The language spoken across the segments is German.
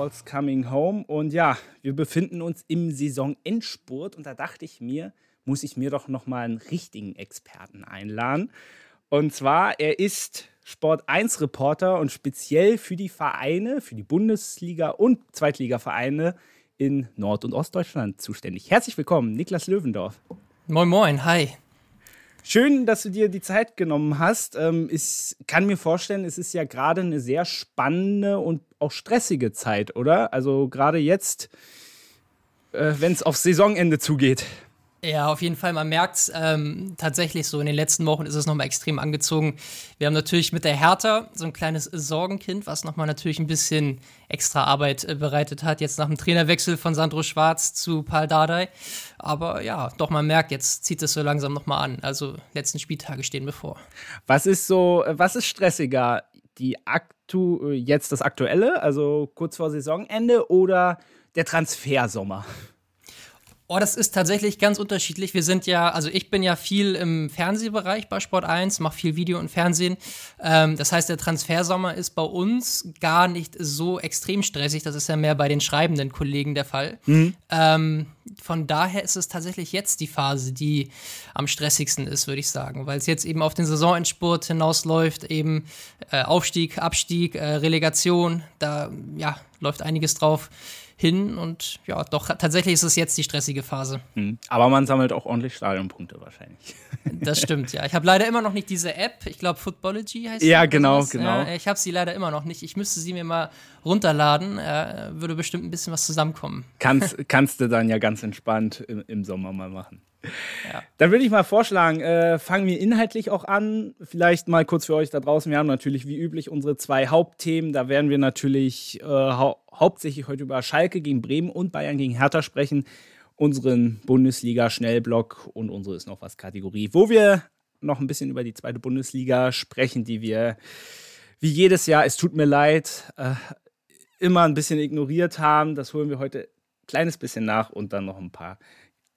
Folge 44 von Footballs Coming Home. Und ja, wir befinden uns im Saisonendspurt und da dachte ich mir, muss ich mir doch noch mal einen richtigen Experten einladen. Und zwar, er ist Sport 1 Reporter und speziell für die Vereine, für die Bundesliga und Zweitligavereine in Nord- und Ostdeutschland zuständig. Herzlich willkommen, Niklas Löwendorf. Moin, moin, hi. Schön, dass du dir die Zeit genommen hast. Ähm, ich kann mir vorstellen, es ist ja gerade eine sehr spannende und auch stressige Zeit, oder? Also gerade jetzt, äh, wenn es aufs Saisonende zugeht. Ja, auf jeden Fall. Man merkt es ähm, tatsächlich so. In den letzten Wochen ist es nochmal extrem angezogen. Wir haben natürlich mit der Hertha so ein kleines Sorgenkind, was nochmal natürlich ein bisschen extra Arbeit äh, bereitet hat. Jetzt nach dem Trainerwechsel von Sandro Schwarz zu Paul Dardai. Aber ja, doch, man merkt, jetzt zieht es so langsam nochmal an. Also, letzten Spieltage stehen bevor. Was ist so, was ist stressiger? Die aktu jetzt das Aktuelle, also kurz vor Saisonende oder der Transfersommer? Oh, das ist tatsächlich ganz unterschiedlich. Wir sind ja, also ich bin ja viel im Fernsehbereich bei Sport 1, mache viel Video und Fernsehen. Ähm, das heißt, der Transfersommer ist bei uns gar nicht so extrem stressig. Das ist ja mehr bei den schreibenden Kollegen der Fall. Mhm. Ähm, von daher ist es tatsächlich jetzt die Phase, die am stressigsten ist, würde ich sagen, weil es jetzt eben auf den Saisonendspurt hinausläuft, eben äh, Aufstieg, Abstieg, äh, Relegation, da ja, läuft einiges drauf hin und ja, doch tatsächlich ist es jetzt die stressige Phase. Hm. Aber man sammelt auch ordentlich Stadionpunkte wahrscheinlich. Das stimmt, ja. Ich habe leider immer noch nicht diese App. Ich glaube, Footballogy heißt sie. Ja, genau, genau. Ja, ich habe sie leider immer noch nicht. Ich müsste sie mir mal runterladen. Äh, würde bestimmt ein bisschen was zusammenkommen. Kannst, kannst du dann ja ganz entspannt im, im Sommer mal machen. Ja. Dann würde ich mal vorschlagen, äh, fangen wir inhaltlich auch an. Vielleicht mal kurz für euch da draußen. Wir haben natürlich wie üblich unsere zwei Hauptthemen. Da werden wir natürlich äh, hau hauptsächlich heute über Schalke gegen Bremen und Bayern gegen Hertha sprechen. Unseren Bundesliga-Schnellblock und unsere ist noch was Kategorie, wo wir noch ein bisschen über die zweite Bundesliga sprechen, die wir wie jedes Jahr, es tut mir leid, äh, immer ein bisschen ignoriert haben. Das holen wir heute ein kleines bisschen nach und dann noch ein paar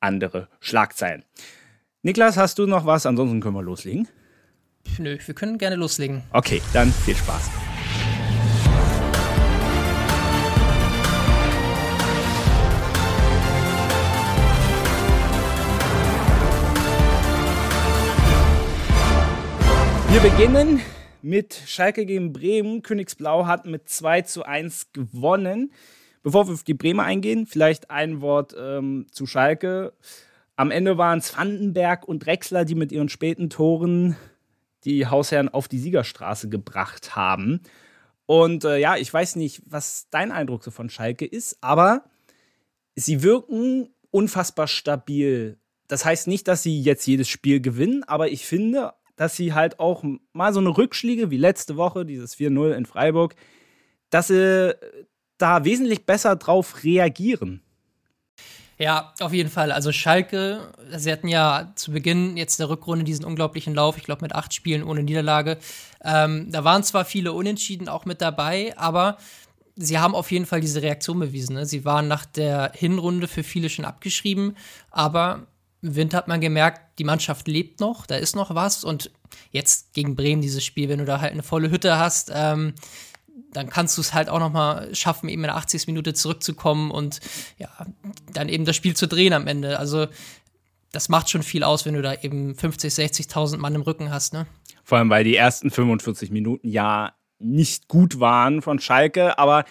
andere Schlagzeilen. Niklas, hast du noch was? Ansonsten können wir loslegen. Nö, wir können gerne loslegen. Okay, dann viel Spaß. Wir beginnen mit Schalke gegen Bremen. Königsblau hat mit 2 zu 1 gewonnen. Bevor wir auf die Bremer eingehen, vielleicht ein Wort ähm, zu Schalke. Am Ende waren es Vandenberg und Drexler, die mit ihren späten Toren die Hausherren auf die Siegerstraße gebracht haben. Und äh, ja, ich weiß nicht, was dein Eindruck so von Schalke ist, aber sie wirken unfassbar stabil. Das heißt nicht, dass sie jetzt jedes Spiel gewinnen, aber ich finde, dass sie halt auch mal so eine Rückschläge wie letzte Woche, dieses 4-0 in Freiburg, dass sie da wesentlich besser drauf reagieren. Ja, auf jeden Fall. Also Schalke, sie hatten ja zu Beginn jetzt der Rückrunde diesen unglaublichen Lauf, ich glaube mit acht Spielen ohne Niederlage. Ähm, da waren zwar viele Unentschieden auch mit dabei, aber sie haben auf jeden Fall diese Reaktion bewiesen. Ne? Sie waren nach der Hinrunde für viele schon abgeschrieben, aber im Winter hat man gemerkt, die Mannschaft lebt noch, da ist noch was und jetzt gegen Bremen dieses Spiel, wenn du da halt eine volle Hütte hast, ähm, dann kannst du es halt auch noch mal schaffen, eben in der 80. Minute zurückzukommen und ja, dann eben das Spiel zu drehen am Ende. Also das macht schon viel aus, wenn du da eben 50, 60.000 Mann im Rücken hast, ne? Vor allem, weil die ersten 45 Minuten ja nicht gut waren von Schalke, aber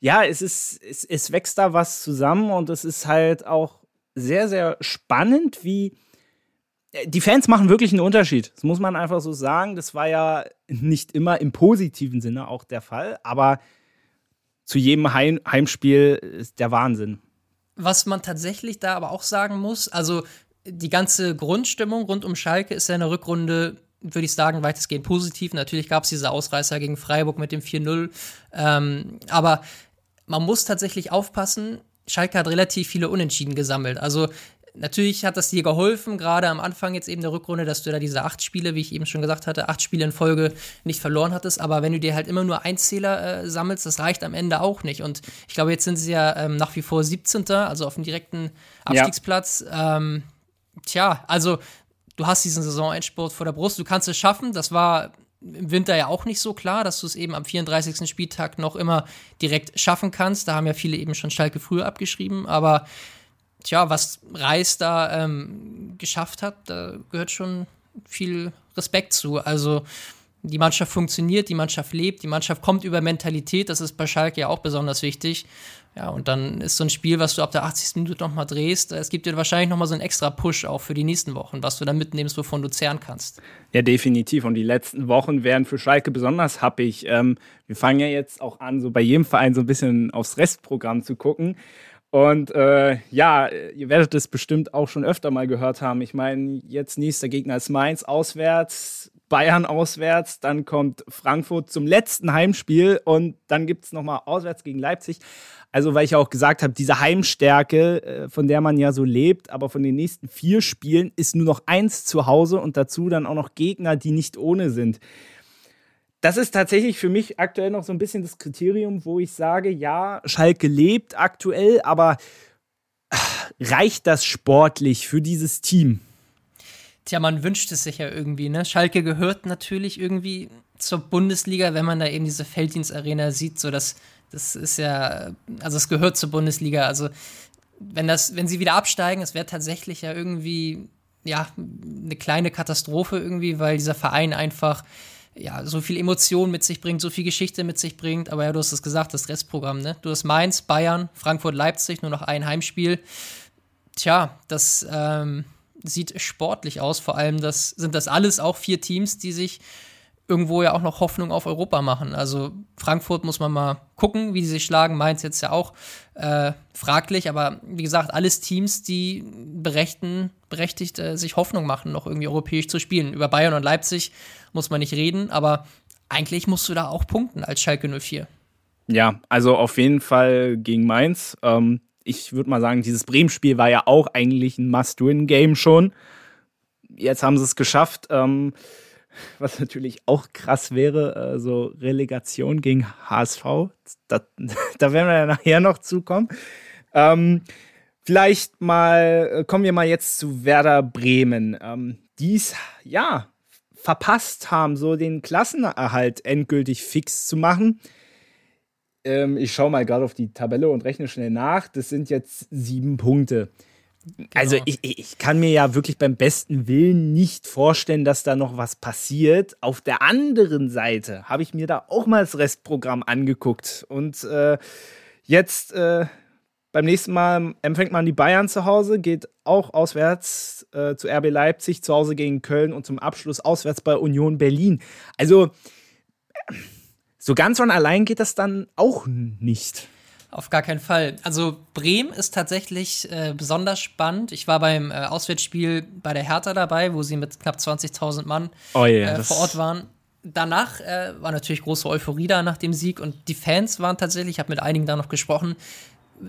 ja, es ist, es, es wächst da was zusammen und es ist halt auch sehr, sehr spannend, wie die Fans machen wirklich einen Unterschied. Das muss man einfach so sagen. Das war ja nicht immer im positiven Sinne auch der Fall, aber zu jedem Heim Heimspiel ist der Wahnsinn. Was man tatsächlich da aber auch sagen muss, also die ganze Grundstimmung rund um Schalke ist ja in der Rückrunde, würde ich sagen, weitestgehend positiv. Natürlich gab es diese Ausreißer gegen Freiburg mit dem 4-0. Ähm, aber man muss tatsächlich aufpassen, Schalke hat relativ viele Unentschieden gesammelt. Also Natürlich hat das dir geholfen, gerade am Anfang jetzt eben der Rückrunde, dass du da diese acht Spiele, wie ich eben schon gesagt hatte, acht Spiele in Folge nicht verloren hattest. Aber wenn du dir halt immer nur Einzähler äh, sammelst, das reicht am Ende auch nicht. Und ich glaube, jetzt sind sie ja ähm, nach wie vor 17. also auf dem direkten Abstiegsplatz. Ja. Ähm, tja, also du hast diesen Saisonendspurt vor der Brust, du kannst es schaffen. Das war im Winter ja auch nicht so klar, dass du es eben am 34. Spieltag noch immer direkt schaffen kannst. Da haben ja viele eben schon Schalke früher abgeschrieben, aber tja, was Reis da ähm, geschafft hat, da gehört schon viel Respekt zu. Also die Mannschaft funktioniert, die Mannschaft lebt, die Mannschaft kommt über Mentalität, das ist bei Schalke ja auch besonders wichtig. Ja, und dann ist so ein Spiel, was du ab der 80. Minute nochmal drehst, es gibt dir wahrscheinlich nochmal so einen extra Push auch für die nächsten Wochen, was du dann mitnimmst, wovon du zehren kannst. Ja, definitiv. Und die letzten Wochen werden für Schalke besonders happig. Ähm, wir fangen ja jetzt auch an, so bei jedem Verein so ein bisschen aufs Restprogramm zu gucken. Und äh, ja, ihr werdet es bestimmt auch schon öfter mal gehört haben. Ich meine, jetzt nächster Gegner ist Mainz auswärts. Bayern auswärts, dann kommt Frankfurt zum letzten Heimspiel und dann gibt es nochmal auswärts gegen Leipzig. Also, weil ich auch gesagt habe, diese Heimstärke, äh, von der man ja so lebt, aber von den nächsten vier Spielen ist nur noch eins zu Hause und dazu dann auch noch Gegner, die nicht ohne sind. Das ist tatsächlich für mich aktuell noch so ein bisschen das Kriterium, wo ich sage, ja, Schalke lebt aktuell, aber äh, reicht das sportlich für dieses Team? Tja, man wünscht es sich ja irgendwie, ne? Schalke gehört natürlich irgendwie zur Bundesliga, wenn man da eben diese Felddienstarena sieht, so dass das ist ja, also es gehört zur Bundesliga. Also wenn das, wenn sie wieder absteigen, es wäre tatsächlich ja irgendwie ja eine kleine Katastrophe irgendwie, weil dieser Verein einfach ja so viel Emotion mit sich bringt, so viel Geschichte mit sich bringt. Aber ja, du hast es gesagt, das Restprogramm, ne? Du hast Mainz, Bayern, Frankfurt, Leipzig, nur noch ein Heimspiel. Tja, das ähm, sieht sportlich aus. Vor allem das, sind das alles auch vier Teams, die sich irgendwo ja auch noch Hoffnung auf Europa machen. Also Frankfurt muss man mal gucken, wie die sich schlagen. Mainz jetzt ja auch äh, fraglich, aber wie gesagt, alles Teams, die berechten, berechtigt äh, sich Hoffnung machen, noch irgendwie europäisch zu spielen. Über Bayern und Leipzig muss man nicht reden, aber eigentlich musst du da auch punkten als Schalke 04. Ja, also auf jeden Fall gegen Mainz. Ähm, ich würde mal sagen, dieses Bremen-Spiel war ja auch eigentlich ein Must-Win-Game schon. Jetzt haben sie es geschafft. Ähm, was natürlich auch krass wäre, äh, so Relegation gegen HSV. Da, da werden wir ja nachher noch zukommen. Ähm, vielleicht mal, äh, kommen wir mal jetzt zu Werder Bremen. Ähm, dies, ja, verpasst haben, so den Klassenerhalt endgültig fix zu machen. Ähm, ich schaue mal gerade auf die Tabelle und rechne schnell nach. Das sind jetzt sieben Punkte. Genau. Also ich, ich kann mir ja wirklich beim besten Willen nicht vorstellen, dass da noch was passiert. Auf der anderen Seite habe ich mir da auch mal das Restprogramm angeguckt. Und äh, jetzt äh, beim nächsten Mal empfängt man die Bayern zu Hause, geht auch auswärts äh, zu RB Leipzig, zu Hause gegen Köln und zum Abschluss auswärts bei Union Berlin. Also so ganz von allein geht das dann auch nicht. Auf gar keinen Fall. Also Bremen ist tatsächlich äh, besonders spannend. Ich war beim äh, Auswärtsspiel bei der Hertha dabei, wo sie mit knapp 20.000 Mann oh yeah, äh, vor Ort waren. Danach äh, war natürlich große Euphorie da nach dem Sieg und die Fans waren tatsächlich, ich habe mit einigen da noch gesprochen,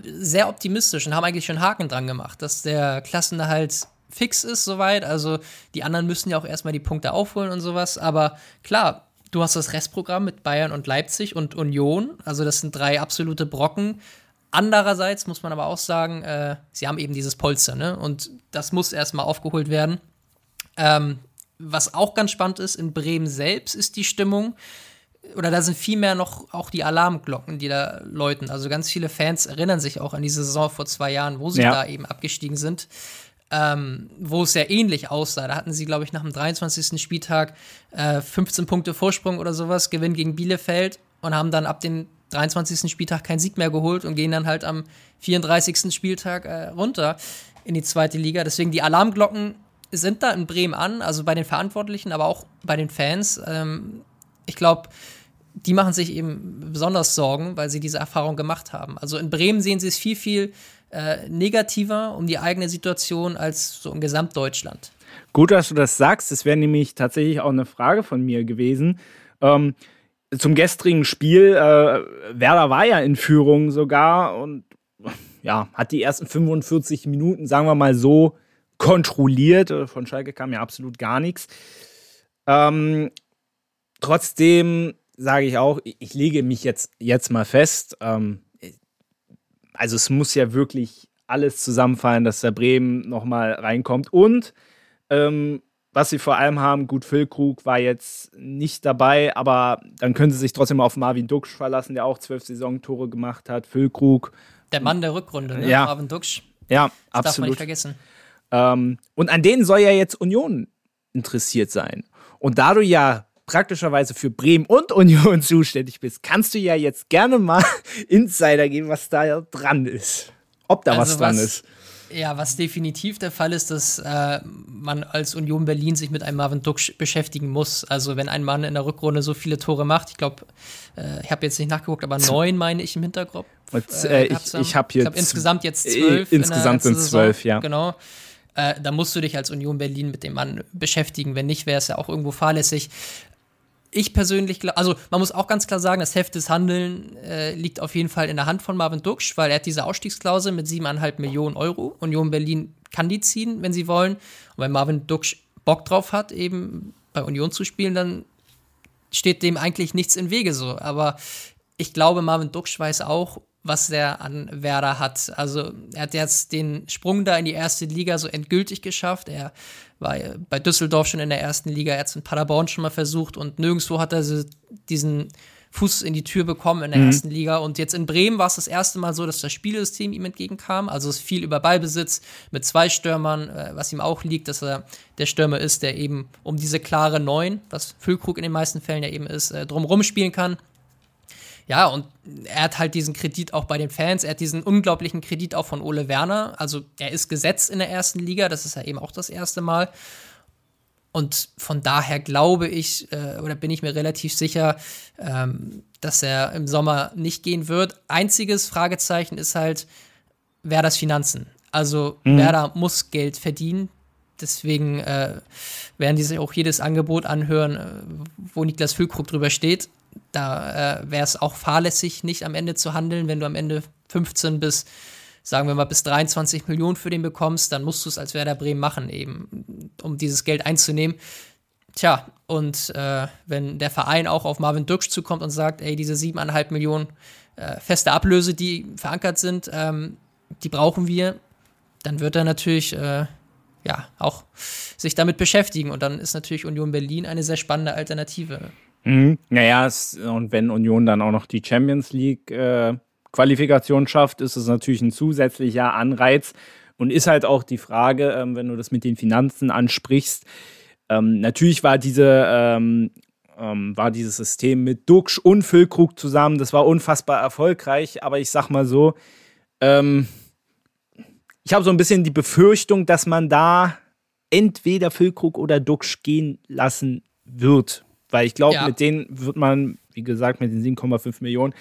sehr optimistisch und haben eigentlich schon Haken dran gemacht, dass der Klassenerhalt fix ist soweit. Also die anderen müssen ja auch erstmal die Punkte aufholen und sowas. Aber klar, Du hast das Restprogramm mit Bayern und Leipzig und Union. Also das sind drei absolute Brocken. Andererseits muss man aber auch sagen, äh, sie haben eben dieses Polster, ne? Und das muss erstmal aufgeholt werden. Ähm, was auch ganz spannend ist, in Bremen selbst ist die Stimmung, oder da sind vielmehr noch auch die Alarmglocken, die da läuten. Also ganz viele Fans erinnern sich auch an diese Saison vor zwei Jahren, wo sie ja. da eben abgestiegen sind ähm, wo es sehr ähnlich aussah. Da hatten sie, glaube ich, nach dem 23. Spieltag äh, 15 Punkte Vorsprung oder sowas, Gewinn gegen Bielefeld und haben dann ab dem 23. Spieltag keinen Sieg mehr geholt und gehen dann halt am 34. Spieltag äh, runter in die zweite Liga. Deswegen die Alarmglocken sind da in Bremen an, also bei den Verantwortlichen, aber auch bei den Fans. Ähm, ich glaube, die machen sich eben besonders Sorgen, weil sie diese Erfahrung gemacht haben. Also in Bremen sehen sie es viel, viel äh, negativer um die eigene Situation als so in Gesamtdeutschland. Gut, dass du das sagst. Das wäre nämlich tatsächlich auch eine Frage von mir gewesen. Ähm, zum gestrigen Spiel, äh, Werder war ja in Führung sogar und ja, hat die ersten 45 Minuten, sagen wir mal so, kontrolliert. Äh, von Schalke kam ja absolut gar nichts. Ähm, trotzdem sage ich auch, ich lege mich jetzt, jetzt mal fest, ähm, also es muss ja wirklich alles zusammenfallen, dass der Bremen nochmal reinkommt. Und ähm, was sie vor allem haben, gut, Füllkrug war jetzt nicht dabei, aber dann können sie sich trotzdem auf Marvin Duksch verlassen, der auch zwölf Saisontore gemacht hat. Füllkrug. Der Mann der Rückrunde, ne? Ja. Marvin Duksch. Ja, Das darf man absolut. nicht vergessen. Ähm, und an denen soll ja jetzt Union interessiert sein. Und da du ja praktischerweise für Bremen und Union zuständig bist, kannst du ja jetzt gerne mal Insider geben, was da dran ist. Ob da was Also dran was- ist. Ja, was definitiv der Fall ist, dass äh, man als Union Berlin sich mit einem Marvin Duksch beschäftigen muss. Also wenn ein Mann in der Rückrunde so viele Tore macht, ich glaube, äh, ich habe jetzt nicht nachgeguckt, aber neun meine ich im Hinterkopf. Und, äh, gehabt ich ich habe hier Ich glaube, insgesamt jetzt äh, zwölf. insgesamt sind zwölf, ja. Genau. Äh, da musst du dich als Union Berlin mit dem Mann beschäftigen. Wenn nicht, wäre es ja auch irgendwo fahrlässig. Ich persönlich glaube, also man muss auch ganz klar sagen, das Heft des Handeln äh, liegt auf jeden Fall in der Hand von Marvin Duksch, weil er hat diese Ausstiegsklausel mit 7,5 Millionen Euro. Union Berlin kann die ziehen, wenn sie wollen. Und wenn Marvin Duksch Bock drauf hat, eben bei Union zu spielen, dann steht dem eigentlich nichts im Wege so. Aber ich glaube, Marvin Duksch weiß auch, was er an Werder hat. Also er hat jetzt den Sprung da in die erste Liga so endgültig geschafft. Er war äh, bei Düsseldorf schon in der ersten Liga, er hat es in Paderborn schon mal versucht und nirgendwo hat er so diesen Fuß in die Tür bekommen in der ersten Liga. Und jetzt in Bremen war es das erste Mal so, dass das Spielsystem ihm entgegenkam. Also es viel über Ballbesitz mit zwei Stürmern, äh, was ihm auch liegt, dass er der Stürmer ist, der eben um diese klare Neun, was Füllkrug in den meisten Fällen ja eben ist, äh, drumherum spielen kann. Ja, und er hat halt diesen Kredit auch bei den Fans. Er hat diesen unglaublichen Kredit auch von Ole Werner. Also er ist gesetzt in der ersten Liga. Das ist ja eben auch das erste Mal. Und von daher glaube ich, äh, oder bin ich mir relativ sicher, ähm, dass er im Sommer nicht gehen wird. Einziges Fragezeichen ist halt Werders Finanzen. Also Werder muss Geld verdienen. Deswegen äh, werden die sich auch jedes Angebot anhören, äh, wo Niklas Füllkrug drüber steht. Da äh, wäre es auch fahrlässig, nicht am Ende zu handeln. Wenn du am Ende 15 bis, sagen wir mal, bis 23 Millionen für den bekommst, dann musst du es als Werder Bremen machen, eben, um dieses Geld einzunehmen. Tja, und äh, wenn der Verein auch auf Marvin Duksch zukommt und sagt, ey, diese 7,5 Millionen äh, feste Ablöse, die verankert sind, ähm, die brauchen wir, dann wird er natürlich äh, ja auch sich damit beschäftigen. Und dann ist natürlich Union Berlin eine sehr spannende Alternative. Mhm. Naja, und wenn Union dann auch noch die Champions League äh, Qualifikation schafft, ist es natürlich ein zusätzlicher Anreiz und ist halt auch die Frage, ähm, wenn du das mit den Finanzen ansprichst. Ähm, natürlich war diese ähm, ähm, war dieses System mit Duxch und Füllkrug zusammen, das war unfassbar erfolgreich, aber ich sag mal so, ähm, ich habe so ein bisschen die Befürchtung, dass man da entweder Füllkrug oder Duxch gehen lassen wird. Weil ich glaube, Ja. mit denen wird man, wie gesagt, mit den 7,5 Millionen,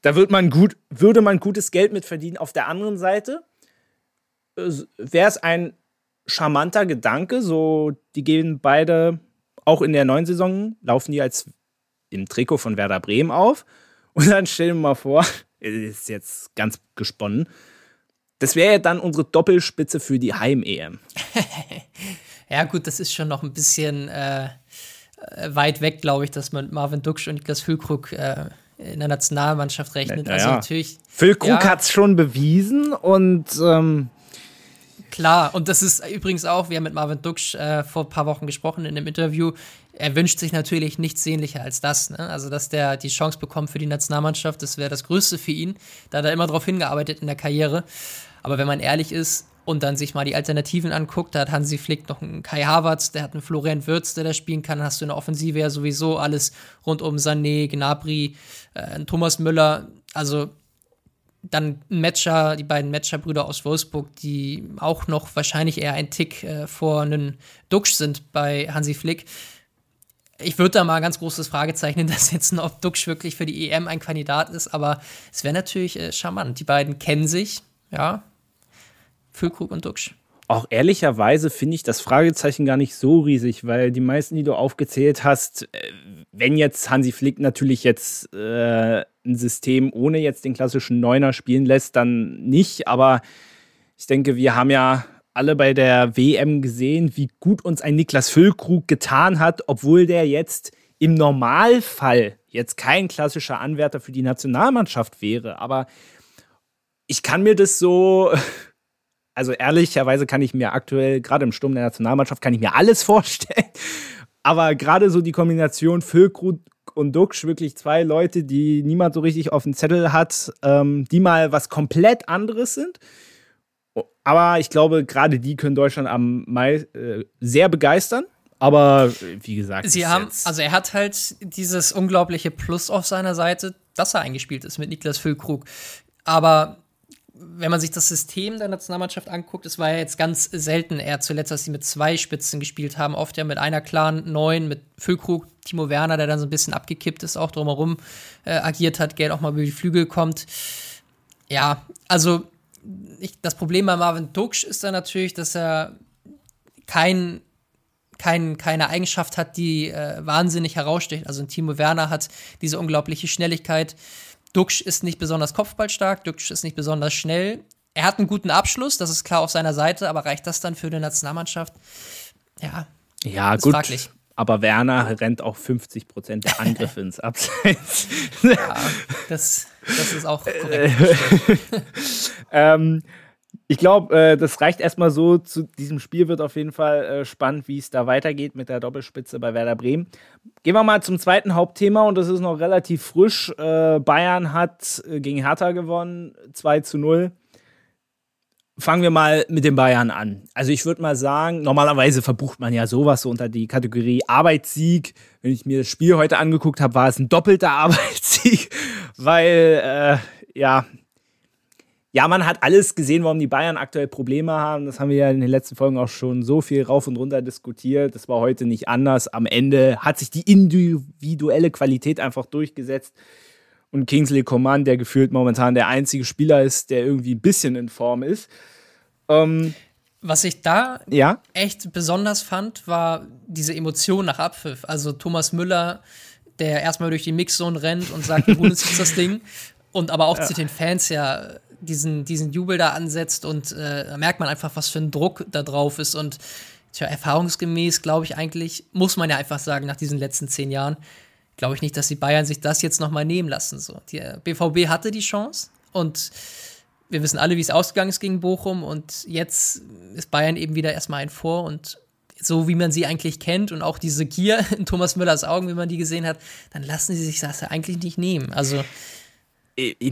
da wird man gut, würde man gutes Geld mit verdienen. Auf der anderen Seite wäre es ein charmanter Gedanke, so die gehen beide auch in der neuen Saison, laufen die als im Trikot von Werder Bremen auf. Und dann stellen wir mal vor, ist jetzt ganz gesponnen, das wäre ja dann unsere Doppelspitze für die Heim-EM. Ja, gut, das ist schon noch ein bisschen äh, äh, weit weg, glaube ich, dass man Marvin Duksch und Niklas Füllkrug äh, in der Nationalmannschaft rechnet. Na also natürlich, Füllkrug Ja. hat es schon bewiesen und ähm, klar. Und das ist übrigens auch, wir haben mit Marvin Duksch äh, vor ein paar Wochen gesprochen in einem Interview. Er wünscht sich natürlich nichts sehnlicher als das. Ne? Also, dass der die Chance bekommt für die Nationalmannschaft, das wäre das Größte für ihn. Da hat er immer drauf hingearbeitet in der Karriere. Aber wenn man ehrlich ist und dann sich mal die Alternativen anguckt, da hat Hansi Flick noch einen Kai Havertz, der hat einen Florian Wirtz, der da spielen kann, hast du in der Offensive ja sowieso alles rund um Sané, Gnabry, äh, Thomas Müller, also dann Matcher, die beiden Matcher-Brüder aus Wolfsburg, die auch noch wahrscheinlich eher ein Tick äh, vor einem Duxch sind bei Hansi Flick. Ich würde da mal ein ganz großes Fragezeichen hintersetzen, ob Duxch wirklich für die EM ein Kandidat ist, aber es wäre natürlich äh, charmant. Die beiden kennen sich, ja. Füllkrug und Duxch. auch ehrlicherweise finde ich das Fragezeichen gar nicht so riesig, weil die meisten, die du aufgezählt hast, äh, wenn jetzt Hansi Flick natürlich jetzt äh, ein System ohne jetzt den klassischen Neuner spielen lässt, dann nicht. Aber ich denke, wir haben ja alle bei der WM gesehen, wie gut uns ein Niklas Füllkrug getan hat, obwohl der jetzt im Normalfall jetzt kein klassischer Anwärter für die Nationalmannschaft wäre. Aber ich kann mir das so Also ehrlicherweise kann ich mir aktuell, gerade im Sturm der Nationalmannschaft, kann ich mir alles vorstellen. Aber gerade so die Kombination Füllkrug und Duxch, wirklich zwei Leute, die niemand so richtig auf dem Zettel hat, ähm, die mal was komplett anderes sind. Aber ich glaube, gerade die können Deutschland am Mai äh, sehr begeistern. Aber wie gesagt, sie haben, also er hat halt dieses unglaubliche Plus auf seiner Seite, dass er eingespielt ist mit Niklas Füllkrug. Aber wenn man sich das System der Nationalmannschaft anguckt, es war ja jetzt ganz selten eher zuletzt, dass sie mit zwei Spitzen gespielt haben. Oft ja mit einer klaren Neun, mit Füllkrug, Timo Werner, der dann so ein bisschen abgekippt ist, auch drumherum äh, agiert hat, Geld auch mal über die Flügel kommt. Ja, also ich, das Problem bei Marvin Duksch ist dann natürlich, dass er kein kein, keine Eigenschaft hat, die äh, wahnsinnig heraussticht. Also Timo Werner hat diese unglaubliche Schnelligkeit. Duxch ist nicht besonders kopfballstark, Duxch ist nicht besonders schnell. Er hat einen guten Abschluss, das ist klar auf seiner Seite, aber reicht das dann für die Nationalmannschaft? Ja. Ja, gut. Fraglich. Aber Werner rennt auch 50 Prozent der Angriffe ins Abseits. Ja, das, das ist auch korrekt. ähm, ich glaube, äh, das reicht erstmal so. Zu diesem Spiel wird auf jeden Fall äh, spannend, wie es da weitergeht mit der Doppelspitze bei Werder Bremen. Gehen wir mal zum zweiten Hauptthema und das ist noch relativ frisch. Äh, Bayern hat äh, gegen Hertha gewonnen, 2 zu 0. Fangen wir mal mit den Bayern an. Also ich würde mal sagen, normalerweise verbucht man ja sowas so unter die Kategorie Arbeitssieg. Wenn ich mir das Spiel heute angeguckt habe, war es ein doppelter Arbeitssieg, weil äh, ja, ja, man hat alles gesehen, warum die Bayern aktuell Probleme haben. Das haben wir ja in den letzten Folgen auch schon so viel rauf und runter diskutiert. Das war heute nicht anders. Am Ende hat sich die individuelle Qualität einfach durchgesetzt. Und Kingsley Coman, der gefühlt momentan der einzige Spieler ist, der irgendwie ein bisschen in Form ist. Ähm, Was ich da ja? echt besonders fand, war diese Emotion nach Abpfiff. Also Thomas Müller, der erstmal durch die Mixzone rennt und sagt, gut ist das Ding. Und aber auch ja. zu den Fans ja diesen, diesen Jubel da ansetzt und äh, da merkt man einfach, was für ein Druck da drauf ist. Und tja, erfahrungsgemäß, glaube ich eigentlich, muss man ja einfach sagen, nach diesen letzten zehn Jahren, glaube ich nicht, dass die Bayern sich das jetzt nochmal nehmen lassen. So. Die BVB äh, hatte die Chance und wir wissen alle, wie es ausgegangen ist gegen Bochum und jetzt ist Bayern eben wieder erstmal ein Vor und so wie man sie eigentlich kennt und auch diese Gier in Thomas Müllers Augen, wie man die gesehen hat, dann lassen sie sich das ja eigentlich nicht nehmen. Also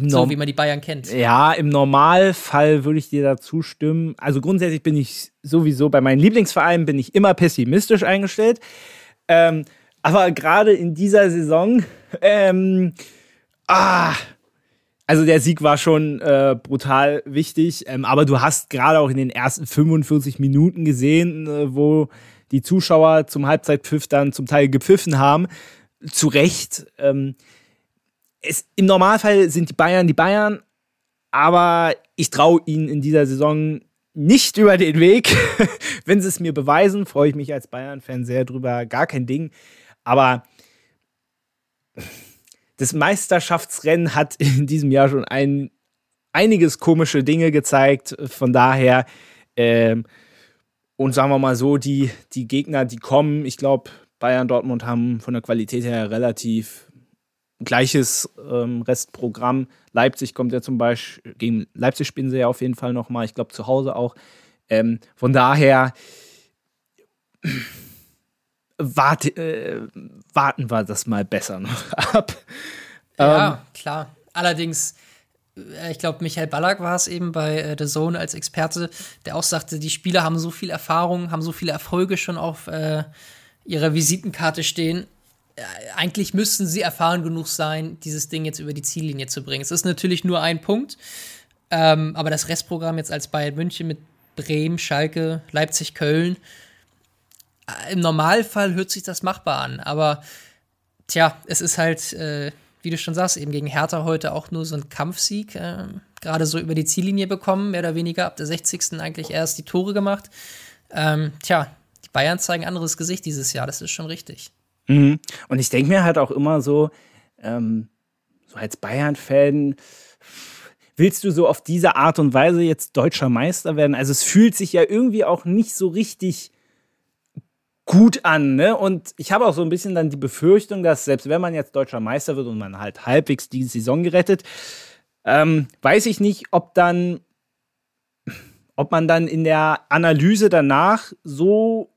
so wie man die Bayern kennt. Ja, im Normalfall würde ich dir da zustimmen. Also grundsätzlich bin ich sowieso bei meinen Lieblingsvereinen bin ich immer pessimistisch eingestellt. Ähm, aber gerade in dieser Saison, ähm, ah, also der Sieg war schon äh, brutal wichtig. Ähm, aber du hast gerade auch in den ersten 45 Minuten gesehen, äh, wo die Zuschauer zum Halbzeitpfiff dann zum Teil gepfiffen haben. Zu Recht. Ähm, es, im Normalfall sind die Bayern die Bayern, aber ich traue ihnen in dieser Saison nicht über den Weg. Wenn sie es mir beweisen, freue ich mich als Bayern-Fan sehr drüber, gar kein Ding. Aber das Meisterschaftsrennen hat in diesem Jahr schon ein, einiges komische Dinge gezeigt. Von daher, ähm, und sagen wir mal so, die, die Gegner, die kommen, ich glaube, Bayern Dortmund haben von der Qualität her relativ gleiches ähm, Restprogramm. Leipzig kommt ja zum Beispiel, gegen Leipzig spielen sie ja auf jeden Fall nochmal, ich glaube zu Hause auch. Ähm, von daher warte, äh, warten wir das mal besser noch ab. Ja, ähm, klar. Allerdings, äh, ich glaube, Michael Ballack war es eben bei äh, The Zone als Experte, der auch sagte, die Spieler haben so viel Erfahrung, haben so viele Erfolge schon auf äh, ihrer Visitenkarte stehen eigentlich müssten sie erfahren genug sein, dieses Ding jetzt über die Ziellinie zu bringen. Es ist natürlich nur ein Punkt, ähm, aber das Restprogramm jetzt als Bayern München mit Bremen, Schalke, Leipzig, Köln, äh, im Normalfall hört sich das machbar an, aber tja, es ist halt, äh, wie du schon sagst, eben gegen Hertha heute auch nur so ein Kampfsieg, äh, gerade so über die Ziellinie bekommen, mehr oder weniger ab der 60. eigentlich erst die Tore gemacht. Ähm, tja, die Bayern zeigen anderes Gesicht dieses Jahr, das ist schon richtig. Mhm. Und ich denke mir halt auch immer so, ähm, so als Bayern-Fan, willst du so auf diese Art und Weise jetzt deutscher Meister werden? Also es fühlt sich ja irgendwie auch nicht so richtig gut an, ne? Und ich habe auch so ein bisschen dann die Befürchtung, dass selbst wenn man jetzt deutscher Meister wird und man halt halbwegs die Saison gerettet, ähm, weiß ich nicht, ob dann ob man dann in der Analyse danach so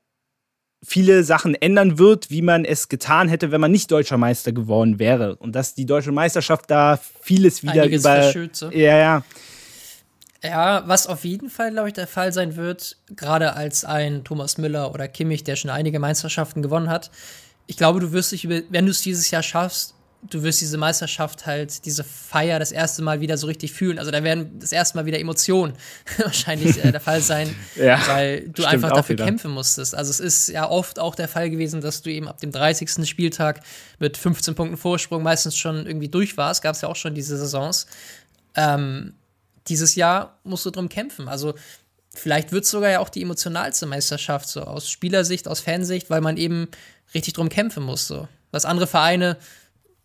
viele Sachen ändern wird, wie man es getan hätte, wenn man nicht deutscher Meister geworden wäre. Und dass die deutsche Meisterschaft da vieles wieder Einiges über. So. Ja, ja. Ja, was auf jeden Fall, glaube ich, der Fall sein wird, gerade als ein Thomas Müller oder Kimmich, der schon einige Meisterschaften gewonnen hat. Ich glaube, du wirst dich, über, wenn du es dieses Jahr schaffst, du wirst diese Meisterschaft halt, diese Feier das erste Mal wieder so richtig fühlen. Also da werden das erste Mal wieder Emotionen wahrscheinlich äh, der Fall sein, ja, weil du einfach dafür wieder. kämpfen musstest. Also es ist ja oft auch der Fall gewesen, dass du eben ab dem 30. Spieltag mit 15 Punkten Vorsprung meistens schon irgendwie durch warst. Gab es ja auch schon diese Saisons. Ähm, dieses Jahr musst du drum kämpfen. Also vielleicht wird es sogar ja auch die emotionalste Meisterschaft, so aus Spielersicht, aus Fansicht, weil man eben richtig drum kämpfen muss. So. Was andere Vereine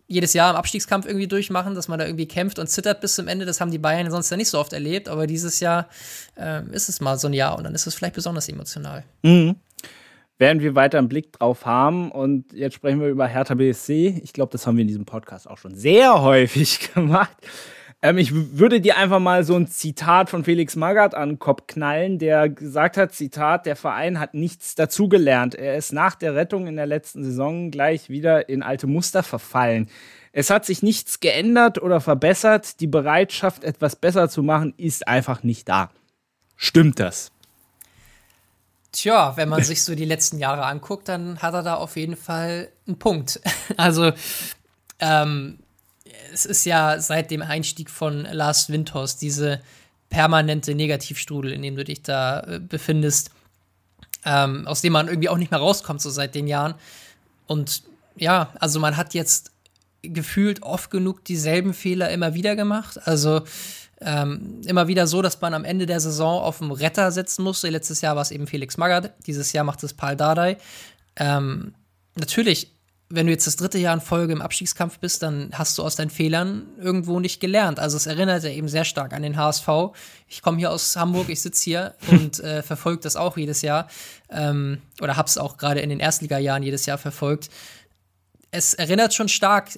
jedes Jahr im Abstiegskampf irgendwie durchmachen, dass man da irgendwie kämpft und zittert bis zum Ende. Das haben die Bayern sonst ja nicht so oft erlebt, aber dieses Jahr äh, ist es mal so ein Jahr und dann ist es vielleicht besonders emotional. Mhm. Werden wir weiter einen Blick drauf haben und jetzt sprechen wir über Hertha BSC. Ich glaube, das haben wir in diesem Podcast auch schon sehr häufig gemacht. Ähm, ich würde dir einfach mal so ein Zitat von Felix Magath an den Kopf knallen, der gesagt hat, Zitat, der Verein hat nichts dazugelernt. Er ist nach der Rettung in der letzten Saison gleich wieder in alte Muster verfallen. Es hat sich nichts geändert oder verbessert. Die Bereitschaft, etwas besser zu machen, ist einfach nicht da. Stimmt das? Tja, wenn man sich so die letzten Jahre anguckt, dann hat er da auf jeden Fall einen Punkt. Also, ähm, es ist ja seit dem Einstieg von Lars Windhorst diese permanente Negativstrudel, in dem du dich da äh, befindest, ähm, aus dem man irgendwie auch nicht mehr rauskommt, so seit den Jahren. Und ja, also man hat jetzt gefühlt oft genug dieselben Fehler immer wieder gemacht. Also ähm, immer wieder so, dass man am Ende der Saison auf dem Retter setzen musste. Letztes Jahr war es eben Felix Magath, dieses Jahr macht es Paul Dardai. Ähm, natürlich wenn du jetzt das dritte Jahr in Folge im Abstiegskampf bist, dann hast du aus deinen Fehlern irgendwo nicht gelernt. Also es erinnert ja eben sehr stark an den HSV. Ich komme hier aus Hamburg, ich sitze hier und äh, verfolge das auch jedes Jahr. Ähm, oder habe es auch gerade in den Erstligajahren jedes Jahr verfolgt. Es erinnert schon stark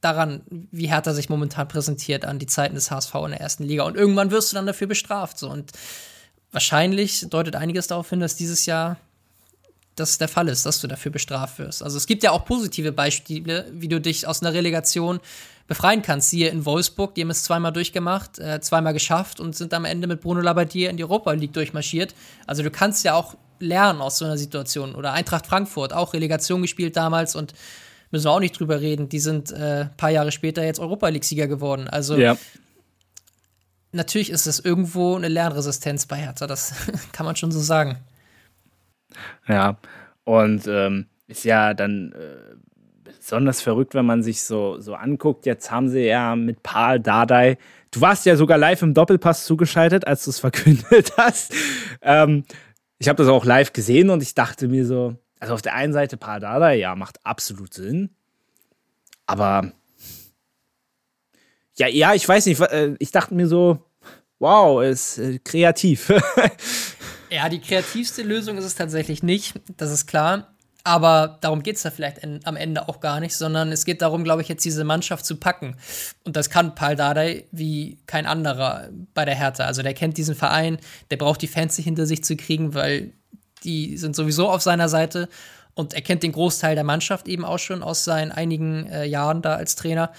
daran, wie Hertha sich momentan präsentiert an die Zeiten des HSV in der ersten Liga. Und irgendwann wirst du dann dafür bestraft. So. Und wahrscheinlich deutet einiges darauf hin, dass dieses Jahr das der Fall ist, dass du dafür bestraft wirst. Also es gibt ja auch positive Beispiele, wie du dich aus einer Relegation befreien kannst. Siehe in Wolfsburg, die haben es zweimal durchgemacht, äh, zweimal geschafft und sind am Ende mit Bruno Labbadia in die Europa League durchmarschiert. Also du kannst ja auch lernen aus so einer Situation. Oder Eintracht Frankfurt, auch Relegation gespielt damals und müssen wir auch nicht drüber reden. Die sind äh, ein paar Jahre später jetzt Europa League-Sieger geworden. Also ja. natürlich ist es irgendwo eine Lernresistenz bei Hertha, das kann man schon so sagen. Ja, und ähm, ist ja dann äh, besonders verrückt, wenn man sich so, so anguckt. Jetzt haben sie ja mit Paul Dardai, du warst ja sogar live im Doppelpass zugeschaltet, als du es verkündet hast. Ähm, ich habe das auch live gesehen und ich dachte mir so, also auf der einen Seite Paul Dardai, ja, macht absolut Sinn. Aber ja, ja, ich weiß nicht, äh, ich dachte mir so, wow, ist äh, kreativ. Ja, die kreativste Lösung ist es tatsächlich nicht, das ist klar. Aber darum geht es da vielleicht in, am Ende auch gar nicht, sondern es geht darum, glaube ich, jetzt diese Mannschaft zu packen. Und das kann Paul Dardai wie kein anderer bei der Hertha. Also der kennt diesen Verein, der braucht die Fans nicht hinter sich zu kriegen, weil die sind sowieso auf seiner Seite. Und er kennt den Großteil der Mannschaft eben auch schon aus seinen einigen äh, Jahren da als Trainer.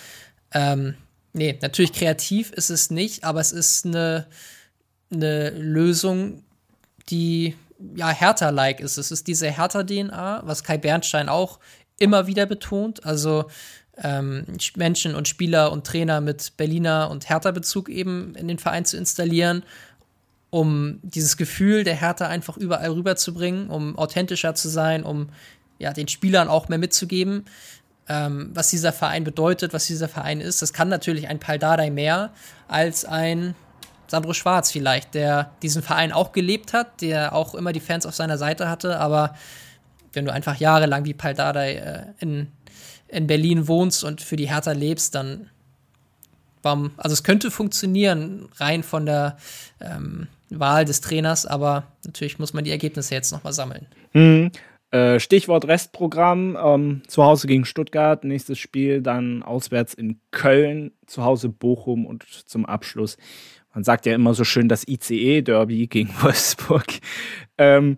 Ähm, nee, natürlich kreativ ist es nicht, aber es ist eine, eine Lösung, die ja Hertha-like ist. Es ist diese Hertha-DNA, was Kai Bernstein auch immer wieder betont. Also ähm, Menschen und Spieler und Trainer mit Berliner und Hertha-Bezug eben in den Verein zu installieren, um dieses Gefühl der Hertha einfach überall rüberzubringen, um authentischer zu sein, um ja, den Spielern auch mehr mitzugeben, ähm, was dieser Verein bedeutet, was dieser Verein ist. Das kann natürlich ein Paldadei mehr als ein Sandro Schwarz vielleicht, der diesen Verein auch gelebt hat, der auch immer die Fans auf seiner Seite hatte, aber wenn du einfach jahrelang wie Pal Dardai äh, in, in Berlin wohnst und für die Hertha lebst, dann warum, also es könnte funktionieren, rein von der ähm, Wahl des Trainers, aber natürlich muss man die Ergebnisse jetzt nochmal sammeln. Mhm. Äh, Stichwort Restprogramm, ähm, zu Hause gegen Stuttgart, nächstes Spiel dann auswärts in Köln, zu Hause Bochum und zum Abschluss man sagt ja immer so schön das ICE-Derby gegen Wolfsburg. Ähm,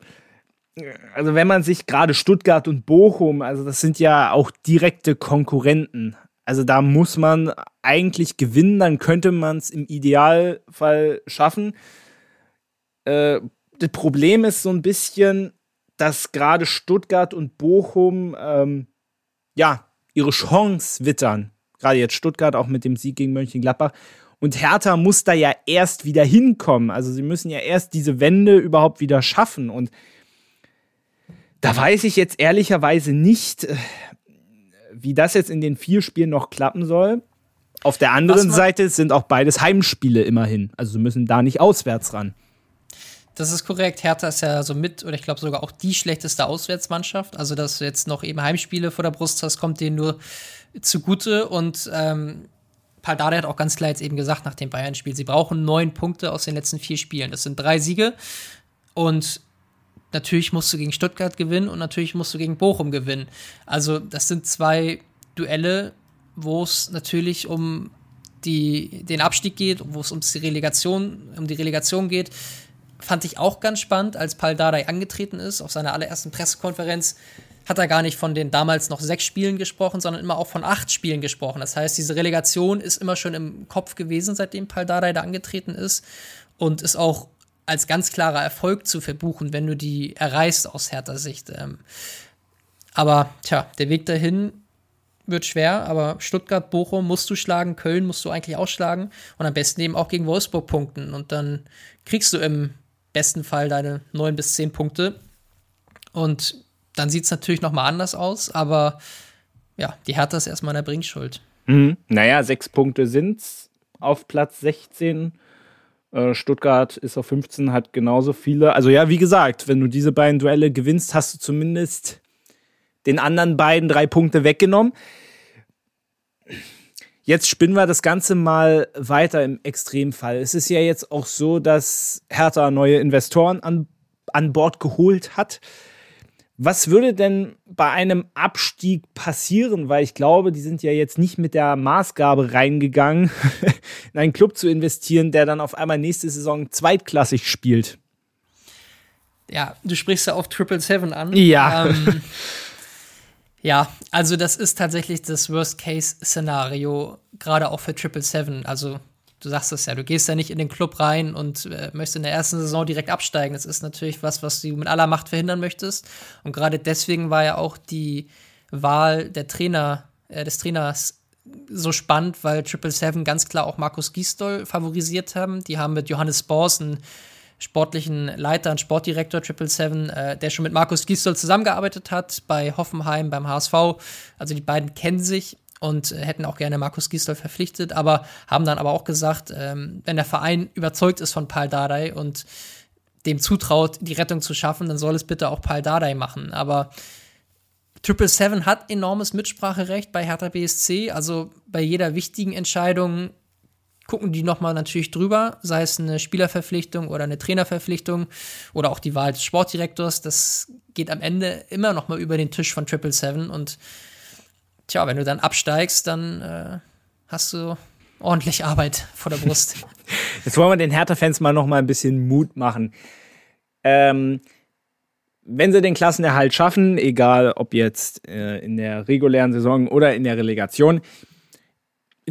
also wenn man sich gerade Stuttgart und Bochum, also das sind ja auch direkte Konkurrenten. Also da muss man eigentlich gewinnen, dann könnte man es im Idealfall schaffen. Äh, das Problem ist so ein bisschen, dass gerade Stuttgart und Bochum ähm, ja ihre Chance wittern. Gerade jetzt Stuttgart auch mit dem Sieg gegen Mönchengladbach. Und Hertha muss da ja erst wieder hinkommen. Also sie müssen ja erst diese Wende überhaupt wieder schaffen. Und da weiß ich jetzt ehrlicherweise nicht, äh, wie das jetzt in den vier Spielen noch klappen soll. Auf der anderen Seite sind auch beides Heimspiele immerhin. Also sie müssen da nicht auswärts ran. Das ist korrekt. Hertha ist ja so mit, oder ich glaube sogar auch die schlechteste Auswärtsmannschaft. Also, dass du jetzt noch eben Heimspiele vor der Brust hast, kommt denen nur zugute. Und ähm, Paldade hat auch ganz klar jetzt eben gesagt nach dem Bayern-Spiel, sie brauchen neun Punkte aus den letzten vier Spielen. Das sind drei Siege. Und natürlich musst du gegen Stuttgart gewinnen und natürlich musst du gegen Bochum gewinnen. Also, das sind zwei Duelle, wo es natürlich um die, den Abstieg geht, wo es um die Relegation, um die Relegation geht fand ich auch ganz spannend, als Paul Dardai angetreten ist auf seiner allerersten Pressekonferenz, hat er gar nicht von den damals noch sechs Spielen gesprochen, sondern immer auch von acht Spielen gesprochen. Das heißt, diese Relegation ist immer schon im Kopf gewesen, seitdem Paul da angetreten ist und ist auch als ganz klarer Erfolg zu verbuchen, wenn du die erreichst aus härter Sicht. Ähm. aber tja, der Weg dahin wird schwer, aber Stuttgart, Bochum musst du schlagen, Köln musst du eigentlich auch schlagen und am besten eben auch gegen Wolfsburg punkten und dann kriegst du im besten Fall deine neun bis zehn Punkte. Und dann sieht es natürlich noch mal anders aus, aber ja, die Hertha ist erstmal in der Bringschuld. Mhm. Naja, sechs Punkte sind's auf Platz 16. Äh, Stuttgart ist auf 15, hat genauso viele. Also ja, wie gesagt, wenn du diese beiden Duelle gewinnst, hast du zumindest den anderen beiden drei Punkte weggenommen. Jetzt spinnen wir das Ganze mal weiter im Extremfall. Es ist ja jetzt auch so, dass Hertha neue Investoren an, an Bord geholt hat. Was würde denn bei einem Abstieg passieren? Weil ich glaube, die sind ja jetzt nicht mit der Maßgabe reingegangen, in einen Club zu investieren, der dann auf einmal nächste Saison zweitklassig spielt. Ja, du sprichst ja auf Triple Seven an. Ja. Ähm, Ja, also das ist tatsächlich das Worst-Case-Szenario, gerade auch für Triple Seven. Also du sagst es ja, du gehst ja nicht in den Club rein und äh, möchtest in der ersten Saison direkt absteigen. Das ist natürlich was, was du mit aller Macht verhindern möchtest. Und gerade deswegen war ja auch die Wahl der Trainer, äh, des Trainers so spannend, weil Triple Seven ganz klar auch Markus Gisdol favorisiert haben. Die haben mit Johannes Bors einen sportlichen Leiter und Sportdirektor Triple Seven, äh, der schon mit Markus Gisdol zusammengearbeitet hat bei Hoffenheim, beim HSV. Also die beiden kennen sich und hätten auch gerne Markus Gisdol verpflichtet, aber haben dann aber auch gesagt, ähm, wenn der Verein überzeugt ist von Paul Dardai und dem zutraut, die Rettung zu schaffen, dann soll es bitte auch Paul Dardai machen. Aber Triple Seven hat enormes Mitspracherecht bei Hertha BSC, also bei jeder wichtigen Entscheidung gucken die nochmal natürlich drüber, sei es eine Spielerverpflichtung oder eine Trainerverpflichtung oder auch die Wahl des Sportdirektors. Das geht am Ende immer nochmal über den Tisch von Triple Seven und tja, wenn du dann absteigst, dann äh, hast du ordentlich Arbeit vor der Brust. Jetzt wollen wir den Hertha-Fans mal noch mal ein bisschen Mut machen. Ähm, wenn sie den Klassenerhalt schaffen, egal ob jetzt äh, in der regulären Saison oder in der Relegation,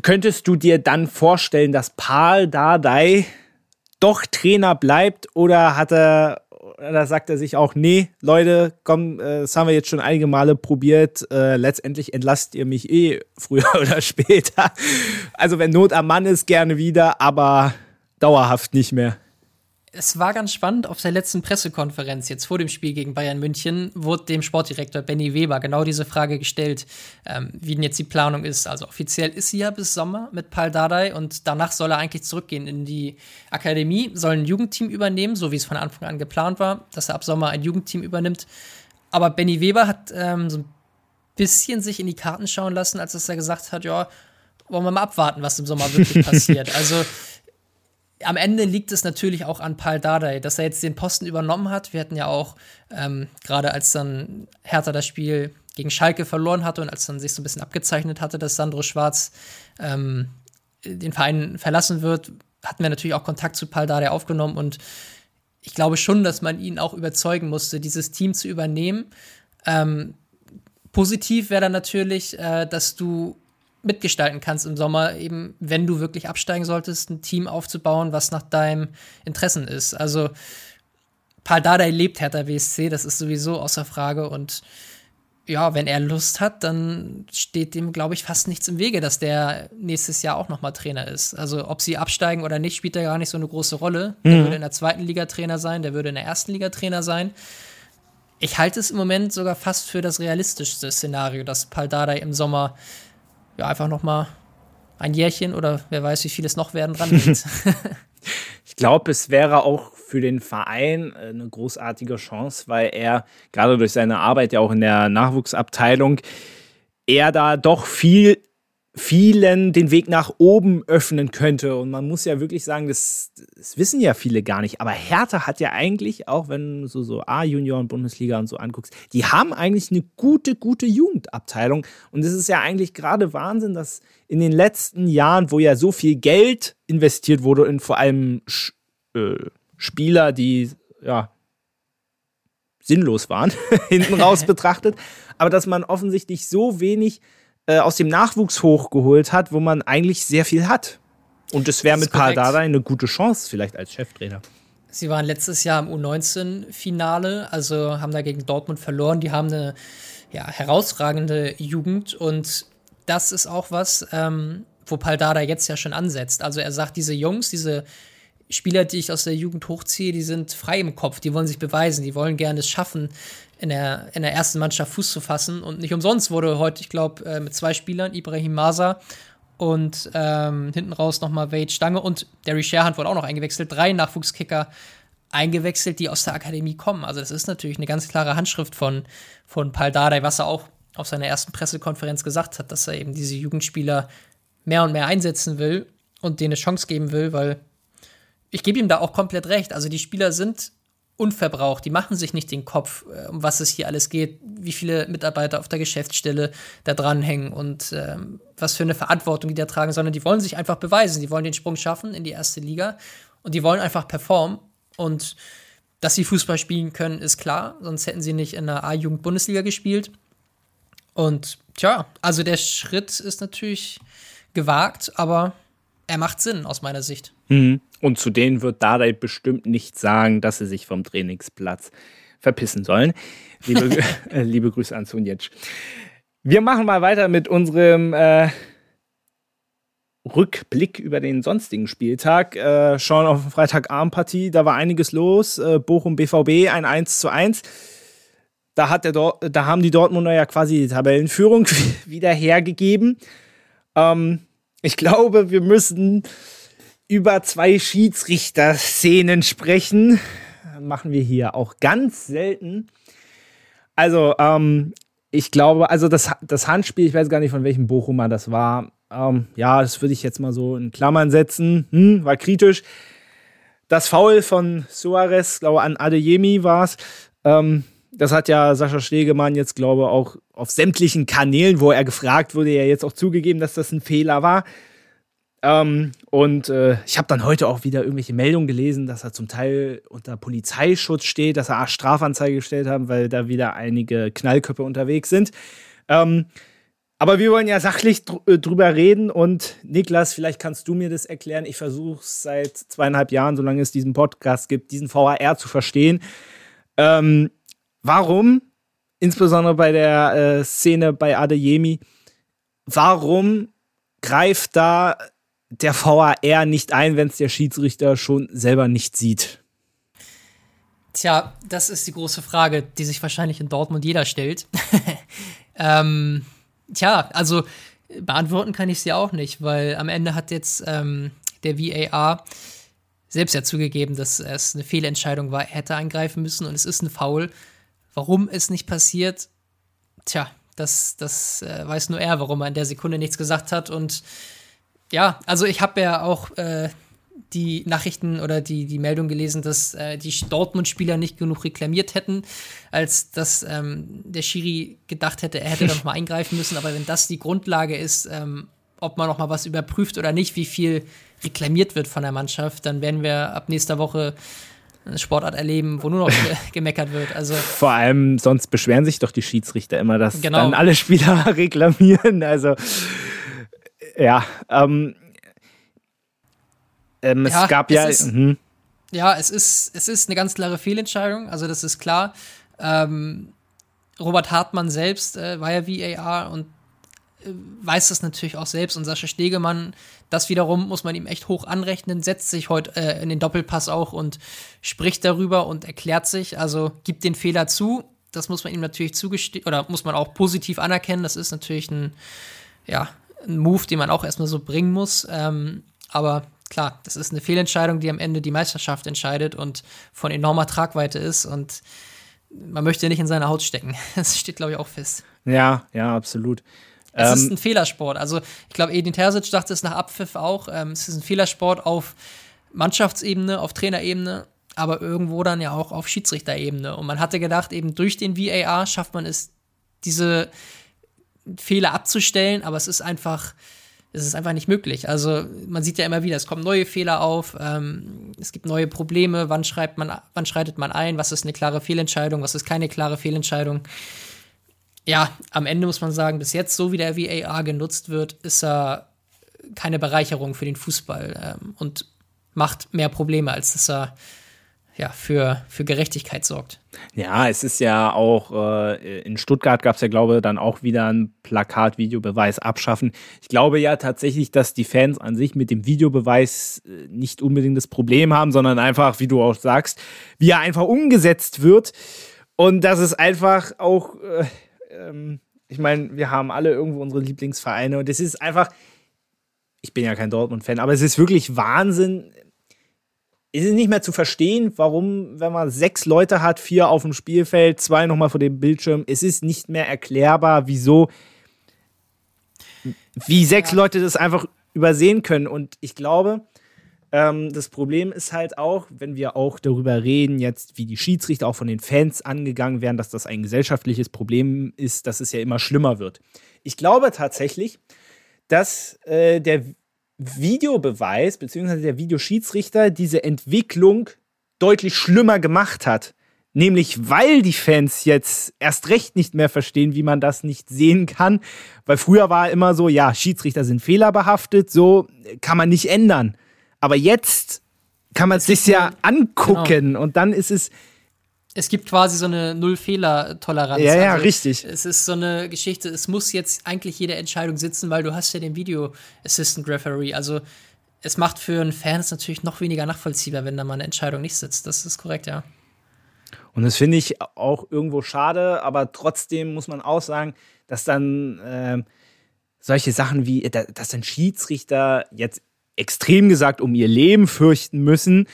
könntest du dir dann vorstellen, dass Paul Dardai doch Trainer bleibt oder hat er oder sagt er sich auch, nee, Leute, komm, äh, das haben wir jetzt schon einige Male probiert, äh, letztendlich entlasst ihr mich eh früher oder später. Also wenn Not am Mann ist, gerne wieder, aber dauerhaft nicht mehr es war ganz spannend, auf der letzten Pressekonferenz, jetzt vor dem Spiel gegen Bayern München, wurde dem Sportdirektor Benny Weber genau diese Frage gestellt, ähm, wie denn jetzt die Planung ist. Also offiziell ist sie ja bis Sommer mit Paul Dardai und danach soll er eigentlich zurückgehen in die Akademie, soll ein Jugendteam übernehmen, so wie es von Anfang an geplant war, dass er ab Sommer ein Jugendteam übernimmt. Aber Benny Weber hat ähm, so ein bisschen sich in die Karten schauen lassen, als er gesagt hat, ja, wollen wir mal abwarten, was im Sommer wirklich passiert. Also am Ende liegt es natürlich auch an Paul Dardai, dass er jetzt den Posten übernommen hat. Wir hatten ja auch, ähm, gerade als dann Hertha das Spiel gegen Schalke verloren hatte und als dann sich so ein bisschen abgezeichnet hatte, dass Sandro Schwarz ähm, den Verein verlassen wird, hatten wir natürlich auch Kontakt zu Paldade aufgenommen und ich glaube schon, dass man ihn auch überzeugen musste, dieses Team zu übernehmen. Ähm, positiv wäre dann natürlich, äh, dass du mitgestalten kannst im Sommer, eben wenn du wirklich absteigen solltest, ein Team aufzubauen, was nach deinem Interessen ist. Also Paul Dardai lebt Hertha WSC, das ist sowieso außer Frage und ja, wenn er Lust hat, dann steht dem, glaube ich, fast nichts im Wege, dass der nächstes Jahr auch nochmal Trainer ist. Also ob sie absteigen oder nicht, spielt da gar nicht so eine große Rolle. Der mhm. würde in der zweiten Liga Trainer sein, der würde in der ersten Liga Trainer sein. Ich halte es im Moment sogar fast für das realistischste Szenario, dass Paldada im Sommer ja einfach nochmal ein Jährchen oder wer weiß, wie viel es noch werden dran Ich glaube, es wäre auch für den Verein äh, eine großartige Chance, weil er gerade durch seine Arbeit ja auch in der Nachwuchsabteilung er da doch viel vielen den Weg nach oben öffnen könnte. Und man muss ja wirklich sagen, das, das wissen ja viele gar nicht. Aber Hertha hat ja eigentlich, auch wenn du so, so A-Junioren-Bundesliga und so anguckst, die haben eigentlich eine gute, gute Jugendabteilung. Und es ist ja eigentlich gerade Wahnsinn, dass in den letzten Jahren, wo ja so viel Geld investiert wurde in vor allem äh, Spieler, die ja sinnlos waren, hinten raus betrachtet, aber dass man offensichtlich so wenig äh, aus dem Nachwuchs hochgeholt hat, wo man eigentlich sehr viel hat. Und es wäre mit Pardada eine gute Chance, vielleicht als Cheftrainer. Sie waren letztes Jahr im U19-Finale, also haben da gegen Dortmund verloren. Die haben eine ja, herausragende Jugend und das ist auch was, ähm, wo Paldada jetzt ja schon ansetzt. Also er sagt, diese Jungs, diese Spieler, die ich aus der Jugend hochziehe, die sind frei im Kopf, die wollen sich beweisen, die wollen gerne es schaffen, in der, in der ersten Mannschaft Fuß zu fassen. Und nicht umsonst wurde heute, ich glaube, äh, mit zwei Spielern, Ibrahim Maza und ähm, hinten raus nochmal Wade Stange und Derry Sherhand wurde auch noch eingewechselt. Drei Nachwuchskicker eingewechselt, die aus der Akademie kommen. Also das ist natürlich eine ganz klare Handschrift von, von Paul Dardai, was er auch auf seiner ersten Pressekonferenz gesagt hat, dass er eben diese Jugendspieler mehr und mehr einsetzen will und denen eine Chance geben will, weil ich gebe ihm da auch komplett recht. Also die Spieler sind unverbraucht. Die machen sich nicht den Kopf, äh, um was es hier alles geht, wie viele Mitarbeiter auf der Geschäftsstelle da dranhängen und ähm, was für eine Verantwortung die da tragen, sondern die wollen sich einfach beweisen. Die wollen den Sprung schaffen in die erste Liga und die wollen einfach performen. Und dass sie Fußball spielen können, ist klar, sonst hätten sie nicht in der A-Jugend-Bundesliga gespielt. Und tja, also der Schritt ist natürlich gewagt, aber er macht Sinn aus meiner Sicht. Mhm. Und zu denen wird Dardai bestimmt nicht sagen, dass sie sich vom Trainingsplatz verpissen sollen. Liebe, äh, liebe Grüße an Sunjic. Wir machen mal weiter mit unserem äh, Rückblick über den sonstigen Spieltag. Äh, schon auf Freitagabendpartie, da war einiges los. Äh, Bochum BVB ein 1 zu 1. Da, hat der da haben die Dortmunder ja quasi die Tabellenführung wieder hergegeben. Ähm, ich glaube, wir müssen über zwei Schiedsrichter-Szenen sprechen. Machen wir hier auch ganz selten. Also, ähm, ich glaube, also das, das Handspiel, ich weiß gar nicht, von welchem Bochumer das war. Ähm, ja, das würde ich jetzt mal so in Klammern setzen. Hm, war kritisch. Das Foul von Suarez, glaube an Adeyemi war es. Ähm, das hat ja Sascha Stegemann jetzt, glaube ich, auch auf sämtlichen Kanälen, wo er gefragt wurde, ja jetzt auch zugegeben, dass das ein Fehler war. Ähm, und äh, ich habe dann heute auch wieder irgendwelche Meldungen gelesen, dass er zum Teil unter Polizeischutz steht, dass er Strafanzeige gestellt haben, weil da wieder einige Knallköpfe unterwegs sind. Ähm, aber wir wollen ja sachlich dr äh, drüber reden und Niklas, vielleicht kannst du mir das erklären. Ich versuche seit zweieinhalb Jahren, solange es diesen Podcast gibt, diesen VAR zu verstehen. Ähm, warum, insbesondere bei der äh, Szene bei Adeyemi, warum greift da der VAR nicht ein, wenn es der Schiedsrichter schon selber nicht sieht? Tja, das ist die große Frage, die sich wahrscheinlich in Dortmund jeder stellt. ähm, tja, also beantworten kann ich sie auch nicht, weil am Ende hat jetzt ähm, der VAR selbst ja zugegeben, dass es eine Fehlentscheidung war, er hätte eingreifen müssen und es ist ein Foul. Warum es nicht passiert, tja, das, das äh, weiß nur er, warum er in der Sekunde nichts gesagt hat. Und ja, also ich habe ja auch äh, die Nachrichten oder die, die Meldung gelesen, dass äh, die Dortmund-Spieler nicht genug reklamiert hätten, als dass ähm, der Schiri gedacht hätte, er hätte da noch mal eingreifen müssen. Aber wenn das die Grundlage ist, ähm, ob man noch mal was überprüft oder nicht, wie viel reklamiert wird von der Mannschaft, dann werden wir ab nächster Woche eine Sportart erleben, wo nur noch gemeckert wird. Also Vor allem, sonst beschweren sich doch die Schiedsrichter immer, dass genau. dann alle Spieler reklamieren. Also ja, ähm, ähm, es ja, gab ja. Es ist, mhm. Ja, es ist, es ist eine ganz klare Fehlentscheidung, also das ist klar. Ähm, Robert Hartmann selbst äh, war ja VAR und äh, weiß das natürlich auch selbst und Sascha Stegemann, das wiederum muss man ihm echt hoch anrechnen, setzt sich heute äh, in den Doppelpass auch und spricht darüber und erklärt sich, also gibt den Fehler zu. Das muss man ihm natürlich zugestehen oder muss man auch positiv anerkennen. Das ist natürlich ein, ja, ein Move, den man auch erstmal so bringen muss. Ähm, aber klar, das ist eine Fehlentscheidung, die am Ende die Meisterschaft entscheidet und von enormer Tragweite ist und man möchte nicht in seine Haut stecken. Das steht, glaube ich, auch fest. Ja, ja, absolut. Es ähm, ist ein Fehlersport. Also, ich glaube, Edin Terzic dachte es nach Abpfiff auch. Ähm, es ist ein Fehlersport auf Mannschaftsebene, auf Trainerebene, aber irgendwo dann ja auch auf Schiedsrichterebene. Und man hatte gedacht, eben durch den VAR schafft man es, diese Fehler abzustellen, aber es ist einfach es ist einfach nicht möglich. Also man sieht ja immer wieder, es kommen neue Fehler auf, ähm, es gibt neue Probleme, wann schreibt man, wann schreitet man ein, was ist eine klare Fehlentscheidung, was ist keine klare Fehlentscheidung. Ja, am Ende muss man sagen, bis jetzt, so wie der VAR genutzt wird, ist er keine Bereicherung für den Fußball ähm, und macht mehr Probleme, als dass er ja, für, für Gerechtigkeit sorgt. Ja, es ist ja auch, äh, in Stuttgart gab es ja, glaube ich, dann auch wieder ein Plakat Videobeweis abschaffen. Ich glaube ja tatsächlich, dass die Fans an sich mit dem Videobeweis äh, nicht unbedingt das Problem haben, sondern einfach, wie du auch sagst, wie er einfach umgesetzt wird. Und das ist einfach auch, äh, ähm, ich meine, wir haben alle irgendwo unsere Lieblingsvereine und es ist einfach, ich bin ja kein Dortmund-Fan, aber es ist wirklich Wahnsinn, ist es nicht mehr zu verstehen, warum, wenn man sechs Leute hat, vier auf dem Spielfeld, zwei nochmal vor dem Bildschirm, es ist nicht mehr erklärbar, wieso, wie sechs ja. Leute das einfach übersehen können. Und ich glaube, ähm, das Problem ist halt auch, wenn wir auch darüber reden, jetzt wie die Schiedsrichter auch von den Fans angegangen werden, dass das ein gesellschaftliches Problem ist, dass es ja immer schlimmer wird. Ich glaube tatsächlich, dass äh, der Videobeweis bzw. der Videoschiedsrichter diese Entwicklung deutlich schlimmer gemacht hat. Nämlich weil die Fans jetzt erst recht nicht mehr verstehen, wie man das nicht sehen kann. Weil früher war immer so, ja, Schiedsrichter sind fehlerbehaftet, so kann man nicht ändern. Aber jetzt kann man es sich ja angucken genau. und dann ist es es gibt quasi so eine Null-Fehler-Toleranz. Ja, ja, also richtig. Es ist so eine Geschichte, es muss jetzt eigentlich jede Entscheidung sitzen, weil du hast ja den Video-Assistant-Referee. Also es macht für einen Fan es natürlich noch weniger nachvollziehbar, wenn da mal eine Entscheidung nicht sitzt. Das ist korrekt, ja. Und das finde ich auch irgendwo schade, aber trotzdem muss man auch sagen, dass dann äh, solche Sachen wie, dass dann Schiedsrichter jetzt extrem gesagt um ihr Leben fürchten müssen,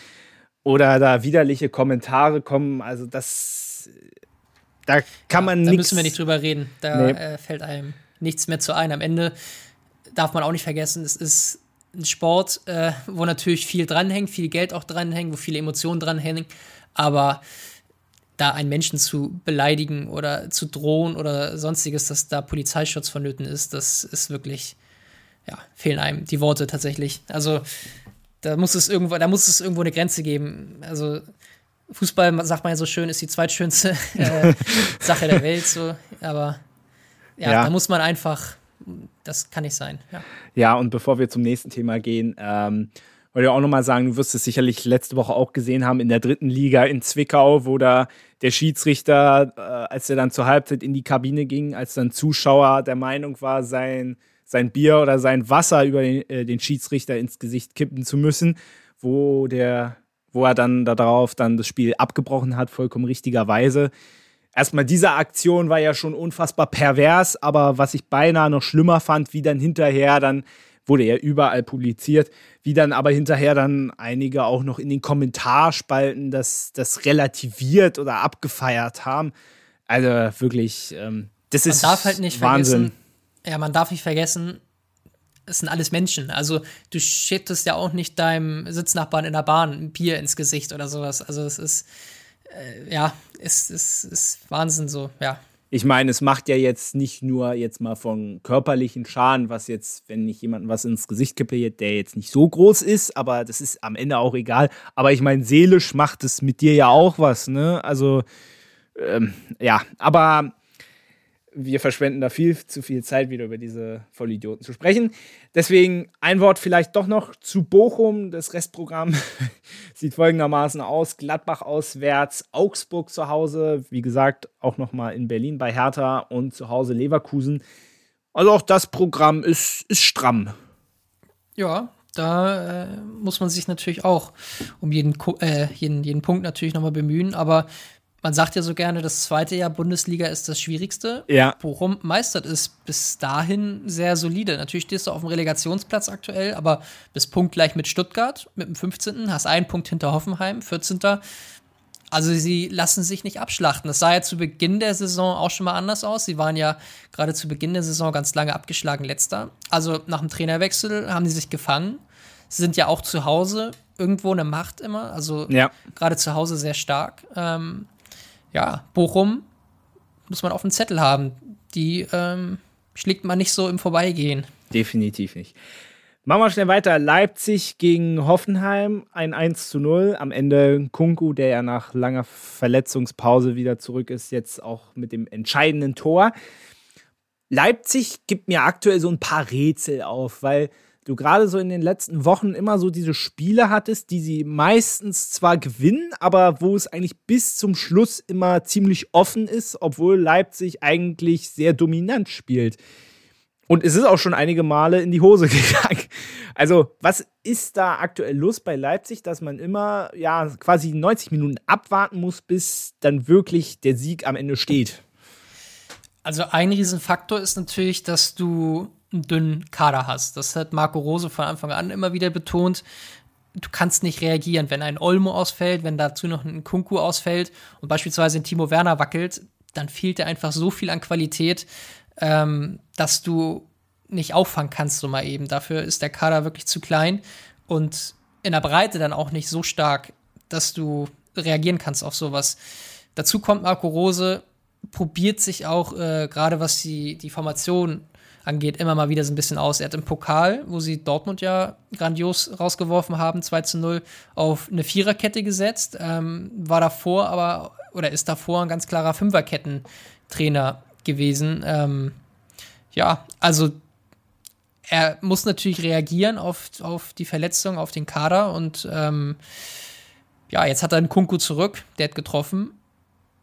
oder da widerliche Kommentare kommen. Also das, da kann man nichts. Da müssen wir nicht drüber reden. Da nee. äh, fällt einem nichts mehr zu ein. Am Ende darf man auch nicht vergessen, es ist ein Sport, äh, wo natürlich viel dranhängt, viel Geld auch dranhängt, wo viele Emotionen dranhängen. Aber da einen Menschen zu beleidigen oder zu drohen oder sonstiges, dass da Polizeischutz vonnöten ist, das ist wirklich, ja, fehlen einem die Worte tatsächlich. Also da muss es irgendwo, da muss es irgendwo eine Grenze geben. Also Fußball, sagt man ja so schön, ist die zweitschönste äh, Sache der Welt, so, aber ja, ja, da muss man einfach, das kann nicht sein. Ja, ja und bevor wir zum nächsten Thema gehen, ähm, wollte ich auch nochmal sagen, du wirst es sicherlich letzte Woche auch gesehen haben in der dritten Liga in Zwickau, wo da der Schiedsrichter, äh, als er dann zur Halbzeit in die Kabine ging, als dann Zuschauer der Meinung war, sein sein Bier oder sein Wasser über den, äh, den Schiedsrichter ins Gesicht kippen zu müssen, wo der, wo er dann darauf dann das Spiel abgebrochen hat, vollkommen richtigerweise. Erstmal diese Aktion war ja schon unfassbar pervers, aber was ich beinahe noch schlimmer fand, wie dann hinterher dann wurde ja überall publiziert, wie dann aber hinterher dann einige auch noch in den Kommentarspalten das, das relativiert oder abgefeiert haben. Also wirklich, ähm, das Man ist darf halt nicht Wahnsinn. Ja, man darf nicht vergessen, es sind alles Menschen. Also du schüttest ja auch nicht deinem Sitznachbarn in der Bahn ein Bier ins Gesicht oder sowas. Also es ist, äh, ja, es ist, ist Wahnsinn so, ja. ich meine, es macht ja jetzt nicht nur jetzt mal von körperlichen Schaden, was jetzt, wenn ich jemanden was ins Gesicht kippe, der jetzt nicht so groß ist, aber das ist am Ende auch egal. Aber ich meine, seelisch macht es mit dir ja auch was, ne? Also, ähm, ja, aber wir verschwenden da viel zu viel Zeit, wieder über diese Vollidioten zu sprechen. Deswegen ein Wort vielleicht doch noch zu Bochum. Das Restprogramm sieht folgendermaßen aus: Gladbach auswärts, Augsburg zu Hause, wie gesagt, auch nochmal in Berlin bei Hertha und zu Hause Leverkusen. Also auch das Programm ist, ist stramm. Ja, da äh, muss man sich natürlich auch um jeden, äh, jeden, jeden Punkt natürlich nochmal bemühen, aber man sagt ja so gerne, das zweite Jahr Bundesliga ist das schwierigste. Ja. Bochum meistert es bis dahin sehr solide. Natürlich stehst du auf dem Relegationsplatz aktuell, aber bis punktgleich mit Stuttgart, mit dem 15., hast einen Punkt hinter Hoffenheim, 14. Also sie lassen sich nicht abschlachten. Das sah ja zu Beginn der Saison auch schon mal anders aus. Sie waren ja gerade zu Beginn der Saison ganz lange abgeschlagen letzter. Also nach dem Trainerwechsel haben sie sich gefangen. Sie sind ja auch zu Hause irgendwo eine Macht immer. Also ja. gerade zu Hause sehr stark. Ähm, ja, Bochum muss man auf dem Zettel haben. Die ähm, schlägt man nicht so im Vorbeigehen. Definitiv nicht. Machen wir schnell weiter. Leipzig gegen Hoffenheim, ein 1 zu 0. Am Ende Kunku, der ja nach langer Verletzungspause wieder zurück ist, jetzt auch mit dem entscheidenden Tor. Leipzig gibt mir aktuell so ein paar Rätsel auf, weil du gerade so in den letzten Wochen immer so diese Spiele hattest, die sie meistens zwar gewinnen, aber wo es eigentlich bis zum Schluss immer ziemlich offen ist, obwohl Leipzig eigentlich sehr dominant spielt. Und es ist auch schon einige Male in die Hose gegangen. Also, was ist da aktuell los bei Leipzig, dass man immer ja quasi 90 Minuten abwarten muss, bis dann wirklich der Sieg am Ende steht? Also ein Riesenfaktor ist natürlich, dass du einen dünnen Kader hast. Das hat Marco Rose von Anfang an immer wieder betont. Du kannst nicht reagieren, wenn ein Olmo ausfällt, wenn dazu noch ein Kunku ausfällt und beispielsweise ein Timo Werner wackelt, dann fehlt dir einfach so viel an Qualität, ähm, dass du nicht auffangen kannst, so mal eben. Dafür ist der Kader wirklich zu klein und in der Breite dann auch nicht so stark, dass du reagieren kannst auf sowas. Dazu kommt Marco Rose, probiert sich auch, äh, gerade was die, die Formation angeht, immer mal wieder so ein bisschen aus. Er hat im Pokal, wo sie Dortmund ja grandios rausgeworfen haben, 2 zu 0, auf eine Viererkette gesetzt. Ähm, war davor aber, oder ist davor ein ganz klarer Fünferketten-Trainer gewesen. Ähm, ja, also er muss natürlich reagieren auf, auf die Verletzung, auf den Kader und ähm, ja, jetzt hat er einen Kunku zurück, der hat getroffen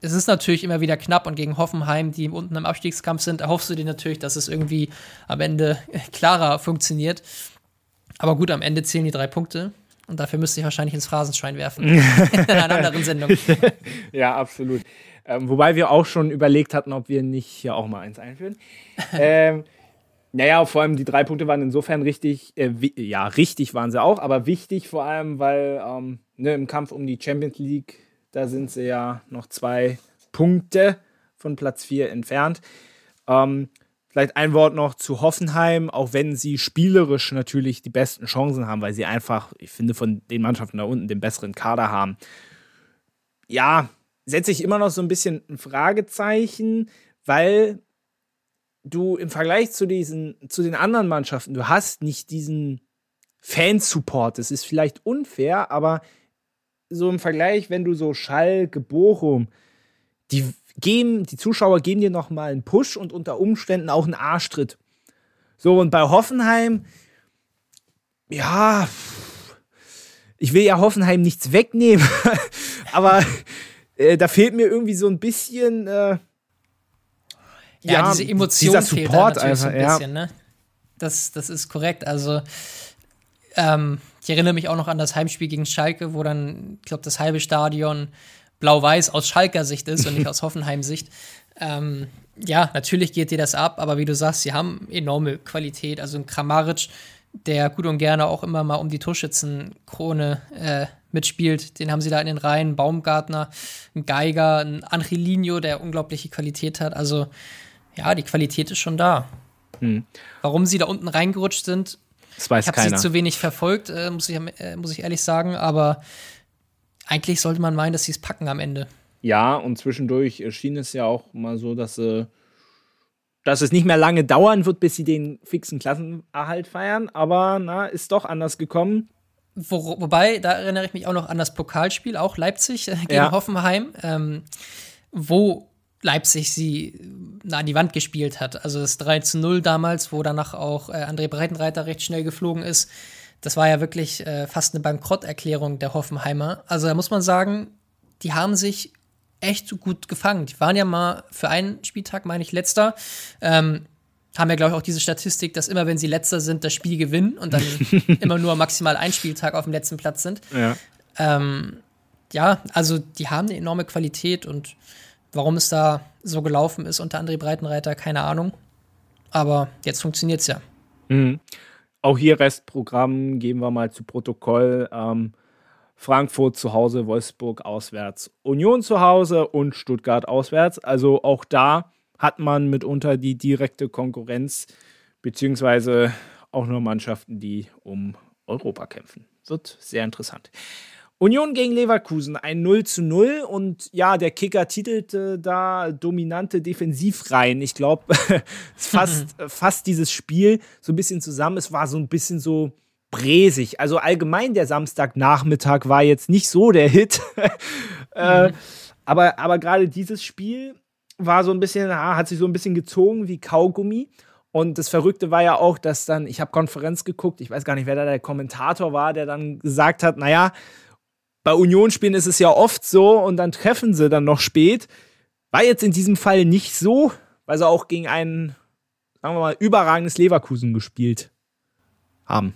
es ist natürlich immer wieder knapp und gegen Hoffenheim, die unten im Abstiegskampf sind, erhoffst du dir natürlich, dass es irgendwie am Ende klarer funktioniert. Aber gut, am Ende zählen die drei Punkte. Und dafür müsste ich wahrscheinlich ins Phrasenschwein werfen. in einer anderen Sendung. ja, absolut. Ähm, wobei wir auch schon überlegt hatten, ob wir nicht hier auch mal eins einführen. ähm, naja, vor allem die drei Punkte waren insofern richtig, äh, ja, richtig waren sie auch, aber wichtig vor allem, weil ähm, ne, im Kampf um die Champions League da sind sie ja noch zwei Punkte von Platz 4 entfernt. Ähm, vielleicht ein Wort noch zu Hoffenheim, auch wenn sie spielerisch natürlich die besten Chancen haben, weil sie einfach, ich finde, von den Mannschaften da unten den besseren Kader haben. Ja, setze ich immer noch so ein bisschen ein Fragezeichen, weil du im Vergleich zu diesen, zu den anderen Mannschaften, du hast nicht diesen Fansupport. Das ist vielleicht unfair, aber so im Vergleich, wenn du so Schalke, Bochum, die geben, die Zuschauer geben dir noch mal einen Push und unter Umständen auch einen Arschtritt. So, und bei Hoffenheim, ja, ich will ja Hoffenheim nichts wegnehmen, aber äh, da fehlt mir irgendwie so ein bisschen, äh, ja, ja, diese Emotion dieser Support einfach, so ein bisschen, ja. ne? Das, das ist korrekt. Also, ähm, ich erinnere mich auch noch an das Heimspiel gegen Schalke, wo dann, ich glaube, das halbe Stadion blau-weiß aus Schalker Sicht ist und nicht aus Hoffenheim-Sicht. Ähm, ja, natürlich geht dir das ab, aber wie du sagst, sie haben enorme Qualität. Also ein Kramaric, der gut und gerne auch immer mal um die Torschützenkrone äh, mitspielt, den haben sie da in den Reihen. Baumgartner, ein Geiger, ein Angelino, der unglaubliche Qualität hat. Also ja, die Qualität ist schon da. Hm. Warum sie da unten reingerutscht sind, das weiß ich habe sie zu wenig verfolgt, äh, muss, ich, äh, muss ich ehrlich sagen, aber eigentlich sollte man meinen, dass sie es packen am Ende. Ja, und zwischendurch schien es ja auch mal so, dass, äh, dass es nicht mehr lange dauern wird, bis sie den fixen Klassenerhalt feiern. Aber na, ist doch anders gekommen. Wo, wobei, da erinnere ich mich auch noch an das Pokalspiel, auch Leipzig äh, gegen ja. Hoffenheim, ähm, wo Leipzig sie an die Wand gespielt hat. Also das 3 zu 0 damals, wo danach auch äh, André Breitenreiter recht schnell geflogen ist. Das war ja wirklich äh, fast eine Bankrotterklärung der Hoffenheimer. Also da muss man sagen, die haben sich echt gut gefangen. Die waren ja mal für einen Spieltag, meine ich, letzter. Ähm, haben ja, glaube ich, auch diese Statistik, dass immer, wenn sie letzter sind, das Spiel gewinnen und dann immer nur maximal ein Spieltag auf dem letzten Platz sind. Ja. Ähm, ja, also die haben eine enorme Qualität und warum es da so gelaufen ist unter André Breitenreiter, keine Ahnung. Aber jetzt funktioniert es ja. Mhm. Auch hier Restprogramm geben wir mal zu Protokoll. Ähm, Frankfurt zu Hause, Wolfsburg auswärts, Union zu Hause und Stuttgart auswärts. Also auch da hat man mitunter die direkte Konkurrenz, beziehungsweise auch nur Mannschaften, die um Europa kämpfen. Wird sehr interessant. Union gegen Leverkusen, ein 0 zu 0 und ja, der Kicker titelte da dominante Defensivreihen. Ich glaube, es fasst, fasst dieses Spiel so ein bisschen zusammen. Es war so ein bisschen so bresig. Also allgemein der Samstagnachmittag war jetzt nicht so der Hit. äh, mhm. aber aber gerade dieses Spiel war so ein bisschen, hat sich so ein bisschen gezogen wie Kaugummi. Und das Verrückte war ja auch, dass dann, ich habe Konferenz geguckt, ich weiß gar nicht, wer da der Kommentator war, der dann gesagt hat, naja, bei Unionsspielen ist es ja oft so und dann treffen sie dann noch spät. War jetzt in diesem Fall nicht so, weil sie auch gegen ein, sagen wir mal, überragendes Leverkusen gespielt haben.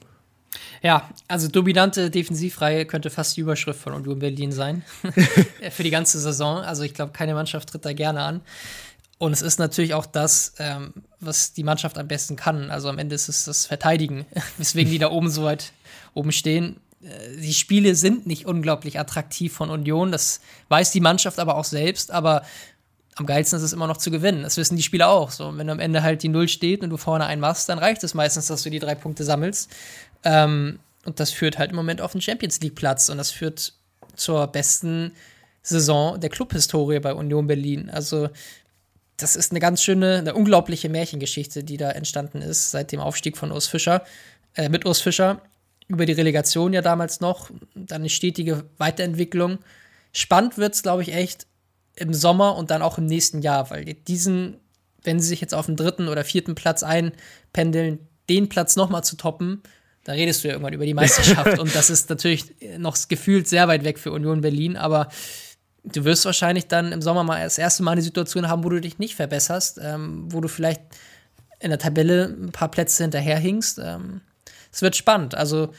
Ja, also dominante Defensivreihe könnte fast die Überschrift von Union Berlin sein. Für die ganze Saison. Also ich glaube, keine Mannschaft tritt da gerne an. Und es ist natürlich auch das, ähm, was die Mannschaft am besten kann. Also am Ende ist es das Verteidigen, weswegen die da oben so weit oben stehen. Äh, die Spiele sind nicht unglaublich attraktiv von Union. Das weiß die Mannschaft aber auch selbst. Aber am geilsten ist es immer noch zu gewinnen. Das wissen die Spieler auch. So, wenn am Ende halt die Null steht und du vorne einen machst, dann reicht es meistens, dass du die drei Punkte sammelst. Ähm, und das führt halt im Moment auf den Champions League-Platz und das führt zur besten Saison der Clubhistorie bei Union Berlin. Also, das ist eine ganz schöne, eine unglaubliche Märchengeschichte, die da entstanden ist seit dem Aufstieg von Urs Fischer, äh, mit Urs Fischer, über die Relegation ja damals noch, dann eine stetige Weiterentwicklung. Spannend wird es, glaube ich, echt im Sommer und dann auch im nächsten Jahr, weil diesen, wenn sie sich jetzt auf den dritten oder vierten Platz einpendeln, den Platz nochmal zu toppen, da redest du ja irgendwann über die Meisterschaft. und das ist natürlich noch gefühlt sehr weit weg für Union Berlin, aber du wirst wahrscheinlich dann im Sommer mal das erste Mal eine Situation haben, wo du dich nicht verbesserst, ähm, wo du vielleicht in der Tabelle ein paar Plätze hinterherhinkst. Ähm, es wird spannend. Also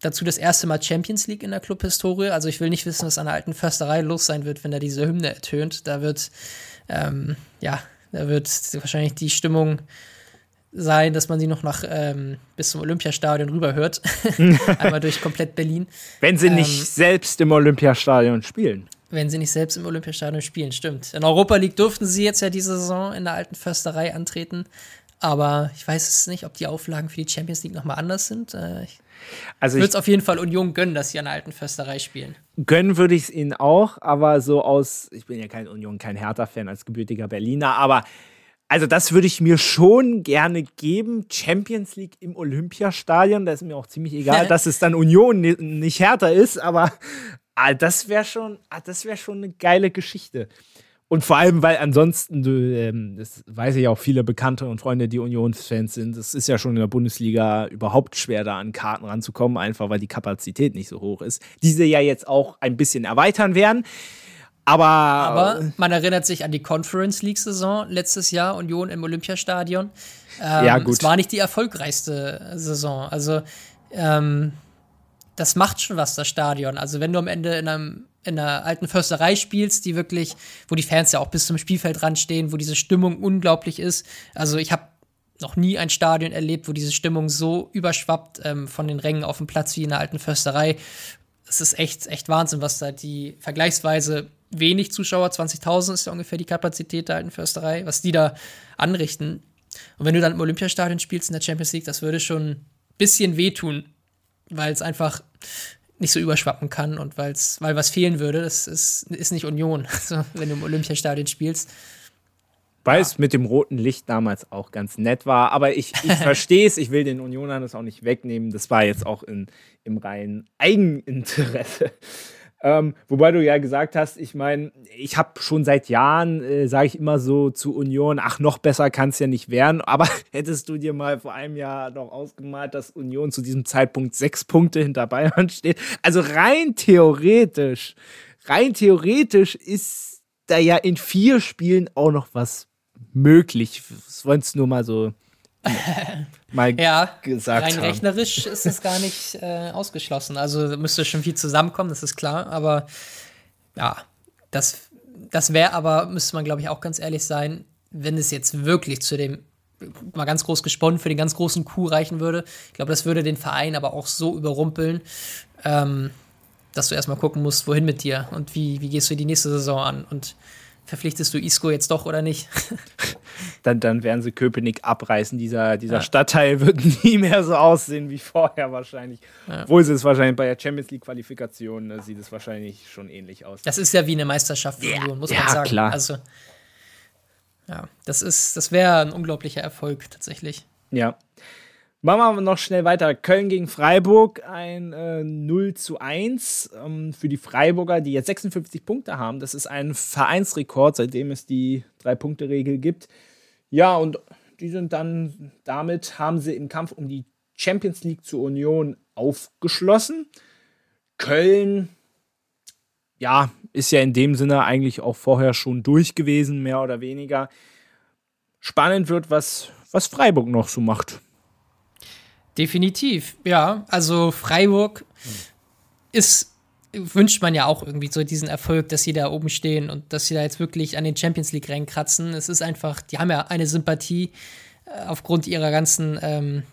dazu das erste Mal Champions League in der Clubhistorie. Also ich will nicht wissen, was an der alten Försterei los sein wird, wenn da diese Hymne ertönt. Da wird, ähm, ja, da wird wahrscheinlich die Stimmung sein, dass man sie noch nach ähm, bis zum Olympiastadion rüberhört. Einmal durch komplett Berlin. Wenn sie ähm, nicht selbst im Olympiastadion spielen. Wenn sie nicht selbst im Olympiastadion spielen, stimmt. In Europa League durften sie jetzt ja diese Saison in der alten Försterei antreten. Aber ich weiß es nicht, ob die Auflagen für die Champions League nochmal anders sind. Äh, ich also würde es auf jeden Fall Union gönnen, dass sie an der alten Försterei spielen. Gönnen würde ich es ihnen auch, aber so aus, ich bin ja kein Union, kein Hertha-Fan als gebürtiger Berliner, aber also das würde ich mir schon gerne geben. Champions League im Olympiastadion, da ist mir auch ziemlich egal, dass es dann Union nicht härter ist, aber ah, das wäre schon, ah, das wäre schon eine geile Geschichte. Und vor allem, weil ansonsten, du, ähm, das weiß ich auch viele Bekannte und Freunde, die Unionsfans sind, es ist ja schon in der Bundesliga überhaupt schwer, da an Karten ranzukommen, einfach weil die Kapazität nicht so hoch ist. Diese ja jetzt auch ein bisschen erweitern werden. Aber, Aber man erinnert sich an die Conference League-Saison letztes Jahr, Union im Olympiastadion. Ähm, ja, gut. Es war nicht die erfolgreichste Saison. Also, ähm, das macht schon was, das Stadion. Also, wenn du am Ende in, einem, in einer alten Försterei spielst, die wirklich, wo die Fans ja auch bis zum Spielfeld ranstehen, wo diese Stimmung unglaublich ist. Also, ich habe noch nie ein Stadion erlebt, wo diese Stimmung so überschwappt ähm, von den Rängen auf dem Platz wie in der alten Försterei. Es ist echt, echt Wahnsinn, was da die vergleichsweise wenig Zuschauer, 20.000 ist ja ungefähr die Kapazität der alten Försterei, was die da anrichten. Und wenn du dann im Olympiastadion spielst in der Champions League, das würde schon ein bisschen wehtun, weil es einfach nicht so überschwappen kann und weil's, weil was fehlen würde, das ist, ist nicht Union, also, wenn du im Olympiastadion spielst. Weil es ja. mit dem roten Licht damals auch ganz nett war. Aber ich, ich verstehe es, ich will den Unionern das auch nicht wegnehmen. Das war jetzt auch in, im reinen Eigeninteresse. Ähm, wobei du ja gesagt hast, ich meine, ich habe schon seit Jahren, äh, sage ich immer so zu Union, ach, noch besser kann es ja nicht werden. Aber hättest du dir mal vor einem Jahr noch ausgemalt, dass Union zu diesem Zeitpunkt sechs Punkte hinter Bayern steht? Also rein theoretisch, rein theoretisch ist da ja in vier Spielen auch noch was möglich. Das wollen es nur mal so mal ja, gesagt rein haben. rechnerisch ist es gar nicht äh, ausgeschlossen. Also müsste schon viel zusammenkommen, das ist klar. Aber ja, das, das wäre aber, müsste man glaube ich auch ganz ehrlich sein, wenn es jetzt wirklich zu dem mal ganz groß gesponnen für den ganz großen Coup reichen würde. Ich glaube, das würde den Verein aber auch so überrumpeln, ähm, dass du erstmal gucken musst, wohin mit dir und wie, wie gehst du die nächste Saison an. Und verpflichtest du Isco jetzt doch oder nicht? dann, dann werden sie Köpenick abreißen. Dieser, dieser ja. Stadtteil wird nie mehr so aussehen wie vorher wahrscheinlich. Ja. Obwohl sie es wahrscheinlich bei der Champions League-Qualifikation äh, sieht es wahrscheinlich schon ähnlich aus. Das ist ja wie eine Meisterschaft für ja, Union, muss man sagen. Klar. Also, ja, das das wäre ein unglaublicher Erfolg tatsächlich. Ja. Machen wir noch schnell weiter. Köln gegen Freiburg, ein äh, 0 zu 1 ähm, für die Freiburger, die jetzt 56 Punkte haben. Das ist ein Vereinsrekord, seitdem es die Drei-Punkte-Regel gibt. Ja, und die sind dann, damit haben sie im Kampf um die Champions League zur Union aufgeschlossen. Köln, ja, ist ja in dem Sinne eigentlich auch vorher schon durch gewesen, mehr oder weniger. Spannend wird, was, was Freiburg noch so macht. Definitiv, ja. Also Freiburg ist, wünscht man ja auch irgendwie so diesen Erfolg, dass sie da oben stehen und dass sie da jetzt wirklich an den Champions League reinkratzen. Es ist einfach, die haben ja eine Sympathie äh, aufgrund ihrer ganzen ähm,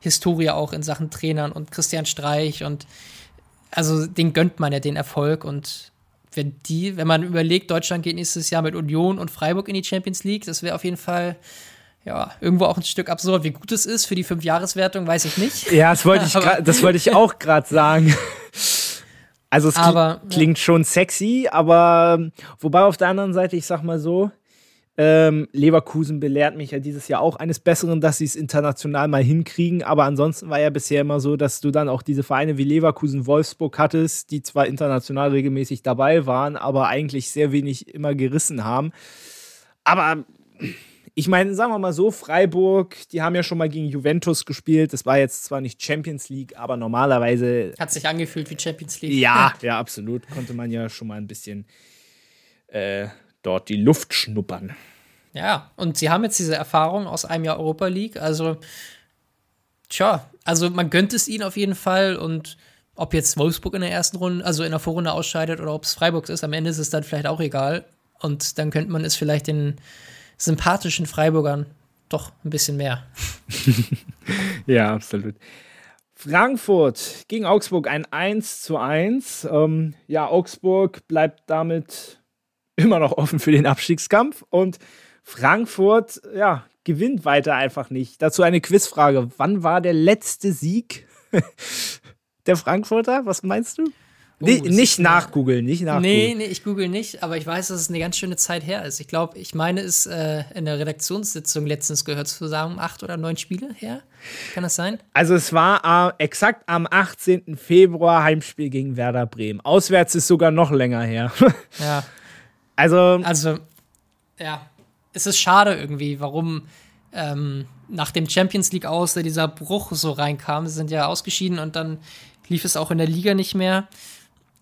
Historie auch in Sachen Trainern und Christian Streich und also den gönnt man ja den Erfolg und wenn die, wenn man überlegt, Deutschland geht nächstes Jahr mit Union und Freiburg in die Champions League, das wäre auf jeden Fall ja, irgendwo auch ein Stück absurd. Wie gut es ist für die Fünfjahreswertung, weiß ich nicht. Ja, das wollte ich, das wollte ich auch gerade sagen. Also es aber, klingt ja. schon sexy, aber wobei auf der anderen Seite, ich sag mal so, ähm, Leverkusen belehrt mich ja dieses Jahr auch eines Besseren, dass sie es international mal hinkriegen. Aber ansonsten war ja bisher immer so, dass du dann auch diese Vereine wie Leverkusen, Wolfsburg hattest, die zwar international regelmäßig dabei waren, aber eigentlich sehr wenig immer gerissen haben. Aber ich meine, sagen wir mal so, Freiburg, die haben ja schon mal gegen Juventus gespielt. Das war jetzt zwar nicht Champions League, aber normalerweise. Hat sich angefühlt wie Champions League. Ja, ja, absolut. Konnte man ja schon mal ein bisschen äh, dort die Luft schnuppern. Ja, und sie haben jetzt diese Erfahrung aus einem Jahr Europa League. Also, tja, also man gönnt es ihnen auf jeden Fall. Und ob jetzt Wolfsburg in der ersten Runde, also in der Vorrunde ausscheidet oder ob es Freiburg ist, am Ende ist es dann vielleicht auch egal. Und dann könnte man es vielleicht den sympathischen Freiburgern doch ein bisschen mehr. ja, absolut. Frankfurt gegen Augsburg ein 1 zu 1. Ähm, ja, Augsburg bleibt damit immer noch offen für den Abstiegskampf und Frankfurt, ja, gewinnt weiter einfach nicht. Dazu eine Quizfrage. Wann war der letzte Sieg der Frankfurter? Was meinst du? Nee, nicht nachgoogeln, nicht nachgoogeln. Nee, nee, ich google nicht, aber ich weiß, dass es eine ganz schöne Zeit her ist. Ich glaube, ich meine, es äh, in der Redaktionssitzung letztens gehört zu sagen, acht oder neun Spiele her. Kann das sein? Also es war äh, exakt am 18. Februar Heimspiel gegen Werder Bremen. Auswärts ist sogar noch länger her. ja. Also. Also, ja. Es ist schade irgendwie, warum ähm, nach dem Champions League aus dieser Bruch so reinkam. Sie sind ja ausgeschieden und dann lief es auch in der Liga nicht mehr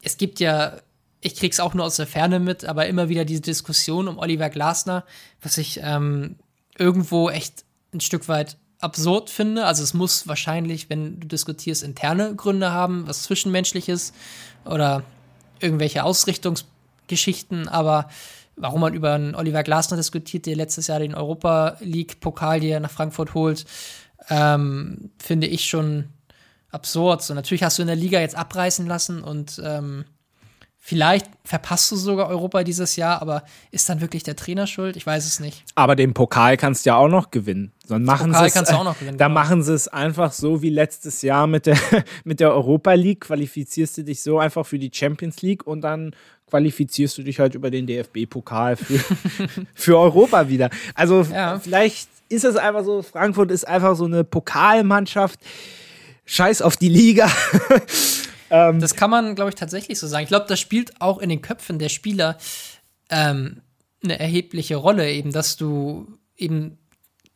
es gibt ja, ich krieg's auch nur aus der Ferne mit, aber immer wieder diese Diskussion um Oliver Glasner, was ich ähm, irgendwo echt ein Stück weit absurd finde. Also es muss wahrscheinlich, wenn du diskutierst, interne Gründe haben, was Zwischenmenschliches oder irgendwelche Ausrichtungsgeschichten, aber warum man über einen Oliver Glasner diskutiert, der letztes Jahr den Europa League-Pokal, die er nach Frankfurt holt, ähm, finde ich schon absurd. So, natürlich hast du in der Liga jetzt abreißen lassen und ähm, Vielleicht verpasst du sogar Europa dieses Jahr, aber ist dann wirklich der Trainer schuld? Ich weiß es nicht. Aber den Pokal kannst du ja auch noch gewinnen. Dann machen Pokal kannst du auch noch gewinnen. Da genau. machen sie es einfach so wie letztes Jahr mit der, mit der Europa League. Qualifizierst du dich so einfach für die Champions League und dann qualifizierst du dich halt über den DFB-Pokal für, für Europa wieder. Also ja. vielleicht ist es einfach so, Frankfurt ist einfach so eine Pokalmannschaft. Scheiß auf die Liga. ähm, das kann man, glaube ich, tatsächlich so sagen. Ich glaube, das spielt auch in den Köpfen der Spieler ähm, eine erhebliche Rolle, eben, dass du eben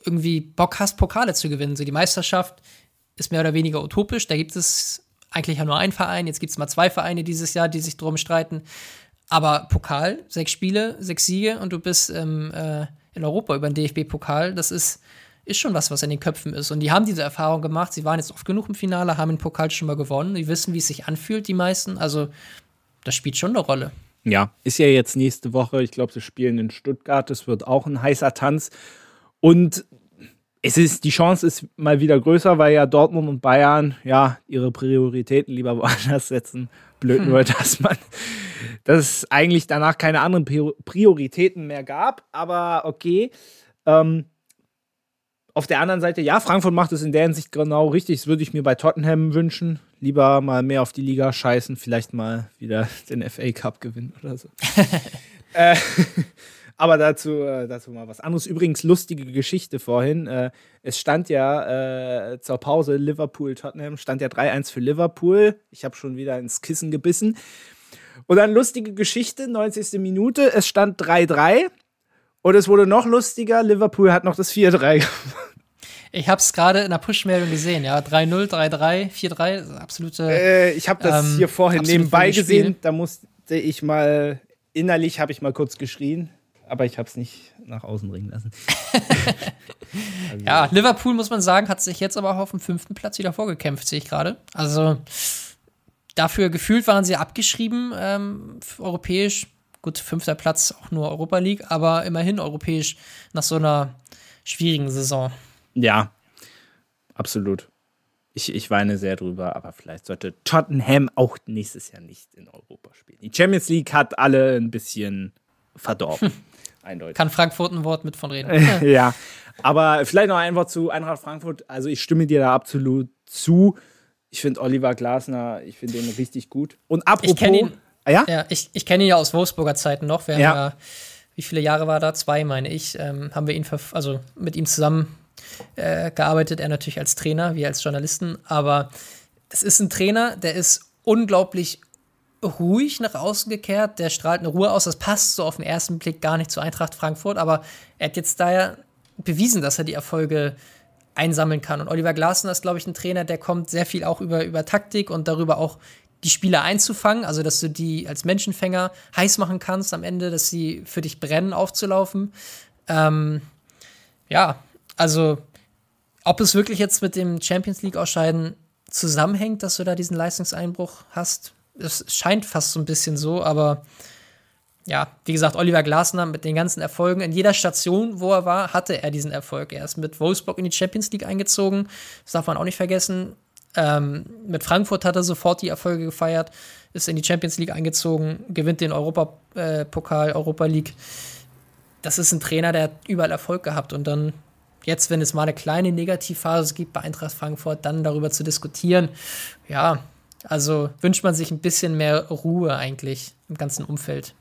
irgendwie Bock hast, Pokale zu gewinnen. So die Meisterschaft ist mehr oder weniger utopisch. Da gibt es eigentlich ja nur einen Verein. Jetzt gibt es mal zwei Vereine dieses Jahr, die sich drum streiten. Aber Pokal, sechs Spiele, sechs Siege und du bist ähm, äh, in Europa über den DFB-Pokal. Das ist, ist schon was, was in den Köpfen ist. Und die haben diese Erfahrung gemacht. Sie waren jetzt oft genug im Finale, haben den Pokal schon mal gewonnen. Die wissen, wie es sich anfühlt, die meisten. Also, das spielt schon eine Rolle. Ja, ist ja jetzt nächste Woche. Ich glaube, sie spielen in Stuttgart. Das wird auch ein heißer Tanz. Und es ist, die Chance ist mal wieder größer, weil ja Dortmund und Bayern ja ihre Prioritäten lieber woanders setzen. Blöd hm. nur, dass man, dass es eigentlich danach keine anderen Prioritäten mehr gab. Aber okay. Ähm, auf der anderen Seite, ja, Frankfurt macht es in der Hinsicht genau richtig. Das würde ich mir bei Tottenham wünschen. Lieber mal mehr auf die Liga scheißen, vielleicht mal wieder den FA Cup gewinnen oder so. äh, aber dazu, äh, dazu mal was anderes. Übrigens, lustige Geschichte vorhin. Äh, es stand ja äh, zur Pause Liverpool-Tottenham, stand ja 3-1 für Liverpool. Ich habe schon wieder ins Kissen gebissen. Und dann lustige Geschichte, 90. Minute. Es stand 3-3 und es wurde noch lustiger, Liverpool hat noch das 4-3 gemacht. Ich habe es gerade in der Push-Meldung gesehen, ja. 3-0, 3-3, 4-3, absolute. Äh, ich habe das ähm, hier vorhin nebenbei gesehen. Da musste ich mal, innerlich habe ich mal kurz geschrien, aber ich habe es nicht nach außen bringen lassen. also. Ja, Liverpool, muss man sagen, hat sich jetzt aber auch auf dem fünften Platz wieder vorgekämpft, sehe ich gerade. Also dafür gefühlt waren sie abgeschrieben, ähm, europäisch Gut, fünfter Platz, auch nur Europa League, aber immerhin europäisch nach so einer schwierigen Saison. Ja, absolut. Ich, ich weine sehr drüber, aber vielleicht sollte Tottenham auch nächstes Jahr nicht in Europa spielen. Die Champions League hat alle ein bisschen verdorben. Hm. Eindeutig. Kann Frankfurt ein Wort mit von reden. ja, aber vielleicht noch ein Wort zu Eintracht Frankfurt. Also ich stimme dir da absolut zu. Ich finde Oliver Glasner, ich finde ihn richtig gut. Und apropos, ich ihn, Ah, ja? Ja, ich, ich kenne ihn ja aus Wolfsburger Zeiten noch. Wir ja. ja. wie viele Jahre war da? Zwei, meine ich. Ähm, haben wir ihn, also mit ihm zusammen äh, gearbeitet. Er natürlich als Trainer, wir als Journalisten. Aber es ist ein Trainer, der ist unglaublich ruhig nach außen gekehrt. Der strahlt eine Ruhe aus. Das passt so auf den ersten Blick gar nicht zu Eintracht Frankfurt. Aber er hat jetzt da ja bewiesen, dass er die Erfolge einsammeln kann. Und Oliver Glasner ist, glaube ich, ein Trainer, der kommt sehr viel auch über, über Taktik und darüber auch die Spieler einzufangen, also dass du die als Menschenfänger heiß machen kannst am Ende, dass sie für dich brennen, aufzulaufen. Ähm, ja, also ob es wirklich jetzt mit dem Champions League-Ausscheiden zusammenhängt, dass du da diesen Leistungseinbruch hast, es scheint fast so ein bisschen so, aber ja, wie gesagt, Oliver Glasner mit den ganzen Erfolgen. In jeder Station, wo er war, hatte er diesen Erfolg. Er ist mit Wolfsburg in die Champions League eingezogen. Das darf man auch nicht vergessen. Ähm, mit Frankfurt hat er sofort die Erfolge gefeiert, ist in die Champions League eingezogen, gewinnt den Europapokal, äh, Europa League. Das ist ein Trainer, der hat überall Erfolg gehabt und dann jetzt, wenn es mal eine kleine Negativphase gibt bei Eintracht Frankfurt, dann darüber zu diskutieren. Ja, also wünscht man sich ein bisschen mehr Ruhe eigentlich im ganzen Umfeld.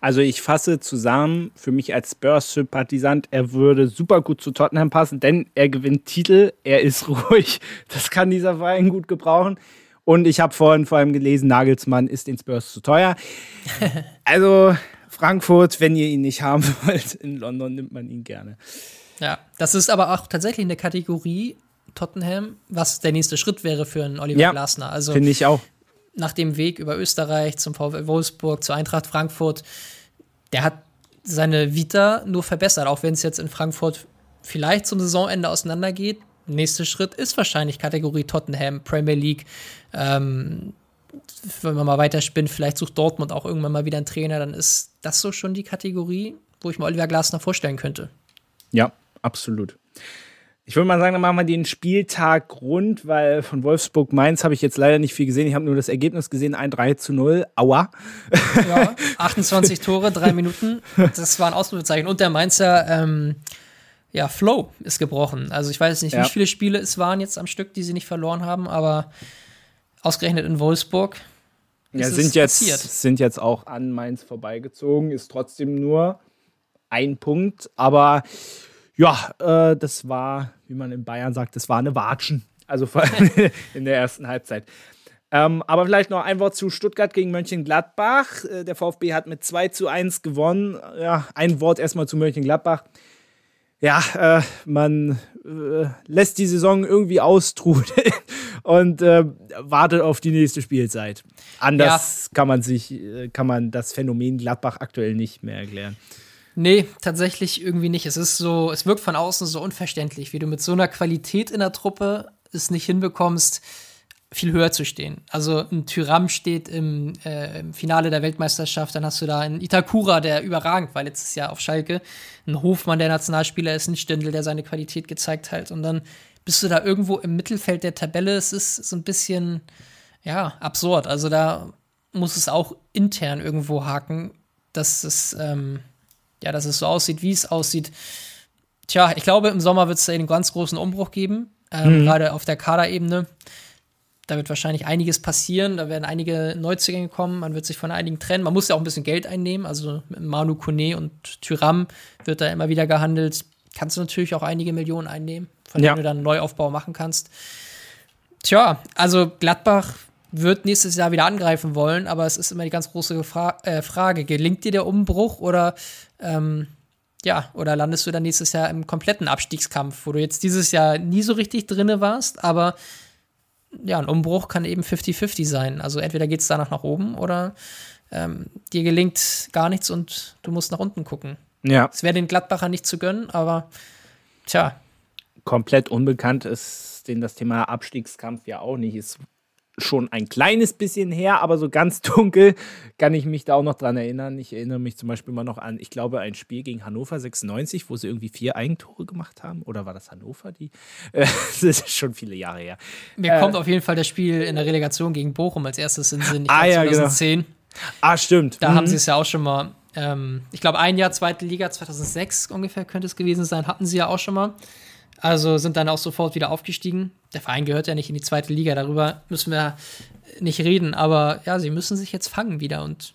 Also ich fasse zusammen, für mich als Spurs-Sympathisant, er würde super gut zu Tottenham passen, denn er gewinnt Titel, er ist ruhig, das kann dieser Verein gut gebrauchen. Und ich habe vorhin vor allem gelesen, Nagelsmann ist den Spurs zu teuer. Also Frankfurt, wenn ihr ihn nicht haben wollt, in London nimmt man ihn gerne. Ja, das ist aber auch tatsächlich eine Kategorie Tottenham, was der nächste Schritt wäre für einen Oliver ja, Glasner. Also finde ich auch nach dem Weg über Österreich zum VfL Wolfsburg, zur Eintracht Frankfurt, der hat seine Vita nur verbessert, auch wenn es jetzt in Frankfurt vielleicht zum Saisonende auseinandergeht. Nächster Schritt ist wahrscheinlich Kategorie Tottenham, Premier League. Ähm, wenn man mal weiterspinnt, vielleicht sucht Dortmund auch irgendwann mal wieder einen Trainer, dann ist das so schon die Kategorie, wo ich mir Oliver Glasner vorstellen könnte. Ja, absolut. Ich würde mal sagen, dann machen wir den Spieltag rund, weil von Wolfsburg Mainz habe ich jetzt leider nicht viel gesehen. Ich habe nur das Ergebnis gesehen, ein 3 zu 0. Aua. Ja, 28 Tore, drei Minuten. Das war ein Ausrufezeichen. Und der Mainzer, ähm, ja, Flow ist gebrochen. Also ich weiß nicht, ja. wie viele Spiele es waren jetzt am Stück, die sie nicht verloren haben, aber ausgerechnet in Wolfsburg. Ja, sind jetzt, sind jetzt auch an Mainz vorbeigezogen, ist trotzdem nur ein Punkt, aber ja, äh, das war, wie man in Bayern sagt, das war eine Watschen. Also vor allem in der ersten Halbzeit. Ähm, aber vielleicht noch ein Wort zu Stuttgart gegen Mönchengladbach. Äh, der VfB hat mit 2 zu 1 gewonnen. Ja, ein Wort erstmal zu Mönchengladbach. Ja, äh, man äh, lässt die Saison irgendwie austrudeln und äh, wartet auf die nächste Spielzeit. Anders ja. kann man sich, kann man das Phänomen Gladbach aktuell nicht mehr erklären. Nee, tatsächlich irgendwie nicht. Es ist so, es wirkt von außen so unverständlich, wie du mit so einer Qualität in der Truppe es nicht hinbekommst, viel höher zu stehen. Also ein Tyram steht im, äh, im, Finale der Weltmeisterschaft, dann hast du da einen Itakura, der überragend war letztes Jahr auf Schalke, ein Hofmann, der Nationalspieler ist, ein Stindel, der seine Qualität gezeigt hat und dann bist du da irgendwo im Mittelfeld der Tabelle. Es ist so ein bisschen, ja, absurd. Also da muss es auch intern irgendwo haken, dass es ähm, ja, dass es so aussieht, wie es aussieht. Tja, ich glaube, im Sommer wird es einen ganz großen Umbruch geben, ähm, mhm. gerade auf der Kaderebene. Da wird wahrscheinlich einiges passieren, da werden einige Neuzugänge kommen, man wird sich von einigen trennen. Man muss ja auch ein bisschen Geld einnehmen, also Manu Kone und Tyram wird da immer wieder gehandelt. Kannst du natürlich auch einige Millionen einnehmen, von denen ja. du dann einen Neuaufbau machen kannst. Tja, also Gladbach wird nächstes Jahr wieder angreifen wollen, aber es ist immer die ganz große Fra äh, Frage: Gelingt dir der Umbruch oder ähm, ja, oder landest du dann nächstes Jahr im kompletten Abstiegskampf, wo du jetzt dieses Jahr nie so richtig drinne warst, aber ja, ein Umbruch kann eben 50-50 sein. Also entweder geht es danach nach oben oder ähm, dir gelingt gar nichts und du musst nach unten gucken. Ja. Es wäre den Gladbacher nicht zu gönnen, aber tja. Komplett unbekannt ist denen das Thema Abstiegskampf ja auch nicht. Es schon ein kleines bisschen her, aber so ganz dunkel kann ich mich da auch noch dran erinnern. Ich erinnere mich zum Beispiel mal noch an, ich glaube, ein Spiel gegen Hannover 96, wo sie irgendwie vier Eigentore gemacht haben. Oder war das Hannover? Die? Das ist schon viele Jahre her. Mir äh, kommt auf jeden Fall das Spiel in der Relegation gegen Bochum als erstes in Sinn. Ich ah, ja, 2010. Genau. Ah, stimmt. Da mhm. haben sie es ja auch schon mal. Ähm, ich glaube, ein Jahr zweite Liga, 2006 ungefähr könnte es gewesen sein, hatten sie ja auch schon mal. Also sind dann auch sofort wieder aufgestiegen. Der Verein gehört ja nicht in die zweite Liga, darüber müssen wir nicht reden. Aber ja, sie müssen sich jetzt fangen wieder und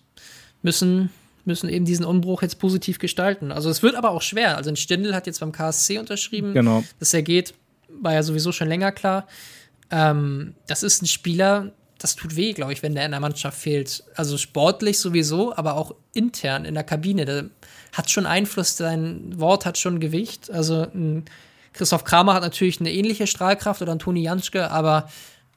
müssen, müssen eben diesen Umbruch jetzt positiv gestalten. Also es wird aber auch schwer. Also ein Stindl hat jetzt beim KSC unterschrieben, genau. dass er geht, war ja sowieso schon länger klar. Ähm, das ist ein Spieler, das tut weh, glaube ich, wenn der in der Mannschaft fehlt. Also sportlich sowieso, aber auch intern in der Kabine. Der hat schon Einfluss, sein Wort hat schon Gewicht. Also ein Christoph Kramer hat natürlich eine ähnliche Strahlkraft oder ein Toni Janschke, aber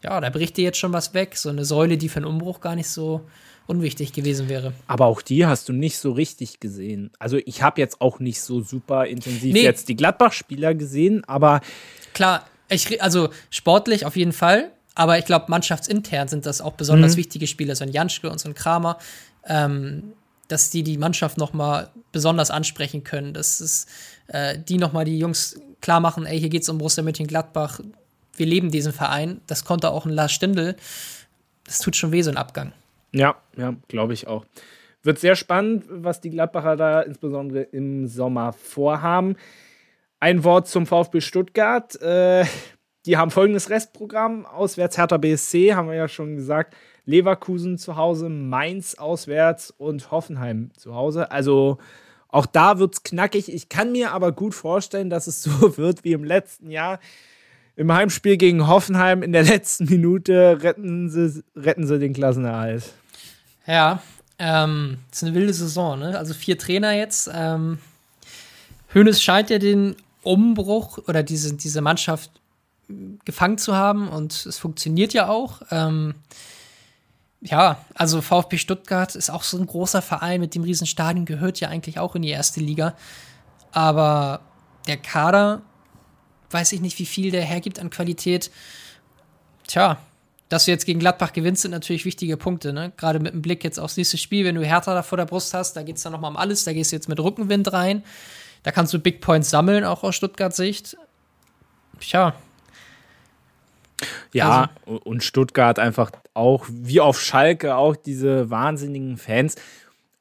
ja, da bricht dir jetzt schon was weg. So eine Säule, die für einen Umbruch gar nicht so unwichtig gewesen wäre. Aber auch die hast du nicht so richtig gesehen. Also ich habe jetzt auch nicht so super intensiv nee. jetzt die Gladbach-Spieler gesehen, aber klar, ich, also sportlich auf jeden Fall, aber ich glaube mannschaftsintern sind das auch besonders mhm. wichtige Spieler, so ein Janschke und so ein Kramer, ähm, dass die die Mannschaft noch mal besonders ansprechen können, dass es äh, die noch mal die Jungs klar machen, ey, hier geht es um Borussia Mönchengladbach, wir leben diesen Verein. Das konnte auch ein Lars Stindl. Das tut schon weh, so ein Abgang. Ja, ja, glaube ich auch. Wird sehr spannend, was die Gladbacher da insbesondere im Sommer vorhaben. Ein Wort zum VfB Stuttgart. Äh, die haben folgendes Restprogramm: Auswärts Hertha BSC, haben wir ja schon gesagt. Leverkusen zu Hause, Mainz auswärts und Hoffenheim zu Hause. Also auch da wird es knackig. Ich kann mir aber gut vorstellen, dass es so wird wie im letzten Jahr. Im Heimspiel gegen Hoffenheim in der letzten Minute retten sie, retten sie den Klassenerhalt. Ja, ähm, ist eine wilde Saison, ne? Also vier Trainer jetzt. Ähm, Hönes scheint ja den Umbruch oder diese, diese Mannschaft gefangen zu haben und es funktioniert ja auch. Ähm, ja, also VfB Stuttgart ist auch so ein großer Verein mit dem Riesenstadion, gehört ja eigentlich auch in die erste Liga. Aber der Kader, weiß ich nicht, wie viel der hergibt an Qualität. Tja, dass du jetzt gegen Gladbach gewinnst, sind natürlich wichtige Punkte. Ne? Gerade mit dem Blick jetzt aufs nächste Spiel, wenn du Hertha da vor der Brust hast, da geht es dann nochmal um alles. Da gehst du jetzt mit Rückenwind rein. Da kannst du Big Points sammeln, auch aus Stuttgart Sicht. tja. Ja, also. und Stuttgart einfach auch, wie auf Schalke, auch diese wahnsinnigen Fans.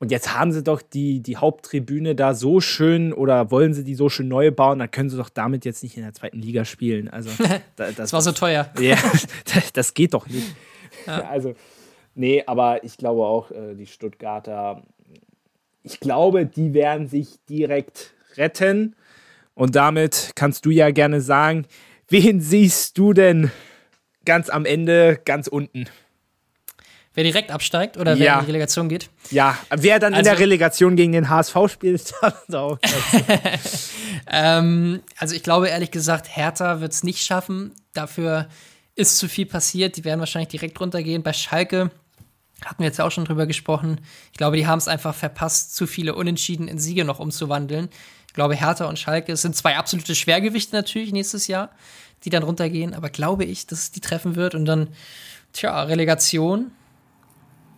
Und jetzt haben sie doch die, die Haupttribüne da so schön oder wollen sie die so schön neu bauen, dann können sie doch damit jetzt nicht in der zweiten Liga spielen. Also, das, das war so teuer. Ja, das geht doch nicht. Ja. Also, nee, aber ich glaube auch, äh, die Stuttgarter, ich glaube, die werden sich direkt retten. Und damit kannst du ja gerne sagen, wen siehst du denn ganz am Ende, ganz unten? Wer direkt absteigt oder wer ja. in die Relegation geht? Ja, wer dann also, in der also- Relegation gegen den HSV spielt, dann auch. ähm, also ich glaube ehrlich gesagt, Hertha wird es nicht schaffen. Dafür ist zu viel passiert. Die werden wahrscheinlich direkt runtergehen. Bei Schalke hatten wir jetzt auch schon drüber gesprochen. Ich glaube, die haben es einfach verpasst, zu viele Unentschieden in Siege noch umzuwandeln. Ich glaube, Hertha und Schalke sind zwei absolute Schwergewichte natürlich nächstes Jahr, die dann runtergehen. Aber glaube ich, dass es die treffen wird und dann, tja, Relegation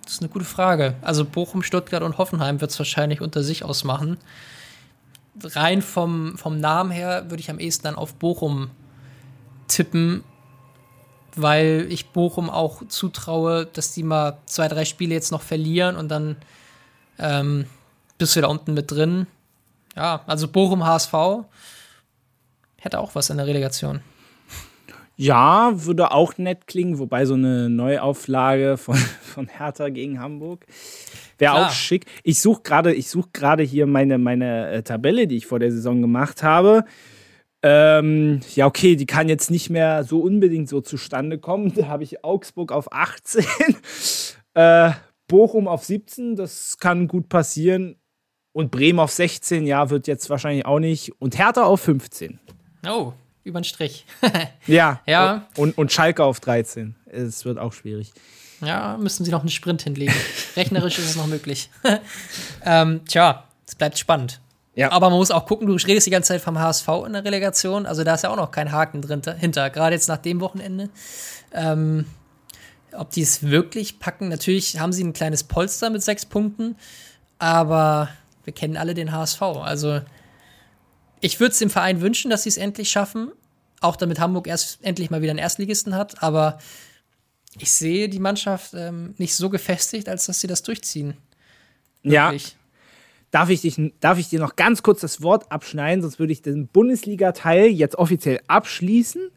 das ist eine gute Frage. Also Bochum, Stuttgart und Hoffenheim wird es wahrscheinlich unter sich ausmachen. Rein vom, vom Namen her würde ich am ehesten dann auf Bochum tippen, weil ich Bochum auch zutraue, dass die mal zwei, drei Spiele jetzt noch verlieren und dann ähm, bist du da unten mit drin. Ja, also Bochum HSV hätte auch was in der Relegation. Ja, würde auch nett klingen, wobei so eine Neuauflage von, von Hertha gegen Hamburg wäre auch schick. Ich suche gerade, ich suche gerade hier meine, meine äh, Tabelle, die ich vor der Saison gemacht habe. Ähm, ja, okay, die kann jetzt nicht mehr so unbedingt so zustande kommen. Da habe ich Augsburg auf 18, äh, Bochum auf 17, das kann gut passieren. Und Bremen auf 16, ja, wird jetzt wahrscheinlich auch nicht. Und Hertha auf 15. Oh, über den Strich. ja. ja. Und, und Schalke auf 13. Es wird auch schwierig. Ja, müssen sie noch einen Sprint hinlegen. Rechnerisch ist es noch möglich. ähm, tja, es bleibt spannend. Ja. Aber man muss auch gucken, du redest die ganze Zeit vom HSV in der Relegation. Also da ist ja auch noch kein Haken drin, hinter. Gerade jetzt nach dem Wochenende. Ähm, ob die es wirklich packen, natürlich haben sie ein kleines Polster mit sechs Punkten. Aber wir kennen alle den HSV. Also ich würde es dem Verein wünschen, dass sie es endlich schaffen. Auch damit Hamburg erst endlich mal wieder einen Erstligisten hat. Aber ich sehe die Mannschaft ähm, nicht so gefestigt, als dass sie das durchziehen. Wirklich. Ja. Darf ich, dich, darf ich dir noch ganz kurz das Wort abschneiden, sonst würde ich den Bundesliga-Teil jetzt offiziell abschließen.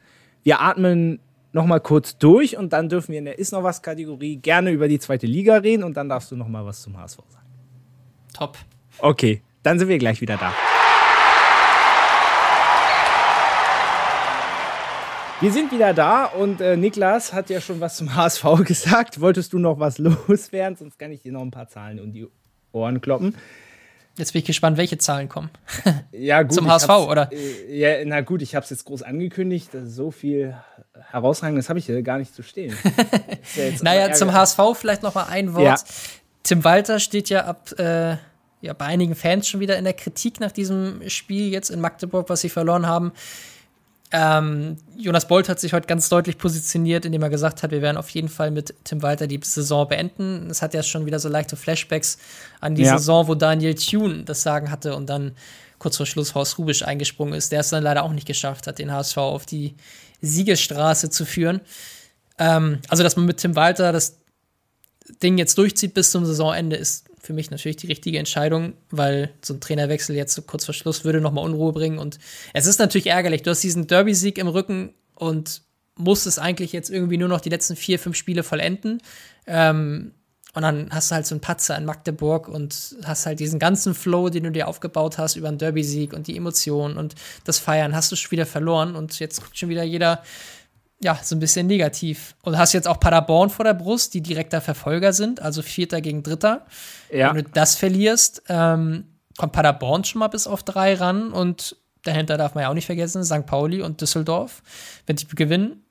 Wir atmen noch mal kurz durch und dann dürfen wir in der Ist noch was Kategorie gerne über die zweite Liga reden und dann darfst du noch mal was zum HSV sagen. Top. Okay, dann sind wir gleich wieder da. Wir sind wieder da und äh, Niklas hat ja schon was zum HSV gesagt. Wolltest du noch was loswerden? Sonst kann ich dir noch ein paar Zahlen um die Ohren kloppen. Jetzt bin ich gespannt, welche Zahlen kommen. ja, gut. Zum HSV, oder? Äh, ja, na gut, ich habe es jetzt groß angekündigt. So viel herausragendes habe ich hier gar nicht zu stehen. ja naja, zum HSV vielleicht noch mal ein Wort. Ja. Tim Walter steht ja ab äh, ja, bei einigen Fans schon wieder in der Kritik nach diesem Spiel jetzt in Magdeburg, was sie verloren haben. Ähm, Jonas Bolt hat sich heute ganz deutlich positioniert, indem er gesagt hat, wir werden auf jeden Fall mit Tim Walter die Saison beenden. Es hat ja schon wieder so leichte Flashbacks an die ja. Saison, wo Daniel Thune das Sagen hatte und dann kurz vor Schluss Horst Rubisch eingesprungen ist, der es dann leider auch nicht geschafft hat, den HSV auf die Siegesstraße zu führen. Ähm, also, dass man mit Tim Walter das Ding jetzt durchzieht bis zum Saisonende, ist für mich natürlich die richtige Entscheidung, weil so ein Trainerwechsel jetzt so kurz vor Schluss würde nochmal Unruhe bringen. Und es ist natürlich ärgerlich. Du hast diesen Derby-Sieg im Rücken und musst es eigentlich jetzt irgendwie nur noch die letzten vier, fünf Spiele vollenden. Ähm, und dann hast du halt so einen Patzer in Magdeburg und hast halt diesen ganzen Flow, den du dir aufgebaut hast über einen Derby-Sieg und die Emotionen und das Feiern, hast du schon wieder verloren. Und jetzt guckt schon wieder jeder ja, so ein bisschen negativ. Und hast jetzt auch Paderborn vor der Brust, die direkter Verfolger sind, also Vierter gegen Dritter. Ja. Wenn du das verlierst, ähm, kommt Paderborn schon mal bis auf drei ran und dahinter darf man ja auch nicht vergessen, St. Pauli und Düsseldorf. Wenn die gewinnen,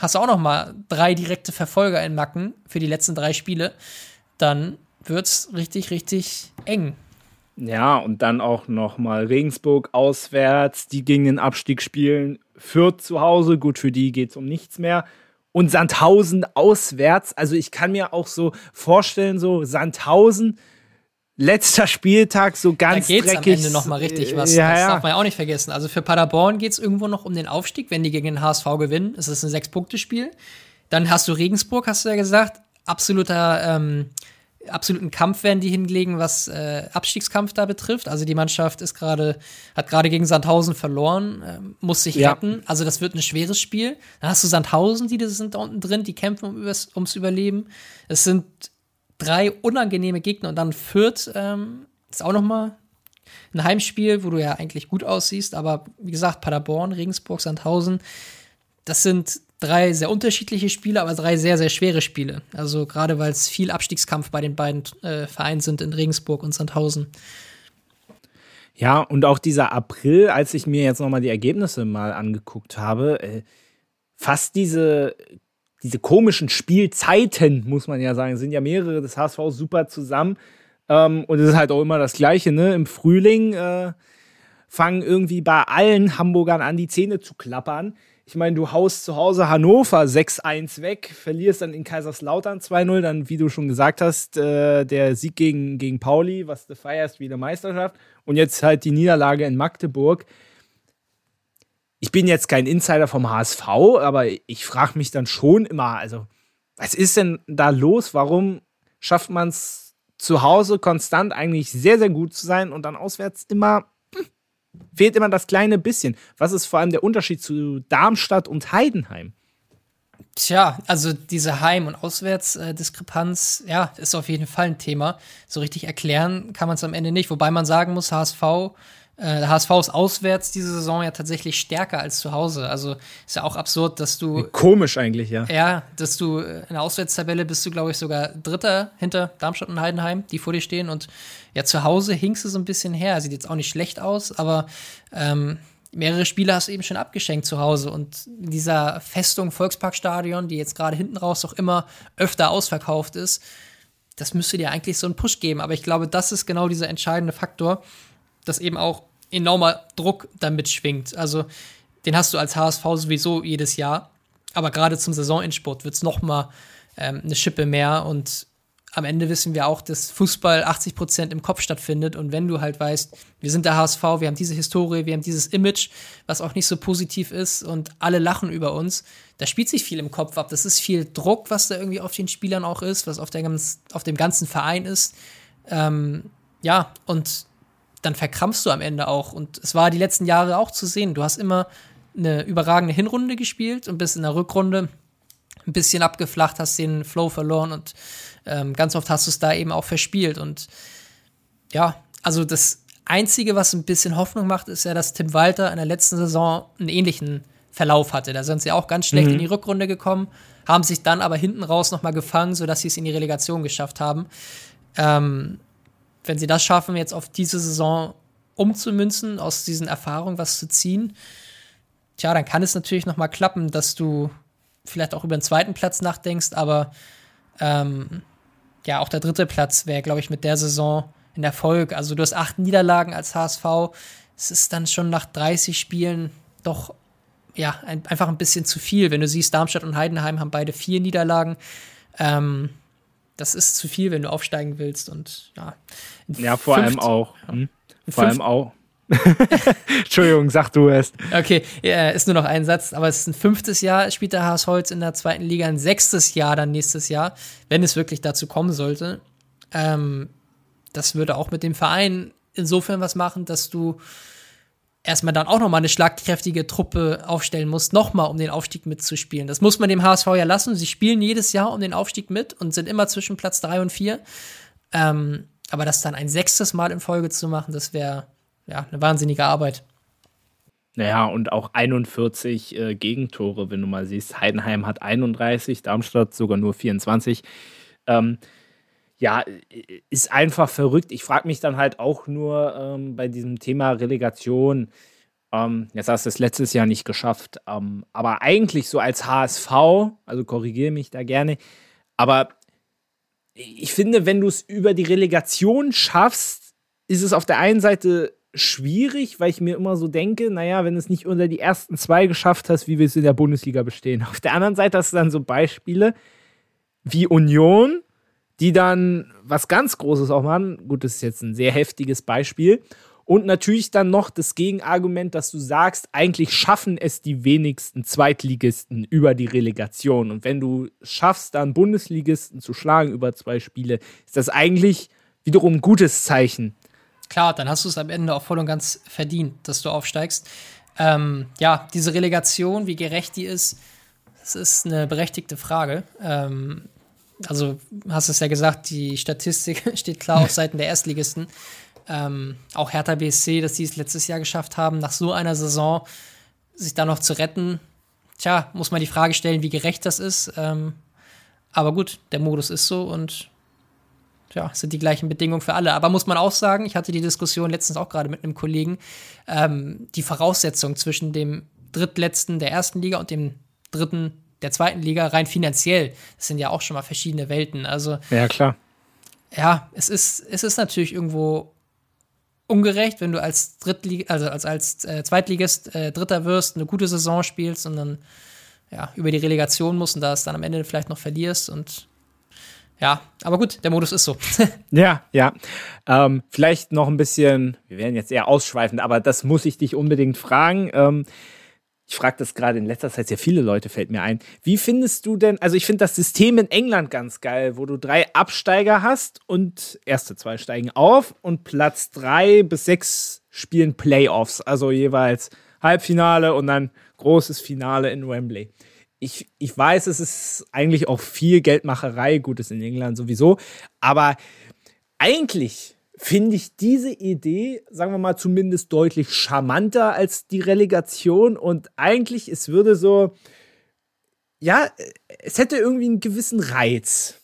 hast du auch noch mal drei direkte Verfolger in Macken für die letzten drei Spiele. Dann wird's richtig, richtig eng. Ja, und dann auch noch mal Regensburg auswärts, die gegen den Abstieg spielen. Fürth zu Hause, gut, für die geht es um nichts mehr. Und Sandhausen auswärts. Also ich kann mir auch so vorstellen, so Sandhausen letzter Spieltag so ganz da geht's dreckig. am Ende noch mal richtig was. Ja, das ja. darf man ja auch nicht vergessen. Also für Paderborn geht es irgendwo noch um den Aufstieg, wenn die gegen den HSV gewinnen. Es ist ein Sechs-Punkte-Spiel. Dann hast du Regensburg, hast du ja gesagt. Absoluter, ähm, absoluten Kampf werden die hinlegen, was äh, Abstiegskampf da betrifft. Also die Mannschaft ist gerade, hat gerade gegen Sandhausen verloren, ähm, muss sich Ja. retten. Also das wird ein schweres Spiel. Dann hast du Sandhausen, die sind da unten drin, die kämpfen um, übers, ums Überleben. Es sind drei unangenehme Gegner und dann Fürth ähm, ist auch noch mal ein Heimspiel, wo du ja eigentlich gut aussiehst, aber wie gesagt, Paderborn, Regensburg, Sandhausen, das sind drei sehr unterschiedliche Spiele, aber drei sehr, sehr schwere Spiele. Also gerade weil es viel Abstiegskampf bei den beiden äh, Vereinen sind in Regensburg und Sandhausen. Ja, und auch dieser April, als ich mir jetzt nochmal die Ergebnisse mal angeguckt habe, äh, fast diese, diese komischen Spielzeiten, muss man ja sagen, sind ja mehrere des HSV super zusammen. Ähm, und es ist halt auch immer das Gleiche, ne? Im Frühling äh, fangen irgendwie bei allen Hamburgern an, die Zähne zu klappern. Ich meine, du haust zu Hause Hannover 6-1 weg, verlierst dann in Kaiserslautern 2-0, dann, wie du schon gesagt hast, äh, der Sieg gegen, gegen Pauli, was du feierst wie eine Meisterschaft. Und jetzt halt die Niederlage in Magdeburg. Ich bin jetzt kein Insider vom HSV, aber ich frage mich dann schon immer, also, was ist denn da los? Warum schafft man es zu Hause konstant eigentlich sehr, sehr gut zu sein und dann auswärts immer fehlt immer das kleine bisschen. Was ist vor allem der Unterschied zu Darmstadt und Heidenheim? Tja, also diese Heim- und Auswärtsdiskrepanz, ja, ist auf jeden Fall ein Thema. So richtig erklären kann man es am Ende nicht. Wobei man sagen muss, HSV, der HSV ist auswärts diese Saison ja tatsächlich stärker als zu Hause. Also ist ja auch absurd, dass du Komisch eigentlich, ja. Ja, dass du äh, in der Auswärtstabelle bist du, glaube ich, sogar Dritter hinter Darmstadt und Heidenheim, die vor dir stehen. Und ja, zu Hause hinkst du so ein bisschen her. Sieht jetzt auch nicht schlecht aus, aber ähm, mehrere Spiele hast du eben schon abgeschenkt zu Hause. Und in dieser Festung Volksparkstadion, die jetzt gerade hinten raus auch immer öfter ausverkauft ist, das müsste dir eigentlich so einen Push geben. Aber ich glaube, das ist genau dieser entscheidende Faktor, dass eben auch enormer Druck damit schwingt. Also den hast du als HSV sowieso jedes Jahr. Aber gerade zum Saisonendsport wird es noch mal ähm, eine Schippe mehr. Und am Ende wissen wir auch, dass Fußball 80 Prozent im Kopf stattfindet. Und wenn du halt weißt, wir sind der HSV, wir haben diese Historie, wir haben dieses Image, was auch nicht so positiv ist und alle lachen über uns, da spielt sich viel im Kopf ab. Das ist viel Druck, was da irgendwie auf den Spielern auch ist, was auf, der auf dem ganzen Verein ist. Ähm, ja, und dann verkrampfst du am Ende auch. Und es war die letzten Jahre auch zu sehen. Du hast immer eine überragende Hinrunde gespielt und bist in der Rückrunde ein bisschen abgeflacht, hast den Flow verloren und ähm, ganz oft hast du es da eben auch verspielt. Und ja, also das Einzige, was ein bisschen Hoffnung macht, ist ja, dass Tim Walter in der letzten Saison einen ähnlichen Verlauf hatte. Da sind sie auch ganz schlecht Mhm. in die Rückrunde gekommen, haben sich dann aber hinten raus nochmal gefangen, sodass sie es in die Relegation geschafft haben. Ähm, wenn sie das schaffen, jetzt auf diese Saison umzumünzen, aus diesen Erfahrungen was zu ziehen, tja, dann kann es natürlich noch mal klappen, dass du vielleicht auch über den zweiten Platz nachdenkst, aber ähm, ja, auch der dritte Platz wäre, glaube ich, mit der Saison in Erfolg. Also du hast acht Niederlagen als HSV. Es ist dann schon nach 30 Spielen doch ja, ein, einfach ein bisschen zu viel. Wenn du siehst, Darmstadt und Heidenheim haben beide vier Niederlagen. Ähm, das ist zu viel, wenn du aufsteigen willst. Und ja, Ja, vor allem auch. Hm? Vor allem auch. Entschuldigung, sag du es. Okay, ja, ist nur noch ein Satz, aber es ist ein fünftes Jahr, spielt der HSV jetzt in der zweiten Liga, ein sechstes Jahr dann nächstes Jahr, wenn es wirklich dazu kommen sollte. Ähm, das würde auch mit dem Verein insofern was machen, dass du erstmal dann auch nochmal eine schlagkräftige Truppe aufstellen musst, nochmal um den Aufstieg mitzuspielen. Das muss man dem HSV ja lassen. Sie spielen jedes Jahr um den Aufstieg mit und sind immer zwischen Platz drei und vier. Ähm, aber das dann ein sechstes Mal in Folge zu machen, das wäre ja eine wahnsinnige Arbeit. Naja, und auch 41 äh, Gegentore, wenn du mal siehst. Heidenheim hat 31, Darmstadt sogar nur 24. Ähm, ja, ist einfach verrückt. Ich frage mich dann halt auch nur ähm, bei diesem Thema Relegation. Ähm, jetzt hast du es letztes Jahr nicht geschafft. Ähm, aber eigentlich so als HSV, also korrigiere mich da gerne, aber ich finde, wenn du es über die Relegation schaffst, ist es auf der einen Seite schwierig, weil ich mir immer so denke, naja, wenn du es nicht unter die ersten zwei geschafft hast, wie wir es in der Bundesliga bestehen. Auf der anderen Seite hast du dann so Beispiele wie Union, die dann was ganz Großes auch machen. Gut, das ist jetzt ein sehr heftiges Beispiel. Und natürlich dann noch das Gegenargument, dass du sagst, eigentlich schaffen es die wenigsten Zweitligisten über die Relegation. Und wenn du schaffst, dann Bundesligisten zu schlagen über zwei Spiele, ist das eigentlich wiederum ein gutes Zeichen. Klar, dann hast du es am Ende auch voll und ganz verdient, dass du aufsteigst. Ähm, ja, diese Relegation, wie gerecht die ist, das ist eine berechtigte Frage. Ähm, also, hast es ja gesagt, die Statistik steht klar auf Seiten der Erstligisten. Ähm, auch Hertha BSC, dass sie es letztes Jahr geschafft haben, nach so einer Saison sich da noch zu retten. Tja, muss man die Frage stellen, wie gerecht das ist. Ähm, aber gut, der Modus ist so und ja, sind die gleichen Bedingungen für alle. Aber muss man auch sagen, ich hatte die Diskussion letztens auch gerade mit einem Kollegen, ähm, die Voraussetzung zwischen dem drittletzten der ersten Liga und dem dritten der zweiten Liga rein finanziell, das sind ja auch schon mal verschiedene Welten. Also ja klar. Ja, es ist es ist natürlich irgendwo ungerecht, wenn du als Drittlig also als, als äh, Zweitligist äh, Dritter wirst, eine gute Saison spielst und dann ja, über die Relegation musst und da es dann am Ende vielleicht noch verlierst und ja, aber gut, der Modus ist so. ja, ja. Ähm, vielleicht noch ein bisschen, wir werden jetzt eher ausschweifend, aber das muss ich dich unbedingt fragen. Ähm, ich frage das gerade in letzter Zeit sehr viele Leute, fällt mir ein. Wie findest du denn, also ich finde das System in England ganz geil, wo du drei Absteiger hast und erste zwei steigen auf und Platz drei bis sechs spielen Playoffs, also jeweils Halbfinale und dann großes Finale in Wembley. Ich, ich weiß, es ist eigentlich auch viel Geldmacherei, gut ist in England sowieso, aber eigentlich finde ich diese Idee, sagen wir mal, zumindest deutlich charmanter als die Relegation. Und eigentlich, es würde so, ja, es hätte irgendwie einen gewissen Reiz.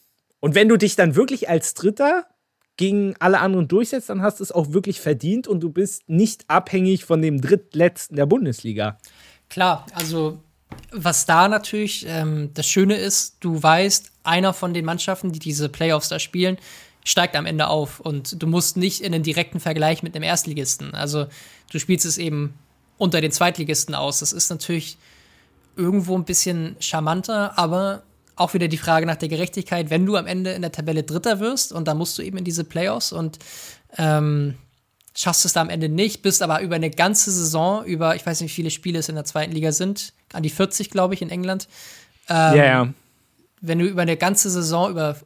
Und wenn du dich dann wirklich als Dritter gegen alle anderen durchsetzt, dann hast du es auch wirklich verdient und du bist nicht abhängig von dem Drittletzten der Bundesliga. Klar, also was da natürlich ähm, das Schöne ist, du weißt, einer von den Mannschaften, die diese Playoffs da spielen, steigt am Ende auf und du musst nicht in einen direkten Vergleich mit einem Erstligisten. Also du spielst es eben unter den Zweitligisten aus. Das ist natürlich irgendwo ein bisschen charmanter, aber auch wieder die Frage nach der Gerechtigkeit, wenn du am Ende in der Tabelle Dritter wirst und dann musst du eben in diese Playoffs und ähm, schaffst es da am Ende nicht, bist aber über eine ganze Saison, über, ich weiß nicht, wie viele Spiele es in der zweiten Liga sind, an die 40, glaube ich, in England. Ähm, ja, ja. Wenn du über eine ganze Saison, über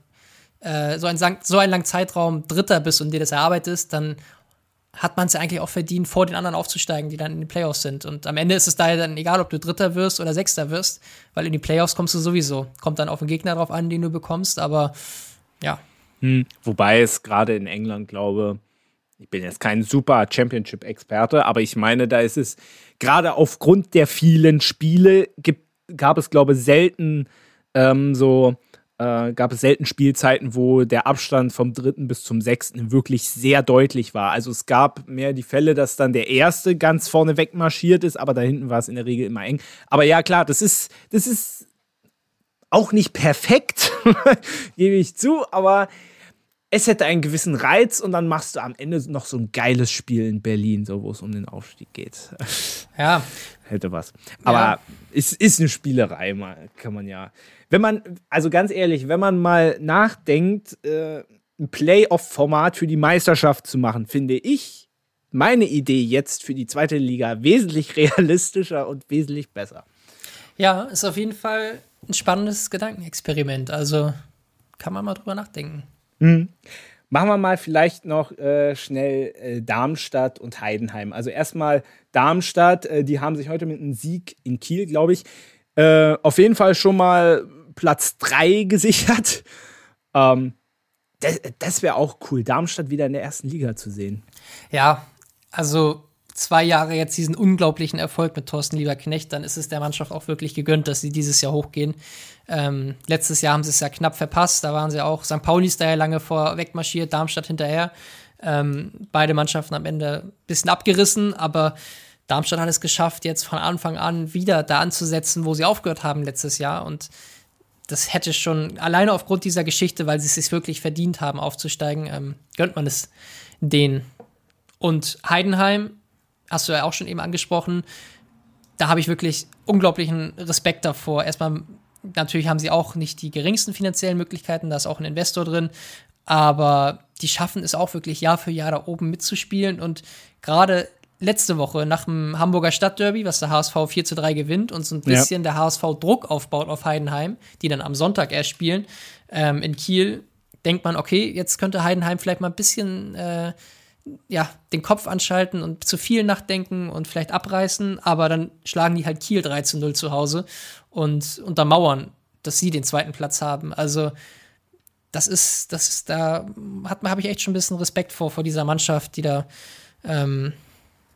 äh, so, ein, so einen langen Zeitraum Dritter bist und dir das erarbeitest, dann hat man es ja eigentlich auch verdient, vor den anderen aufzusteigen, die dann in den Playoffs sind. Und am Ende ist es daher dann egal, ob du Dritter wirst oder Sechster wirst, weil in die Playoffs kommst du sowieso. Kommt dann auf den Gegner drauf an, den du bekommst, aber ja. Hm, wobei es gerade in England, glaube ich, bin jetzt kein super Championship-Experte, aber ich meine, da ist es gerade aufgrund der vielen Spiele gibt, gab es, glaube ich, selten ähm, so äh, gab es selten Spielzeiten, wo der Abstand vom dritten bis zum sechsten wirklich sehr deutlich war. Also es gab mehr die Fälle, dass dann der erste ganz vorne weg marschiert ist, aber da hinten war es in der Regel immer eng. Aber ja, klar, das ist, das ist auch nicht perfekt, gebe ich zu, aber es hätte einen gewissen Reiz und dann machst du am Ende noch so ein geiles Spiel in Berlin, so wo es um den Aufstieg geht. Ja. hätte was. Aber ja. es ist eine Spielerei, kann man ja wenn man, also ganz ehrlich, wenn man mal nachdenkt, äh, ein Playoff-Format für die Meisterschaft zu machen, finde ich meine Idee jetzt für die zweite Liga wesentlich realistischer und wesentlich besser. Ja, ist auf jeden Fall ein spannendes Gedankenexperiment. Also kann man mal drüber nachdenken. Mhm. Machen wir mal vielleicht noch äh, schnell äh, Darmstadt und Heidenheim. Also erstmal Darmstadt, äh, die haben sich heute mit einem Sieg in Kiel, glaube ich, äh, auf jeden Fall schon mal Platz 3 gesichert. Ähm, das, das wäre auch cool, Darmstadt wieder in der ersten Liga zu sehen. Ja, also zwei Jahre jetzt diesen unglaublichen Erfolg mit Thorsten Lieberknecht, dann ist es der Mannschaft auch wirklich gegönnt, dass sie dieses Jahr hochgehen. Ähm, letztes Jahr haben sie es ja knapp verpasst, da waren sie auch, St. Pauli ist da ja lange vorweg marschiert, Darmstadt hinterher. Ähm, beide Mannschaften am Ende ein bisschen abgerissen, aber Darmstadt hat es geschafft, jetzt von Anfang an wieder da anzusetzen, wo sie aufgehört haben letztes Jahr. Und das hätte schon alleine aufgrund dieser Geschichte, weil sie es sich wirklich verdient haben, aufzusteigen, ähm, gönnt man es denen. Und Heidenheim, hast du ja auch schon eben angesprochen, da habe ich wirklich unglaublichen Respekt davor. Erstmal Natürlich haben sie auch nicht die geringsten finanziellen Möglichkeiten, da ist auch ein Investor drin, aber die schaffen es auch wirklich Jahr für Jahr da oben mitzuspielen und gerade letzte Woche nach dem Hamburger Stadtderby, was der HSV 4 zu 3 gewinnt und so ein bisschen ja. der HSV Druck aufbaut auf Heidenheim, die dann am Sonntag erst spielen, ähm, in Kiel, denkt man, okay, jetzt könnte Heidenheim vielleicht mal ein bisschen äh, ja, den Kopf anschalten und zu viel nachdenken und vielleicht abreißen, aber dann schlagen die halt Kiel 3 zu 0 zu Hause und untermauern, dass sie den zweiten Platz haben. Also das ist, das ist, da habe ich echt schon ein bisschen Respekt vor, vor dieser Mannschaft, die da ähm,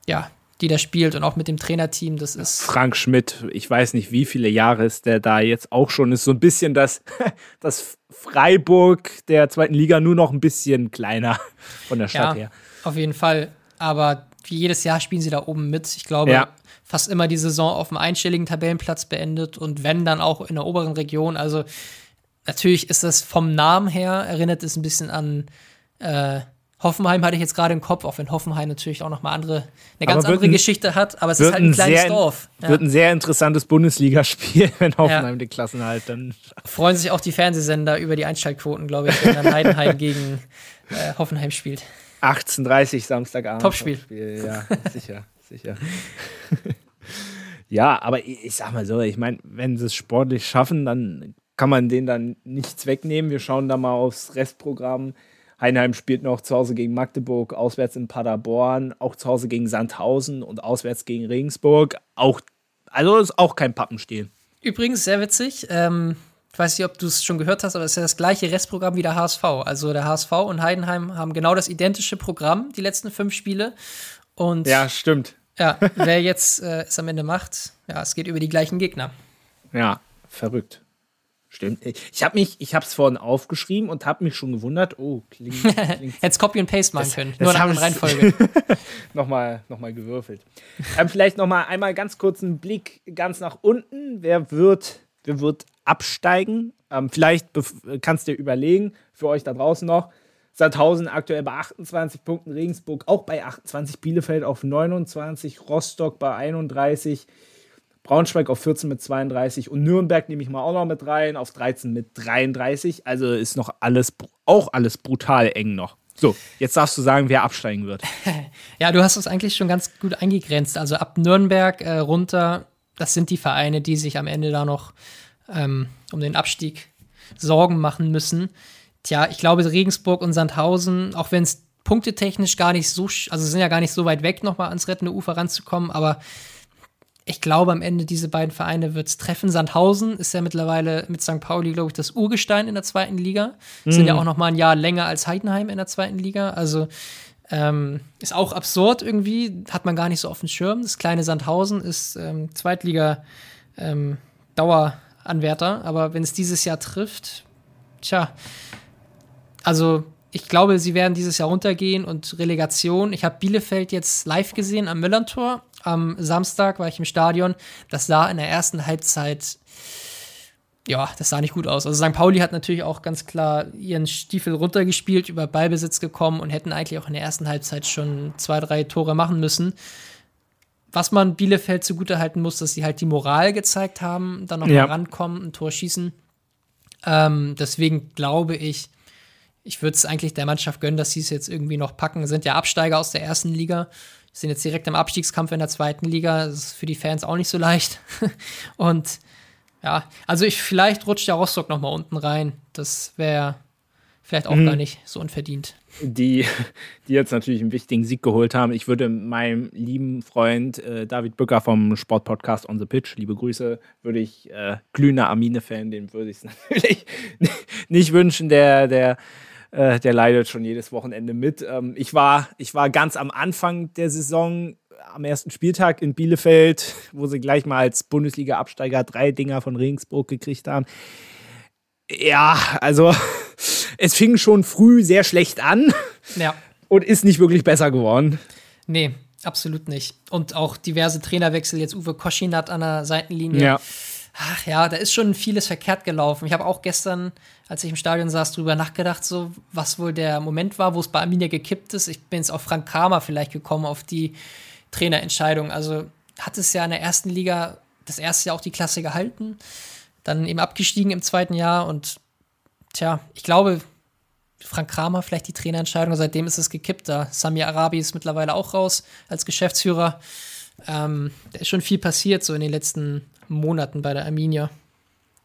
ja, die da spielt und auch mit dem Trainerteam. Das ist. Frank Schmidt, ich weiß nicht, wie viele Jahre ist der da jetzt auch schon ist. So ein bisschen das, das Freiburg der zweiten Liga nur noch ein bisschen kleiner von der Stadt ja, her. Auf jeden Fall. Aber wie jedes Jahr spielen sie da oben mit. Ich glaube, ja. fast immer die Saison auf einem einstelligen Tabellenplatz beendet und wenn dann auch in der oberen Region. Also natürlich ist das vom Namen her, erinnert es ein bisschen an äh, Hoffenheim hatte ich jetzt gerade im Kopf, auch wenn Hoffenheim natürlich auch nochmal andere, eine ganz andere ein, Geschichte hat, aber es ist halt ein kleines sehr, Dorf. Ja. Wird ein sehr interessantes Bundesligaspiel, wenn Hoffenheim ja. den Klassenhalt dann. Freuen sich auch die Fernsehsender über die Einschaltquoten, glaube ich, wenn dann Heidenheim gegen äh, Hoffenheim spielt. 18.30 Samstagabend. Topspiel. Topspiel. Ja, sicher, sicher. ja, aber ich, ich sag mal so, ich meine, wenn sie es sportlich schaffen, dann kann man denen dann nichts wegnehmen. Wir schauen da mal aufs Restprogramm. Heinheim spielt noch zu Hause gegen Magdeburg, auswärts in Paderborn, auch zu Hause gegen Sandhausen und auswärts gegen Regensburg. Auch, also ist auch kein Pappenstiel. Übrigens, sehr witzig. Ähm, ich weiß nicht, ob du es schon gehört hast, aber es ist ja das gleiche Restprogramm wie der HSV. Also der HSV und Heidenheim haben genau das identische Programm, die letzten fünf Spiele. Und ja, stimmt. Ja, wer jetzt äh, es am Ende macht, ja, es geht über die gleichen Gegner. Ja, verrückt. Stimmt. Ich habe mich, ich habe es vorhin aufgeschrieben und habe mich schon gewundert. Oh, klingt. klingt Hättest Copy und Paste machen das, können. Nur nach der Reihenfolge. nochmal, nochmal gewürfelt. ähm, vielleicht nochmal einmal ganz kurz einen Blick ganz nach unten. Wer wird, wer wird absteigen? Ähm, vielleicht kannst du dir überlegen, für euch da draußen noch. Sandhausen aktuell bei 28 Punkten, Regensburg auch bei 28, Bielefeld auf 29, Rostock bei 31. Braunschweig auf 14 mit 32 und Nürnberg nehme ich mal auch noch mit rein auf 13 mit 33. Also ist noch alles, auch alles brutal eng noch. So, jetzt darfst du sagen, wer absteigen wird. ja, du hast es eigentlich schon ganz gut eingegrenzt. Also ab Nürnberg äh, runter, das sind die Vereine, die sich am Ende da noch ähm, um den Abstieg Sorgen machen müssen. Tja, ich glaube, Regensburg und Sandhausen, auch wenn es punktetechnisch gar nicht so, also sind ja gar nicht so weit weg, nochmal ans rettende Ufer ranzukommen, aber ich glaube, am Ende diese beiden Vereine wird es treffen. Sandhausen ist ja mittlerweile mit St. Pauli, glaube ich, das Urgestein in der zweiten Liga. Mhm. Sind ja auch noch mal ein Jahr länger als Heidenheim in der zweiten Liga. Also ähm, ist auch absurd irgendwie, hat man gar nicht so auf dem Schirm. Das kleine Sandhausen ist ähm, Zweitliga ähm, aber wenn es dieses Jahr trifft, tja, also ich glaube, sie werden dieses Jahr runtergehen und Relegation. Ich habe Bielefeld jetzt live gesehen am Müllerntor. Am Samstag war ich im Stadion. Das sah in der ersten Halbzeit, ja, das sah nicht gut aus. Also St. Pauli hat natürlich auch ganz klar ihren Stiefel runtergespielt, über Ballbesitz gekommen und hätten eigentlich auch in der ersten Halbzeit schon zwei, drei Tore machen müssen. Was man Bielefeld zugute halten muss, dass sie halt die Moral gezeigt haben, dann noch ja. rankommen, ein Tor schießen. Ähm, deswegen glaube ich, ich würde es eigentlich der Mannschaft gönnen, dass sie es jetzt irgendwie noch packen. Sind ja Absteiger aus der ersten Liga, sind jetzt direkt im Abstiegskampf in der zweiten Liga. Das ist für die Fans auch nicht so leicht. Und ja, also ich vielleicht rutscht der Rostock noch mal unten rein. Das wäre vielleicht auch mhm. gar nicht so unverdient. Die, die jetzt natürlich einen wichtigen Sieg geholt haben. Ich würde meinem lieben Freund äh, David Bücker vom Sportpodcast On the Pitch, liebe Grüße, würde ich äh, glühender Armine-Fan, dem würde ich es natürlich nicht wünschen, der, der äh, der leidet schon jedes Wochenende mit. Ähm, ich, war, ich war ganz am Anfang der Saison am ersten Spieltag in Bielefeld, wo sie gleich mal als Bundesliga-Absteiger drei Dinger von Regensburg gekriegt haben. Ja, also es fing schon früh sehr schlecht an ja. und ist nicht wirklich besser geworden. Nee, absolut nicht. Und auch diverse Trainerwechsel, jetzt Uwe Koschinat an der Seitenlinie. Ja. Ach ja, da ist schon vieles verkehrt gelaufen. Ich habe auch gestern, als ich im Stadion saß, drüber nachgedacht, so was wohl der Moment war, wo es bei Arminia gekippt ist. Ich bin jetzt auf Frank Kramer vielleicht gekommen, auf die Trainerentscheidung. Also hat es ja in der ersten Liga das erste Jahr auch die Klasse gehalten. dann eben abgestiegen im zweiten Jahr und tja, ich glaube, Frank Kramer vielleicht die Trainerentscheidung, seitdem ist es gekippt. Da Samir Arabi ist mittlerweile auch raus als Geschäftsführer. Ähm, da ist schon viel passiert so in den letzten Monaten bei der Arminia.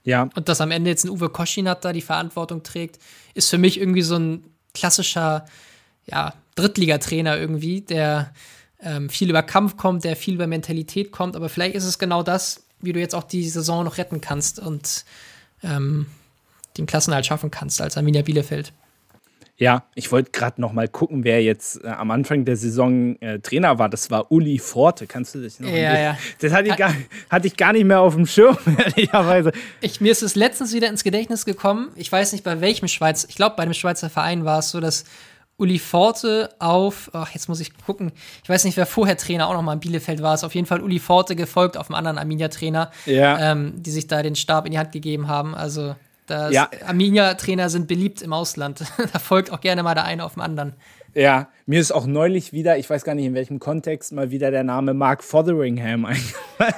Ja. Und dass am Ende jetzt ein Uwe Koschinat da die Verantwortung trägt, ist für mich irgendwie so ein klassischer ja, Drittligatrainer irgendwie, der ähm, viel über Kampf kommt, der viel über Mentalität kommt, aber vielleicht ist es genau das, wie du jetzt auch die Saison noch retten kannst und ähm, den Klassenhalt schaffen kannst als Arminia Bielefeld. Ja, ich wollte gerade noch mal gucken, wer jetzt äh, am Anfang der Saison äh, Trainer war. Das war Uli Forte. Kannst du dich noch Ja, ja. Das hatte ich, gar, hatte ich gar nicht mehr auf dem Schirm, ehrlicherweise. Ich, mir ist es letztens wieder ins Gedächtnis gekommen. Ich weiß nicht, bei welchem Schweiz, ich glaube, bei einem Schweizer Verein war es so, dass Uli Forte auf, ach, jetzt muss ich gucken, ich weiß nicht, wer vorher Trainer auch noch mal in Bielefeld war. Es ist auf jeden Fall Uli Forte gefolgt auf einem anderen Arminia-Trainer, Ja. ähm, die sich da den Stab in die Hand gegeben haben. Also, das Ja. Arminia-Trainer sind beliebt im Ausland. da folgt auch gerne mal der eine auf dem anderen. Ja, mir ist auch neulich wieder, ich weiß gar nicht in welchem Kontext, mal wieder der Name Mark Fotheringham eingefallen.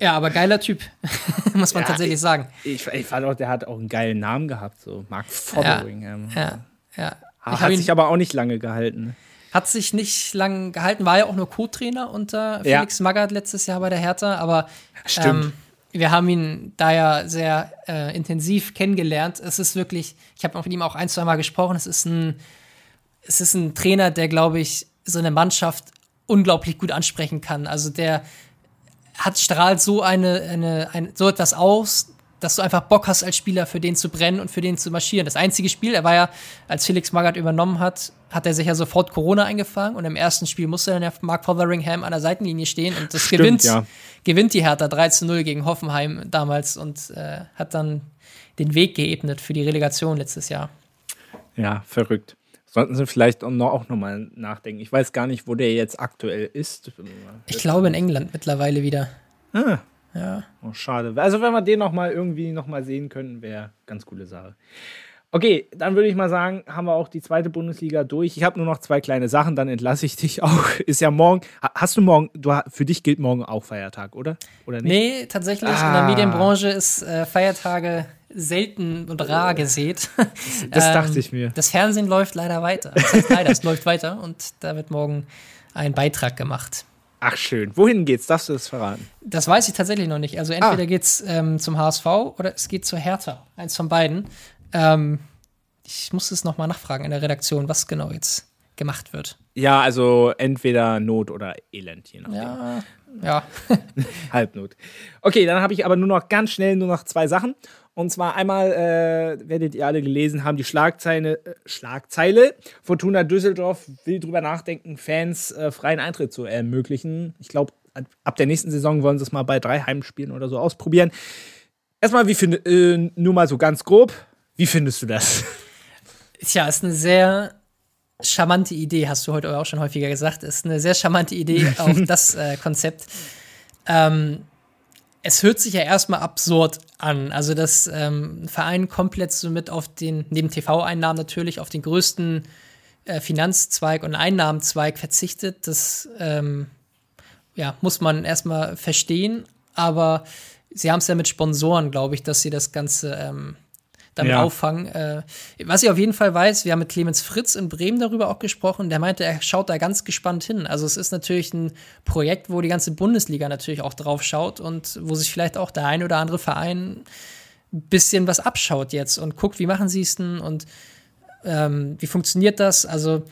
Ja, aber geiler Typ, muss man Ja, tatsächlich ich- sagen. Ich, ich fand auch, der hat auch einen geilen Namen gehabt, so Mark Fotheringham. Ja, ja. Ich Hat hab ihn, sich aber auch nicht lange gehalten. hat sich nicht lang gehalten, war ja auch nur Co-Trainer unter Ja. Felix Magath letztes Jahr bei der Hertha, aber Stimmt. Ähm, wir haben ihn da ja sehr äh, intensiv kennengelernt. Es ist wirklich, ich habe mit ihm auch ein, zwei Mal gesprochen, es ist ein, es ist ein Trainer, der, glaube ich, so eine Mannschaft unglaublich gut ansprechen kann. Also der hat strahlt so eine, eine, ein, so etwas aus, dass du einfach Bock hast, als Spieler für den zu brennen und für den zu marschieren. Das einzige Spiel, er war ja, als Felix Magath übernommen hat, hat er sich ja sofort Corona eingefangen und im ersten Spiel musste dann ja Mark Fotheringham an der Seitenlinie stehen und das Stimmt, gewinnt, ja. gewinnt die Hertha 3 zu 0 gegen Hoffenheim damals und äh, hat dann den Weg geebnet für die Relegation letztes Jahr. Ja, verrückt. Sollten Sie vielleicht auch noch, auch noch mal nachdenken. Ich weiß gar nicht, wo der jetzt aktuell ist. Ich glaube in England mittlerweile wieder. Ah, Ja. oh, schade. Also wenn wir den noch mal irgendwie noch mal sehen könnten, wäre ganz coole Sache. Okay, dann würde ich mal sagen, haben wir auch die zweite Bundesliga durch. Ich habe nur noch zwei kleine Sachen, dann entlasse ich dich auch. Ist ja morgen. Ha- Hast du morgen, du, für dich gilt morgen auch Feiertag, oder? Oder nicht? Nee, tatsächlich in Ah. der Medienbranche ist äh, Feiertage selten und rar gesät. Das Ähm, dachte ich mir. Das Fernsehen läuft leider weiter. Das heißt leider, es läuft weiter und da wird morgen ein Beitrag gemacht. Ach schön. Wohin geht's? Darfst du das verraten? Das weiß ich tatsächlich noch nicht. Also Ah. entweder geht's ähm, zum HSV oder es geht zur Hertha. Eins von beiden. Ähm, ich muss es nochmal nachfragen in der Redaktion, was genau jetzt gemacht wird. Ja, also entweder Not oder Elend, je nachdem. Ja, ja. Halbnot. Okay, dann habe ich aber nur noch ganz schnell nur noch zwei Sachen. Und zwar einmal äh, werdet ihr alle gelesen haben, die Schlagzeile, äh, Schlagzeile. Fortuna Düsseldorf will drüber nachdenken, Fans äh, freien Eintritt zu ermöglichen. Ich glaube, ab der nächsten Saison wollen sie es mal bei drei Heimspielen oder so ausprobieren. Erstmal, wie finde, äh, nur mal so ganz grob, wie findest du das? Tja, ist eine sehr charmante Idee, hast du heute auch schon häufiger gesagt. Ist eine sehr charmante Idee, auch das äh, Konzept. Ähm, es hört sich ja erstmal absurd an. Also, dass ähm, ein Verein komplett somit auf den, neben TV-Einnahmen natürlich, auf den größten äh, Finanzzweig und Einnahmenzweig verzichtet, das ähm, ja, muss man erstmal verstehen. Aber sie haben es ja mit Sponsoren, glaube ich, dass sie das Ganze ähm, damit Ja. auffangen. Äh, was ich auf jeden Fall weiß, wir haben mit Clemens Fritz in Bremen darüber auch gesprochen, der meinte, er schaut da ganz gespannt hin. Also es ist natürlich ein Projekt, wo die ganze Bundesliga natürlich auch drauf schaut und wo sich vielleicht auch der ein oder andere Verein ein bisschen was abschaut jetzt und guckt, wie machen sie es denn und ähm, wie funktioniert das? Also,